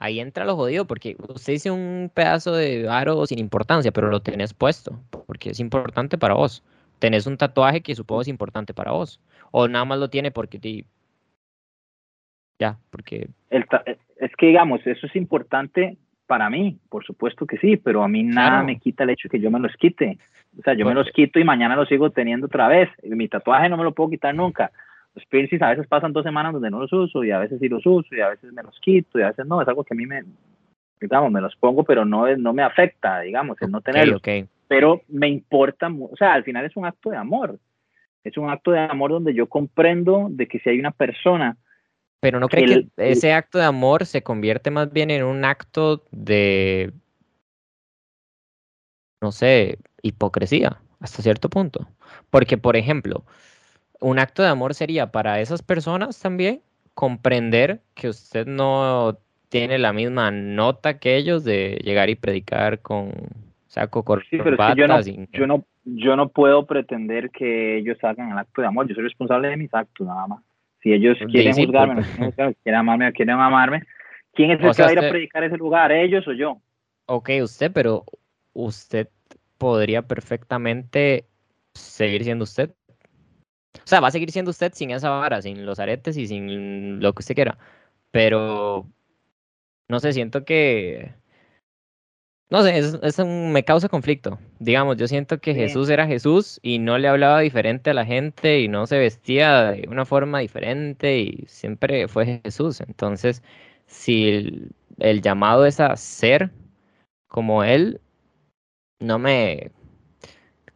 Ahí entra lo jodido, porque usted dice un pedazo de aro sin importancia, pero lo tenés puesto, porque es importante para vos. Tenés un tatuaje que supongo es importante para vos o nada más lo tiene porque te... ya, porque... El es que digamos, eso es importante para mí, por supuesto que sí, pero a mí nada me quita el hecho de que yo me los quite. O sea, yo me los quito y mañana los sigo teniendo otra vez. Mi tatuaje no me lo puedo quitar nunca. Los piercings a veces pasan dos semanas donde no los uso y a veces sí los uso y a veces me los quito y a veces no. Es algo que a mí me, digamos, me los pongo, pero no, no me afecta, digamos, el no tenerlos. Pero me importa, o sea, al final es un acto de amor es un acto de amor donde yo comprendo de que si hay una persona... Pero no cree que, ese acto de amor se convierte más bien en un acto de, no sé, hipocresía, hasta cierto punto. Porque, por ejemplo, un acto de amor sería para esas personas también comprender que usted no tiene la misma nota que ellos de llegar y predicar con saco corbata. yo no, yo no puedo pretender que ellos hagan el acto de amor. Yo soy responsable de mis actos, nada más. Si ellos quieren juzgarme, quieren amarme, quieren amarme, ¿quién es el que va a ir a predicar ese lugar? ¿Ellos o yo? Ok, usted, pero usted podría perfectamente seguir siendo usted. O sea, va a seguir siendo usted sin esa vara, sin los aretes y sin lo que usted quiera. Pero, no sé, siento que... No sé, es, me causa conflicto. Digamos, yo siento que Jesús era Jesús y no le hablaba diferente a la gente y no se vestía de una forma diferente y siempre fue Jesús. Entonces, si el, el llamado es a ser como Él, no me,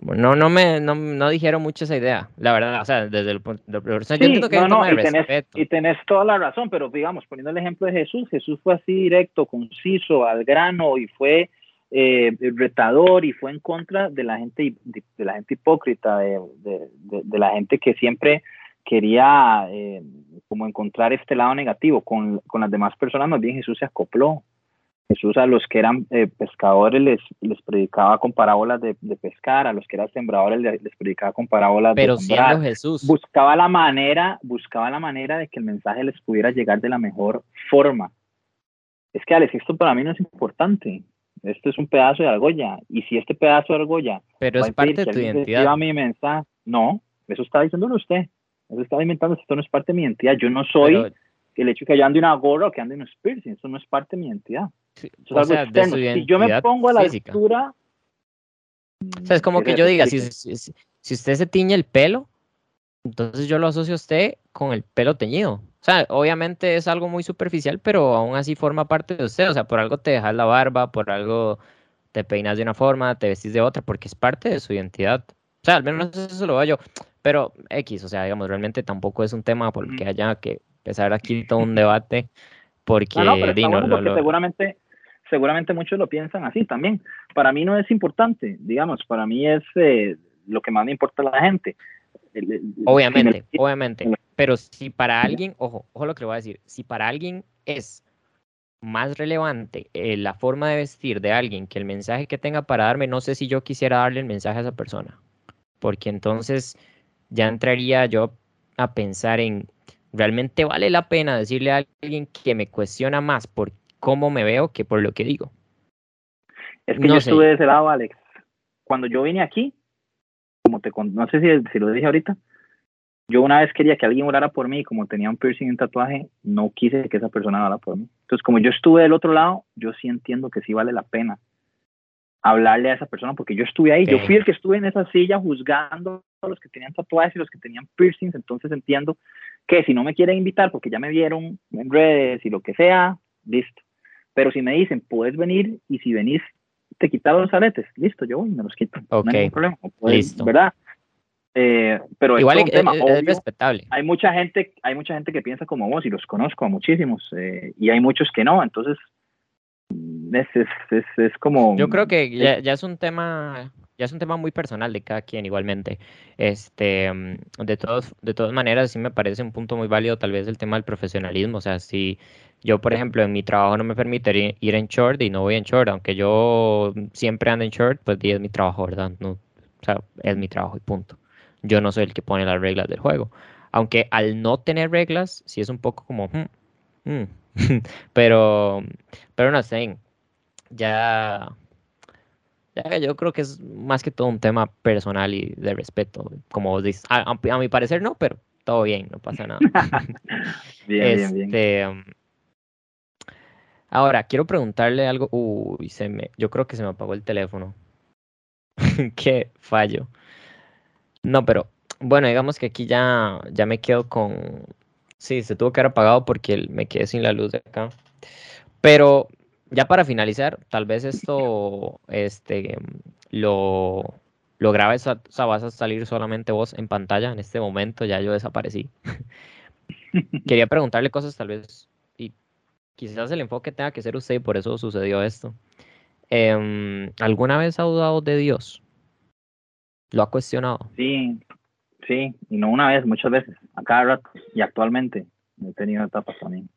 no, no me, no, dijeron mucho esa idea, la verdad, o sea, desde el punto de vista, yo entiendo que no, no, y tenés, y tenés toda la razón, pero digamos, poniendo el ejemplo de Jesús, Jesús fue así directo, conciso, al grano, y fue eh, retador, y fue en contra de la gente, de, la gente hipócrita, de, de, la gente que siempre quería eh, como encontrar este lado negativo, con, con las demás personas, más bien Jesús se acopló, Jesús a los que eran eh, pescadores les, les predicaba con parábolas de, pescar, a los que eran sembradores les, predicaba con parábolas Pero de sembrar. siendo Jesús. Buscaba la manera, buscaba la manera de que el mensaje les pudiera llegar de la mejor forma. Es que Alex, esto para mí no es importante. Esto es un pedazo de argolla. Y si este pedazo de argolla... Pero es parte de tu identidad. mi mensaje, no, eso está diciéndolo usted. Eso está inventando, esto no es parte de mi identidad. Yo no soy el hecho de que yo ande una gorra o que ande un piercing. Eso no es parte de mi identidad si yo me pongo a la altura. O sea, es como que yo diga, si, si, usted se tiñe el pelo, entonces yo lo asocio a usted con el pelo teñido. O sea, obviamente es algo muy superficial, pero aún así forma parte de usted. O sea, por algo te dejas la barba, por algo te peinas de una forma, te vestís de otra, porque es parte de su identidad. O sea, al menos eso lo veo yo. Pero X, o sea, digamos, realmente tampoco es un tema porque haya que empezar aquí todo un debate. Porque, no, porque seguramente seguramente muchos lo piensan así también. Para mí no es importante, digamos, para mí es eh, lo que más me importa a la gente. Obviamente, obviamente. Pero si para alguien, ojo, ojo lo que le voy a decir, si para alguien es más relevante eh, la forma de vestir de alguien que el mensaje que tenga para darme, no sé si yo quisiera darle el mensaje a esa persona. Porque entonces ya entraría yo a pensar en, ¿realmente vale la pena decirle a alguien que me cuestiona más por cómo me veo que por lo que digo. Es que yo estuve de ese lado, Alex. Cuando yo vine aquí, como te no sé si, si, lo dije ahorita, yo una vez quería que alguien orara por mí, como tenía un piercing y un tatuaje, no quise que esa persona orara por mí. Entonces, como yo estuve del otro lado, yo sí entiendo que sí vale la pena hablarle a esa persona, porque yo estuve ahí, yo fui el que estuve en esa silla juzgando a los que tenían tatuajes y los que tenían piercings, entonces entiendo que si no me quieren invitar porque ya me vieron en redes y lo que sea, listo. Pero si me dicen, puedes venir y si venís, te quitas los aretes, listo, yo voy y me los quito. No hay ningún problema. listo. ¿Verdad? Eh, pero igual es, tema, es, respetable. Hay mucha gente, hay mucha gente que piensa como vos y los conozco a muchísimos eh, y hay muchos que no, entonces es, es, es como. Yo creo que ya, ya, es un tema, ya es un tema muy personal de cada quien igualmente. Este, mm, de todos, de todas maneras sí me parece un punto muy válido tal vez el tema del profesionalismo, o sea, si yo, por ejemplo, en mi trabajo no me permite ir en short y no voy en short, aunque yo siempre ando en short, pues es mi trabajo, ¿verdad? No, o sea, es mi trabajo y punto. Yo no soy el que pone las reglas del juego. Aunque al no tener reglas, sí es un poco como, hmm, hmm". pero, pero no sé, ya, ya yo creo que es más que todo un tema personal y de respeto, como vos dices. A, mi parecer no, pero todo bien, no pasa nada. bien, bien, bien. Este, um, Ahora, quiero preguntarle algo. Uy, se me, yo creo que se me apagó el teléfono. Qué fallo. No, pero bueno, digamos que aquí ya, ya me quedo con. Sí, se tuvo que haber apagado porque me quedé sin la luz de acá. Pero ya para finalizar, tal vez esto este, lo, lo grabes, o sea, vas a salir solamente vos en pantalla en este momento, ya yo desaparecí. Quería preguntarle cosas tal vez quizás el enfoque tenga que ser usted y por eso sucedió esto. Em, ¿Alguna vez ha dudado de Dios? ¿Lo ha cuestionado? Sí, sí, y no una vez, muchas veces, a cada rato y actualmente he tenido etapas también.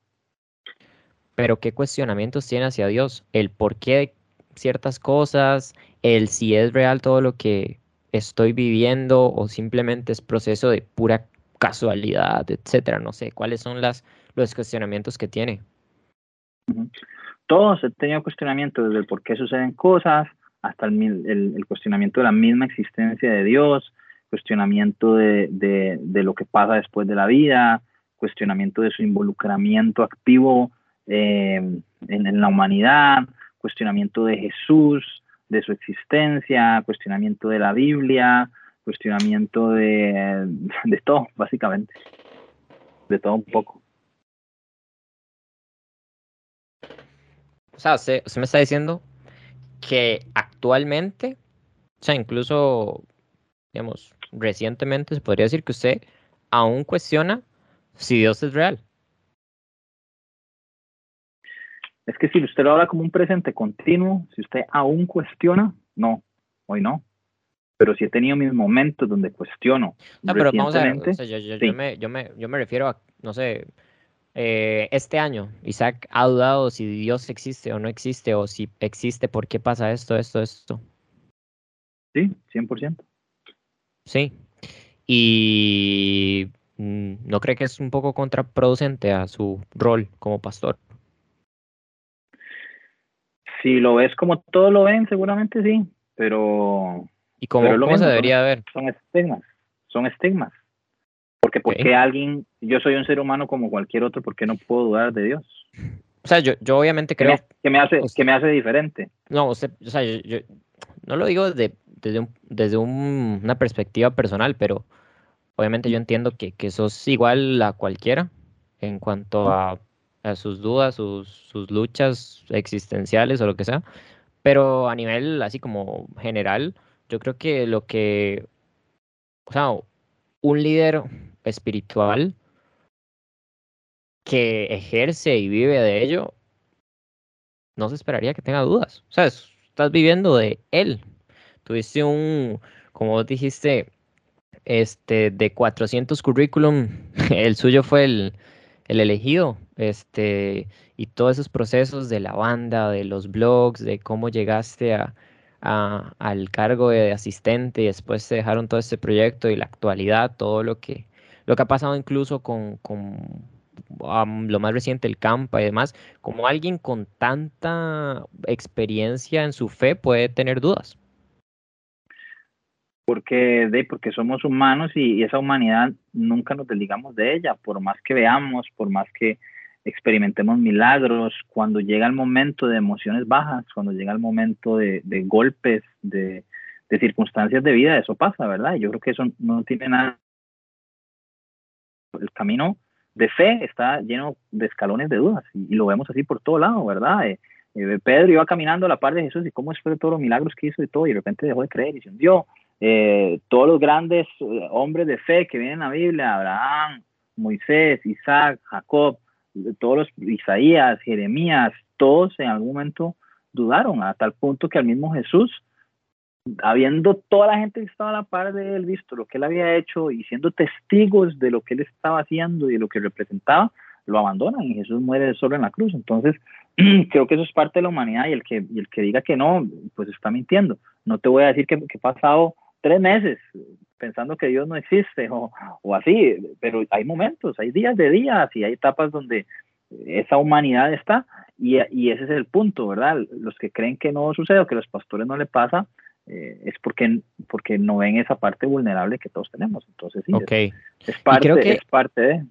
Pero ¿qué cuestionamientos tiene hacia Dios? El por qué de ciertas cosas, el si es real todo lo que estoy viviendo o simplemente es proceso de pura casualidad, etcétera. No sé, ¿cuáles son las, los cuestionamientos que tiene? Todos he tenido cuestionamientos desde el por qué suceden cosas hasta el, cuestionamiento de la misma existencia de Dios, cuestionamiento de, lo que pasa después de la vida, cuestionamiento de su involucramiento activo en, la humanidad, cuestionamiento de Jesús, de su existencia, cuestionamiento de la Biblia, cuestionamiento de, de todo, básicamente, de todo un poco. O sea, usted, me está diciendo que actualmente, o sea, incluso, digamos, recientemente se podría decir que usted aún cuestiona si Dios es real. Es que si usted lo habla como un presente continuo, si usted aún cuestiona, no, hoy no. Pero si he tenido mis momentos donde cuestiono. No, pero vamos a ver, yo, me, yo, me, yo me refiero a, no sé, eh, este año, Isaac ha dudado si Dios existe o no existe, o si existe, ¿por qué pasa esto, esto, esto? Sí, 100%. Sí. Y mm, ¿no cree que es un poco contraproducente a su rol como pastor? Si lo ves como todos lo ven, seguramente sí, pero... ¿Y cómo, ¿cómo se debería ver? Son estigmas, son estigmas. Porque porque alguien, yo soy un ser humano como cualquier otro, ¿por qué no puedo dudar de Dios? O sea, yo, yo obviamente creo... Que me, hace, que me hace diferente. No, o sea, yo, no lo digo desde, desde una perspectiva personal, pero obviamente yo entiendo que, que sos igual a cualquiera en cuanto a, sus dudas, sus, sus, luchas existenciales o lo que sea. Pero a nivel así como general, yo creo que lo que, o sea, un líder espiritual que ejerce y vive de ello, no se esperaría que tenga dudas. O sea, estás viviendo de él. Tuviste un, como vos dijiste, este, de 400 currículum, el suyo fue el, el elegido, este, y todos esos procesos de la banda, de los blogs, de cómo llegaste a, al cargo de asistente y después se dejaron todo este proyecto y la actualidad, todo lo que, lo que ha pasado incluso con, lo más reciente, el Campa y demás, como alguien con tanta experiencia en su fe puede tener dudas. Porque, porque somos humanos y, esa humanidad nunca nos desligamos de ella, por más que veamos, por más que experimentemos milagros, cuando llega el momento de emociones bajas, cuando llega el momento de, golpes, de, de circunstancias de vida, eso pasa, ¿verdad? Yo creo que eso no tiene nada el camino de fe está lleno de escalones de dudas y, lo vemos así por todo lado, ¿verdad? Eh, eh, Pedro iba caminando a la par de Jesús y cómo de todos los milagros que hizo y todo, y de repente dejó de creer y se hundió. Eh, todos los grandes hombres de fe que vienen en la Biblia, Abraham, Moisés, Isaac, Jacob, todos los Isaías, Jeremías, todos en algún momento dudaron a tal punto que al mismo Jesús habiendo toda la gente que estaba a la par de él, visto lo que él había hecho y siendo testigos de lo que él estaba haciendo y de lo que representaba, lo abandonan y Jesús muere solo en la cruz. Entonces, creo que eso es parte de la humanidad y el que, el que diga que no, pues está mintiendo. No te voy a decir que, he pasado tres meses pensando que Dios no existe o, o así, pero hay momentos, hay días de días y hay etapas donde esa humanidad está y, y, ese es el punto, ¿verdad? Los que creen que no sucede o que a los pastores no le pasa, eh, es porque, porque no ven esa parte vulnerable que todos tenemos. Entonces, sí, es, parte, es parte de...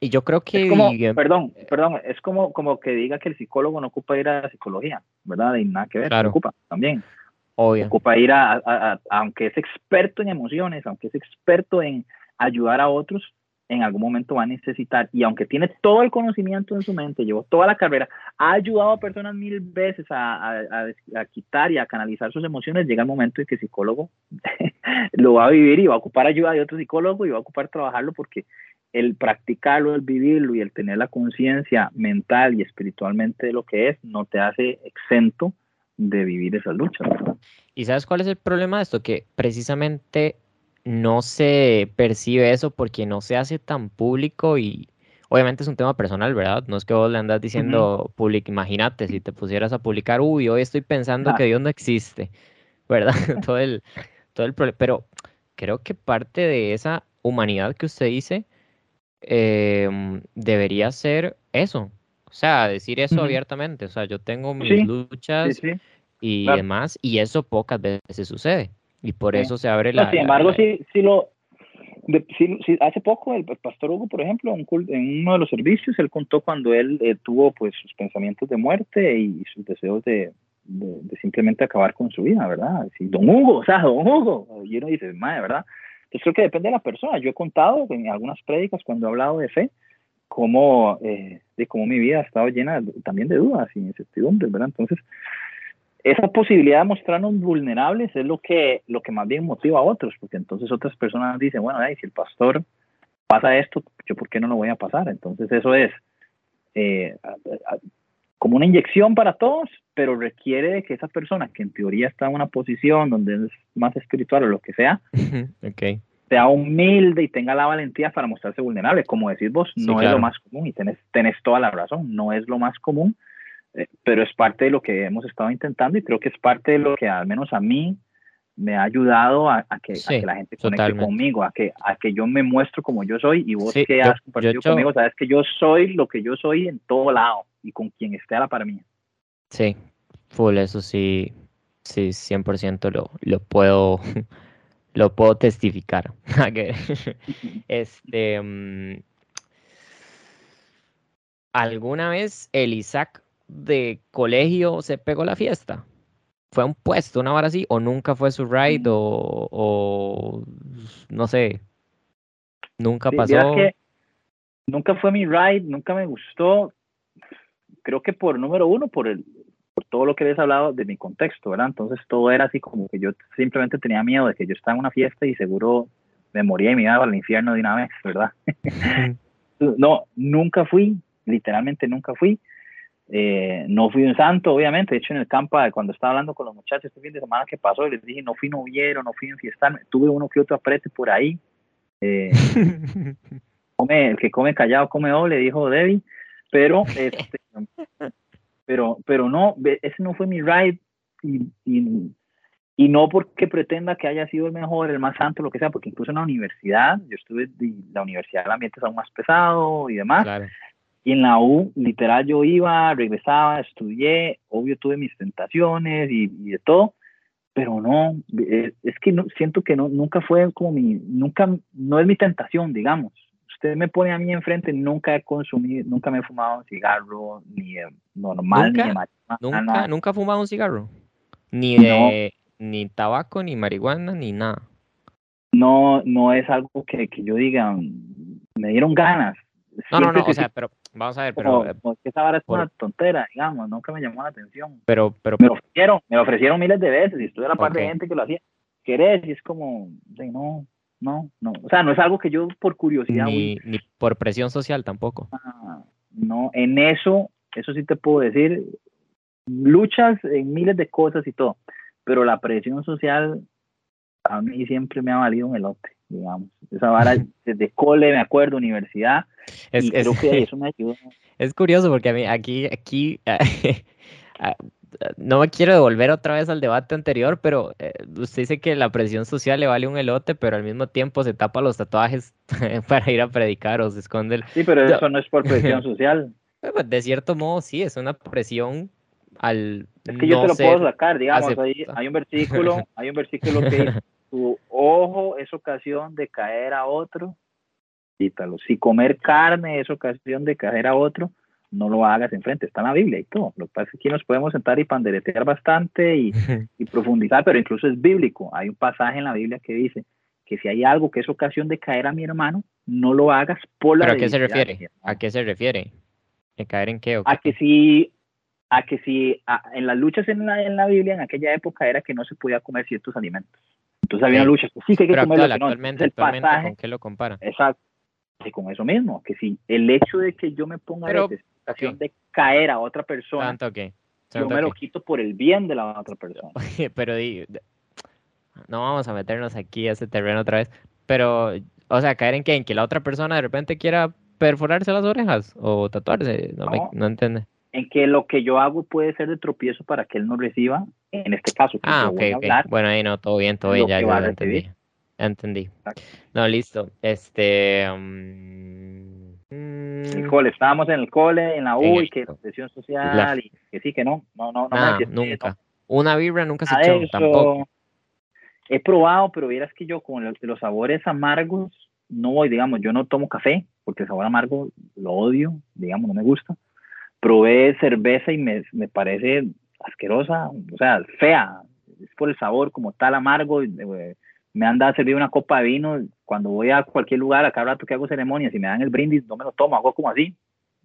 Y yo creo que... perdón, perdón, es como, como que diga que el psicólogo no ocupa ir a la psicología, ¿verdad? Y nada que ver, claro. ocupa también. Obvio. Ocupa ir a, aunque es experto en emociones, aunque es experto en ayudar a otros, en algún momento va a necesitar, y aunque tiene todo el conocimiento en su mente, llevó toda la carrera, ha ayudado a personas mil veces a, a, quitar y a canalizar sus emociones, llega el momento en que el psicólogo lo va a vivir y va a ocupar ayuda de otro psicólogo y va a ocupar trabajarlo porque el practicarlo, el vivirlo y el tener la conciencia mental y espiritualmente de lo que es, no te hace exento de vivir esas luchas. ¿Y sabes cuál es el problema de esto? Que precisamente no se percibe eso porque no se hace tan público y obviamente es un tema personal, ¿verdad? No es que vos le andas diciendo, público, imagínate si te pusieras a publicar, uy, hoy estoy pensando que Dios no existe, ¿verdad? todo el, todo el problema, pero creo que parte de esa humanidad que usted dice em, debería ser eso, o sea, decir eso abiertamente, o sea, yo tengo mis luchas, y demás, y eso pocas veces sucede. Y por eso se abre la... sin embargo, sí, sí lo... hace poco el, pastor Hugo, por ejemplo, en, uno de los servicios, él contó cuando él eh, tuvo pues sus pensamientos de muerte y sus deseos de, de, simplemente acabar con su vida, ¿verdad? Sí, don Hugo, o sea, don Hugo. Y uno dice, madre, ¿verdad? Entonces creo que depende de la persona. Yo he contado en algunas prédicas cuando he hablado de fe, cómo, eh, de cómo mi vida ha estado llena también de dudas y incertidumbres, ¿verdad? Entonces, esa posibilidad de mostrarnos vulnerables es lo que, lo que más bien motiva a otros, porque entonces otras personas dicen, bueno, si el pastor pasa esto, yo por qué no lo voy a pasar. Entonces eso es eh, como una inyección para todos, pero requiere de que esa persona que en teoría está en una posición donde es más espiritual o lo que sea, sea humilde y tenga la valentía para mostrarse vulnerable. Como decís vos, no es lo más común y tenés, tenés toda la razón, no es lo más común, eh, pero es parte de lo que hemos estado intentando y creo que es parte de lo que al menos a mí me ha ayudado a, que, la gente conecte conmigo, a que, a que yo me muestro como yo soy y vos que has compartido conmigo, sabes que yo soy lo que yo soy en todo lado y con quien esté a la par mía. Sí, full, eso sí, sí, 100% lo, lo puedo, lo puedo testificar. este, mm, ¿Alguna vez el Isaac de colegio se pegó la fiesta? ¿Fue un puesto, una vara así? ¿O nunca fue su ride? O, no sé, nunca pasó? nunca fue mi ride, nunca me gustó creo que por número uno, por, el, por todo lo que les hablado de mi contexto, ¿verdad? Entonces todo era así como que yo simplemente tenía miedo de que yo estaba en una fiesta y seguro me moría y me iba al infierno de una vez, ¿verdad? no, nunca fui, literalmente nunca fui. Eh, no fui un santo, obviamente. De hecho, en el campo, cuando estaba hablando con los muchachos este fin de semana que pasó, les dije, no fui noviero, no fui en fiesta, tuve uno que otro aprete por ahí. Eh, come, el que come callado come doble, dijo Debbie. Pero, este, pero, pero no, ese no fue mi ride y, y, no porque pretenda que haya sido el mejor, el más santo, lo que sea, porque incluso en la universidad, yo estuve, en la universidad el ambiente es aún más pesado y demás. Y en la U, literal, yo iba, regresaba, estudié, obvio tuve mis tentaciones y, y de todo, pero no, es que no, siento que no, nunca fue como mi, nunca, no es mi tentación, digamos usted me pone a mí enfrente, nunca he consumido, nunca me he fumado un cigarro, ni normal, ni de ¿Nunca, nunca he fumado un cigarro. Ni de ni tabaco, ni marihuana, ni nada. No, no es algo que, que yo diga, me dieron ganas. No, no, no, o sea, pero vamos a ver, pero... Eh, esa vara es una tontera, digamos, nunca me llamó la atención. Pero, pero... Me ofrecieron, me ofrecieron miles de veces y estuve a la parte de gente que lo hacía. ¿Querés? Y es como, no, no, no. O sea, no es algo que yo por curiosidad. Ni, ni por presión social tampoco. Ah, no, en eso, eso sí te puedo decir, luchas en miles de cosas y todo, pero la presión social a mí siempre me ha valido un elote, digamos. Esa vara desde cole, me acuerdo, universidad, es, creo que eso me ayuda. Es curioso porque a mí aquí, aquí, no me quiero devolver otra vez al debate anterior, pero eh, usted dice que la presión social le vale un elote, pero al mismo tiempo se tapa los tatuajes para ir a predicar o se esconde. El... Sí, pero eso no es por presión social. Pues, de cierto modo, sí, es una presión al. Es que yo te lo puedo sacar, digamos, hay un versículo, hay un versículo que dice: tu ojo es ocasión de caer a otro, quítalo. Si comer carne es ocasión de caer a otro, no lo hagas enfrente, está en la Biblia y todo. Lo que pasa es que aquí nos podemos sentar y panderetear bastante y, profundizar, pero incluso es bíblico. Hay un pasaje en la Biblia que dice que si hay algo que es ocasión de caer a mi hermano, no lo hagas por la ¿Pero a qué se refiere? ¿A qué se refiere? ¿En caer en qué? A que si, a que si en las luchas en la, en la Biblia en aquella época era que no se podía comer ciertos alimentos. Entonces había una lucha, sí que hay que comerlo. Actualmente, actualmente ¿con qué lo comparan? Exacto. Y con eso mismo, que si el hecho de que yo me ponga pero, de caer a otra persona, Tanto que, yo me lo quito por el bien de la otra persona. pero no vamos a meternos aquí a ese terreno otra vez, pero, o sea, caer en que, en que la otra persona de repente quiera perforarse las orejas o tatuarse, no, no, entiende. En que lo que yo hago puede ser de tropiezo para que él no reciba, en este caso. Que ah, ok, ok. Bueno, ahí no, todo bien, todo bien, ya, ya lo entendí. Entendí. No, listo. Este. Um, el cole, estábamos en el cole, en la U, y que presión social, y que sí, que no, no, no, no ah, nunca. Una vibra nunca se echó, tampoco. He probado, pero vieras que yo con los, los sabores amargos no voy, digamos, yo no tomo café porque el sabor amargo lo odio, digamos, no me gusta. Probé cerveza y me, me parece asquerosa, o sea, fea, es por el sabor como tal amargo. Eh, me han dado servir una copa de vino cuando voy a cualquier lugar, a cada rato que hago ceremonias y me dan el brindis, no me lo tomo, hago como así,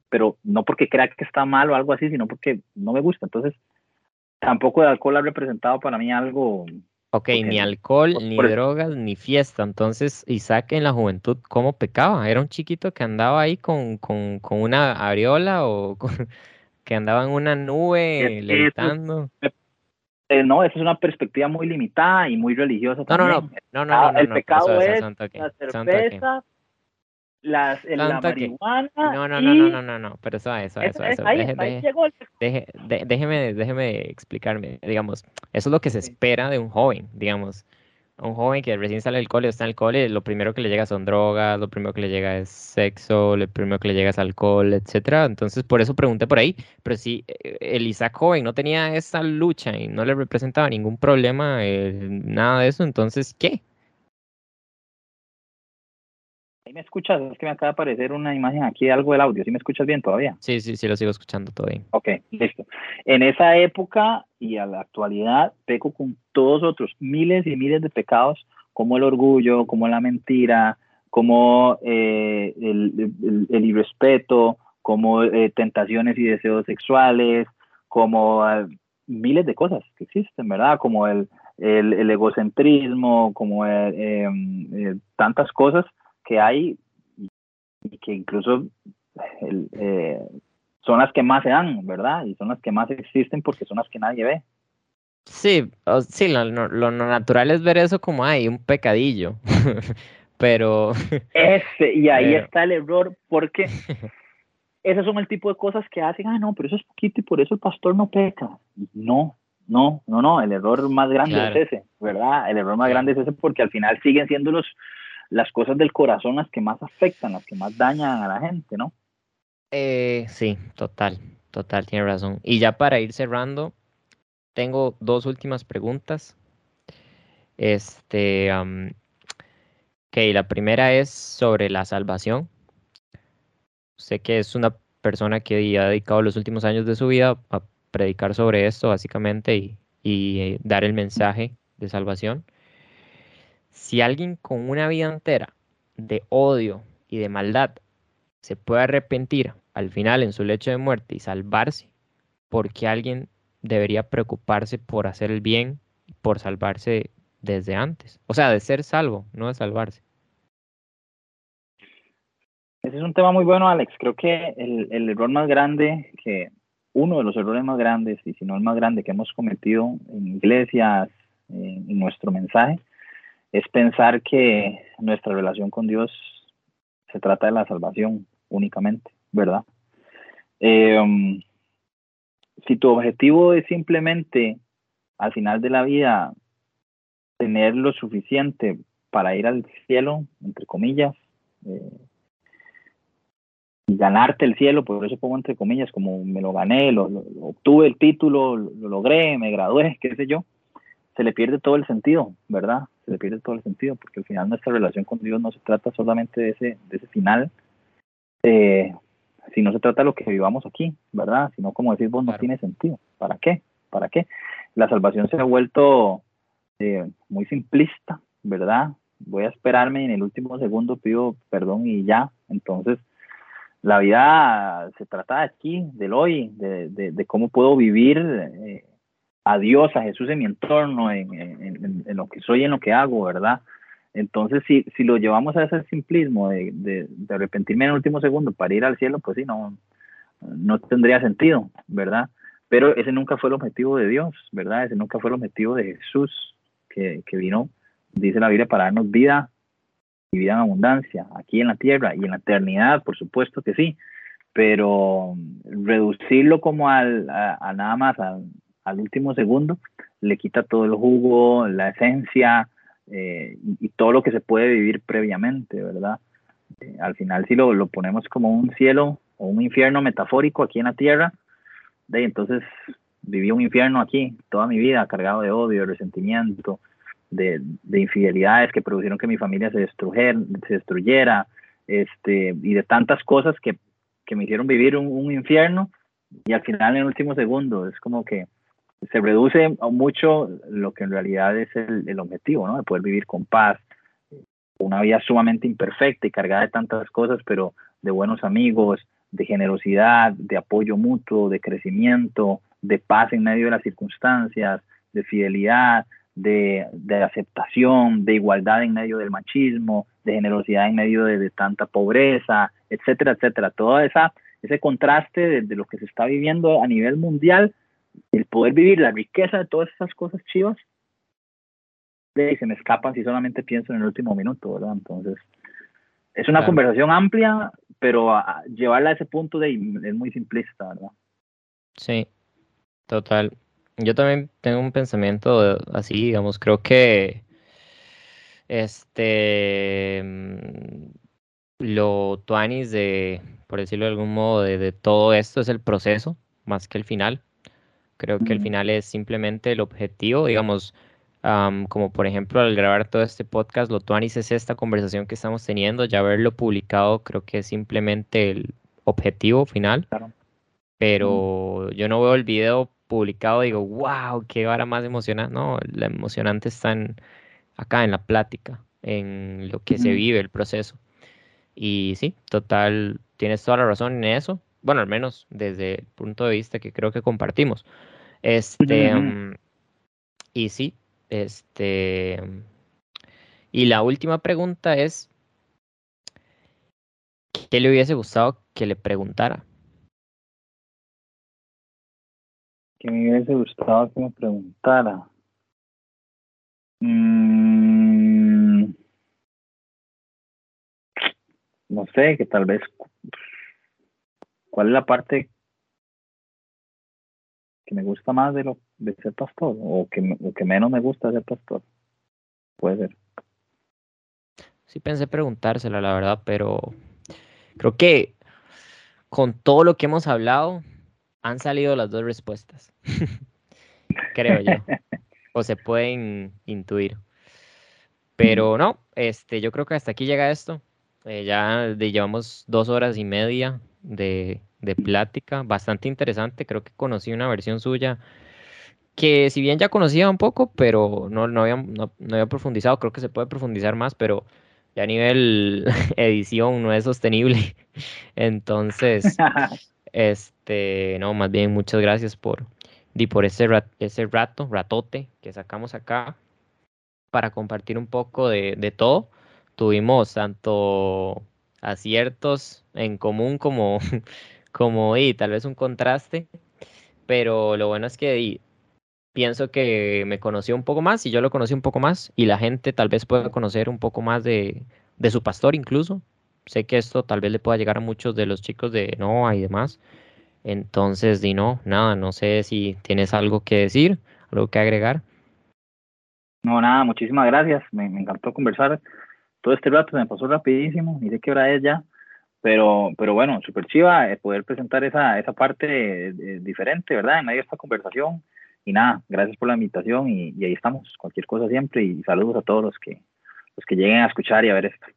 pero no porque crea que está mal o algo así, sino porque no me gusta. Entonces, tampoco el alcohol ha representado para mí algo Ok, ni alcohol, ni drogas, ni fiesta. Entonces, Isaac en la juventud, ¿cómo pecaba? ¿Era un chiquito que andaba ahí con, con, con una areola o que andaba en una nube levitando? Eh, no, esa es una perspectiva muy limitada y muy religiosa. No, no, no, no, no, no, El pecado es la cerveza, las, la marihuana. No, no, no, no, no, no, no, pero eso, eso, eso, eso. déjeme, déjeme explicarme, digamos, eso es lo que se espera de un joven, digamos. Un joven que recién sale del cole, está en el cole, lo primero que le llega son drogas, lo primero que le llega es sexo, lo primero que le llega es alcohol, etcétera. Entonces, por eso pregunté por ahí. Pero si eh, el Isaac joven no tenía esa lucha y no le representaba ningún problema, eh, nada de eso, entonces, ¿qué? Me escuchas? Es que me acaba de aparecer una imagen aquí, algo del audio. ¿Sí me escuchas bien todavía? Sí, sí, sí, lo sigo escuchando bien. Ok, listo. En esa época y a la actualidad, peco con todos otros miles y miles de pecados, como el orgullo, como la mentira, como eh, el, el, irrespeto, como eh, tentaciones y deseos sexuales, como ah, miles de cosas que existen, ¿verdad? Como el, el egocentrismo, como eh, em, tantas cosas que hay y que incluso eh, son las que más se dan, ¿verdad? Y son las que más existen porque son las que nadie ve. Sí, sí, lo, lo, natural es ver eso como hay un pecadillo, pero... Ese, y ahí está el error porque esos son el tipo de cosas que hacen, ah, no, pero eso es poquito y por eso el pastor no peca. No, no, no, no, el error más grande es ese, ¿verdad? El error más grande es ese porque al final siguen siendo los, las cosas del corazón las que más afectan, las que más dañan a la gente, ¿no? Eh, sí, total, total, tiene razón. Y ya para ir cerrando, tengo dos últimas preguntas. Este, ok, la primera es sobre la salvación. Sé que es una persona que ha dedicado los últimos años de su vida a predicar sobre esto, básicamente, y, y eh, dar el mensaje de salvación si alguien con una vida entera de odio y de maldad se puede arrepentir al final en su lecho de muerte y salvarse, ¿por qué alguien debería preocuparse por hacer el bien, por salvarse desde antes? O sea, de ser salvo, no de salvarse. Ese es un tema muy bueno, Alex. Creo que el, error más grande, que uno de los errores más grandes, y si no el más grande que hemos cometido en iglesias, en nuestro mensaje, es pensar que nuestra relación con Dios se trata de la salvación únicamente, ¿verdad? Um, si tu objetivo es simplemente al final de la vida tener lo suficiente para ir al cielo, entre comillas, eh, y ganarte el cielo, por eso pongo entre comillas, como me lo gané, lo, obtuve el título, lo logré, me gradué, qué sé yo, se le pierde todo el sentido, ¿verdad? Se le pierde todo el sentido, porque al final nuestra relación con Dios no se trata solamente de ese, de ese final, eh, si no se trata de lo que vivamos aquí, ¿verdad? Sino como decir vos, no tiene sentido. ¿Para qué? ¿Para qué? La salvación se ha vuelto eh, muy simplista, ¿verdad? Voy a esperarme y en el último segundo pido perdón y ya. Entonces, la vida se trata de aquí, del hoy, de, de, de cómo puedo vivir eh, a Dios, a Jesús en mi entorno, en, en, lo que soy, en lo que hago, ¿verdad? Entonces, si, si lo llevamos a ese simplismo de, de, arrepentirme en el último segundo para ir al cielo, pues sí, no, no tendría sentido, ¿verdad? Pero ese nunca fue el objetivo de Dios, ¿verdad? Ese nunca fue el objetivo de Jesús, que, que vino, dice la Biblia, para darnos vida y vida en abundancia, aquí en la tierra y en la eternidad, por supuesto que sí, pero reducirlo como al, a, nada más, a, al último segundo, le quita todo el jugo, la esencia eh, y, todo lo que se puede vivir previamente, ¿verdad? Eh, al final si lo, lo, ponemos como un cielo o un infierno metafórico aquí en la tierra, de, entonces viví un infierno aquí toda mi vida, cargado de odio, de resentimiento, de, infidelidades que produjeron que mi familia se se destruyera este, y de tantas cosas que, me hicieron vivir un, infierno y al final en el último segundo es como que se reduce mucho lo que en realidad es el, objetivo, ¿no? De poder vivir con paz, una vida sumamente imperfecta y cargada de tantas cosas, pero de buenos amigos, de generosidad, de apoyo mutuo, de crecimiento, de paz en medio de las circunstancias, de fidelidad, de, aceptación, de igualdad en medio del machismo, de generosidad en medio de, tanta pobreza, etcétera, etcétera. Todo esa, ese contraste de, lo que se está viviendo a nivel mundial, el poder vivir la riqueza de todas esas cosas chivas, se me escapan si solamente pienso en el último minuto, ¿verdad? Entonces, es una conversación amplia, pero llevarla a ese punto de es muy simplista, ¿verdad? Sí, total. Yo también tengo un pensamiento así, digamos, creo que este mm, lo tuanis de, por decirlo de algún modo, de, todo esto es el proceso más que el final. Creo que el final es simplemente el objetivo, digamos, como por ejemplo al grabar todo este podcast, lo tuanis es esta conversación que estamos teniendo, ya haberlo publicado creo que es simplemente el objetivo final. Pero yo no veo el video publicado digo, wow, qué vara más emocionante. No, la emocionante está acá en la plática, en lo que se vive, el proceso. Y sí, total, tienes toda la razón en eso. Bueno, al menos desde el punto de vista que creo que compartimos. Este, y sí, este. Y la última pregunta es: ¿qué le hubiese gustado que le preguntara? Que me hubiese gustado que me preguntara. Mm, no sé, que tal vez. ¿Cuál es la parte que me gusta más de lo de ser pastor o que, que menos me gusta ser pastor. Puede ser. Sí pensé preguntársela, la verdad, pero creo que con todo lo que hemos hablado han salido las dos respuestas. creo yo. o se pueden intuir. Pero no, este, yo creo que hasta aquí llega esto. Eh, ya llevamos dos horas y media de, de plática, bastante interesante. Creo que conocí una versión suya que si bien ya conocía un poco, pero no, no, había, no, había profundizado, creo que se puede profundizar más, pero ya a nivel edición no es sostenible. Entonces, este, no, más bien muchas gracias por, por ese, ese rato, ratote que sacamos acá para compartir un poco de, de todo. Tuvimos tanto aciertos en común como como y tal vez un contraste, pero lo bueno es que pienso que me conoció un poco más y yo lo conocí un poco más y la gente tal vez pueda conocer un poco más de, de su pastor incluso. Sé que esto tal vez le pueda llegar a muchos de los chicos de Noah y demás. Entonces, di no, nada, no sé si tienes algo que decir, algo que agregar. No, nada, muchísimas gracias. Me, encantó conversar. Todo este rato me pasó rapidísimo. Ni sé qué hora es ya. Pero, pero bueno, súper chiva eh, poder presentar esa, esa parte eh, diferente, ¿verdad? En medio de esta conversación. Y nada, gracias por la invitación y, ahí estamos. Cualquier cosa siempre y saludos a todos los que, los que lleguen a escuchar y a ver esto.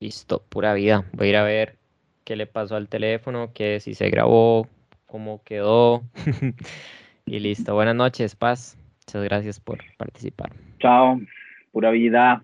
Listo, pura vida. Voy a ir a ver qué le pasó al teléfono, que si se grabó, cómo quedó. y listo. Buenas noches, Paz. Muchas gracias por participar. Chao, pura vida.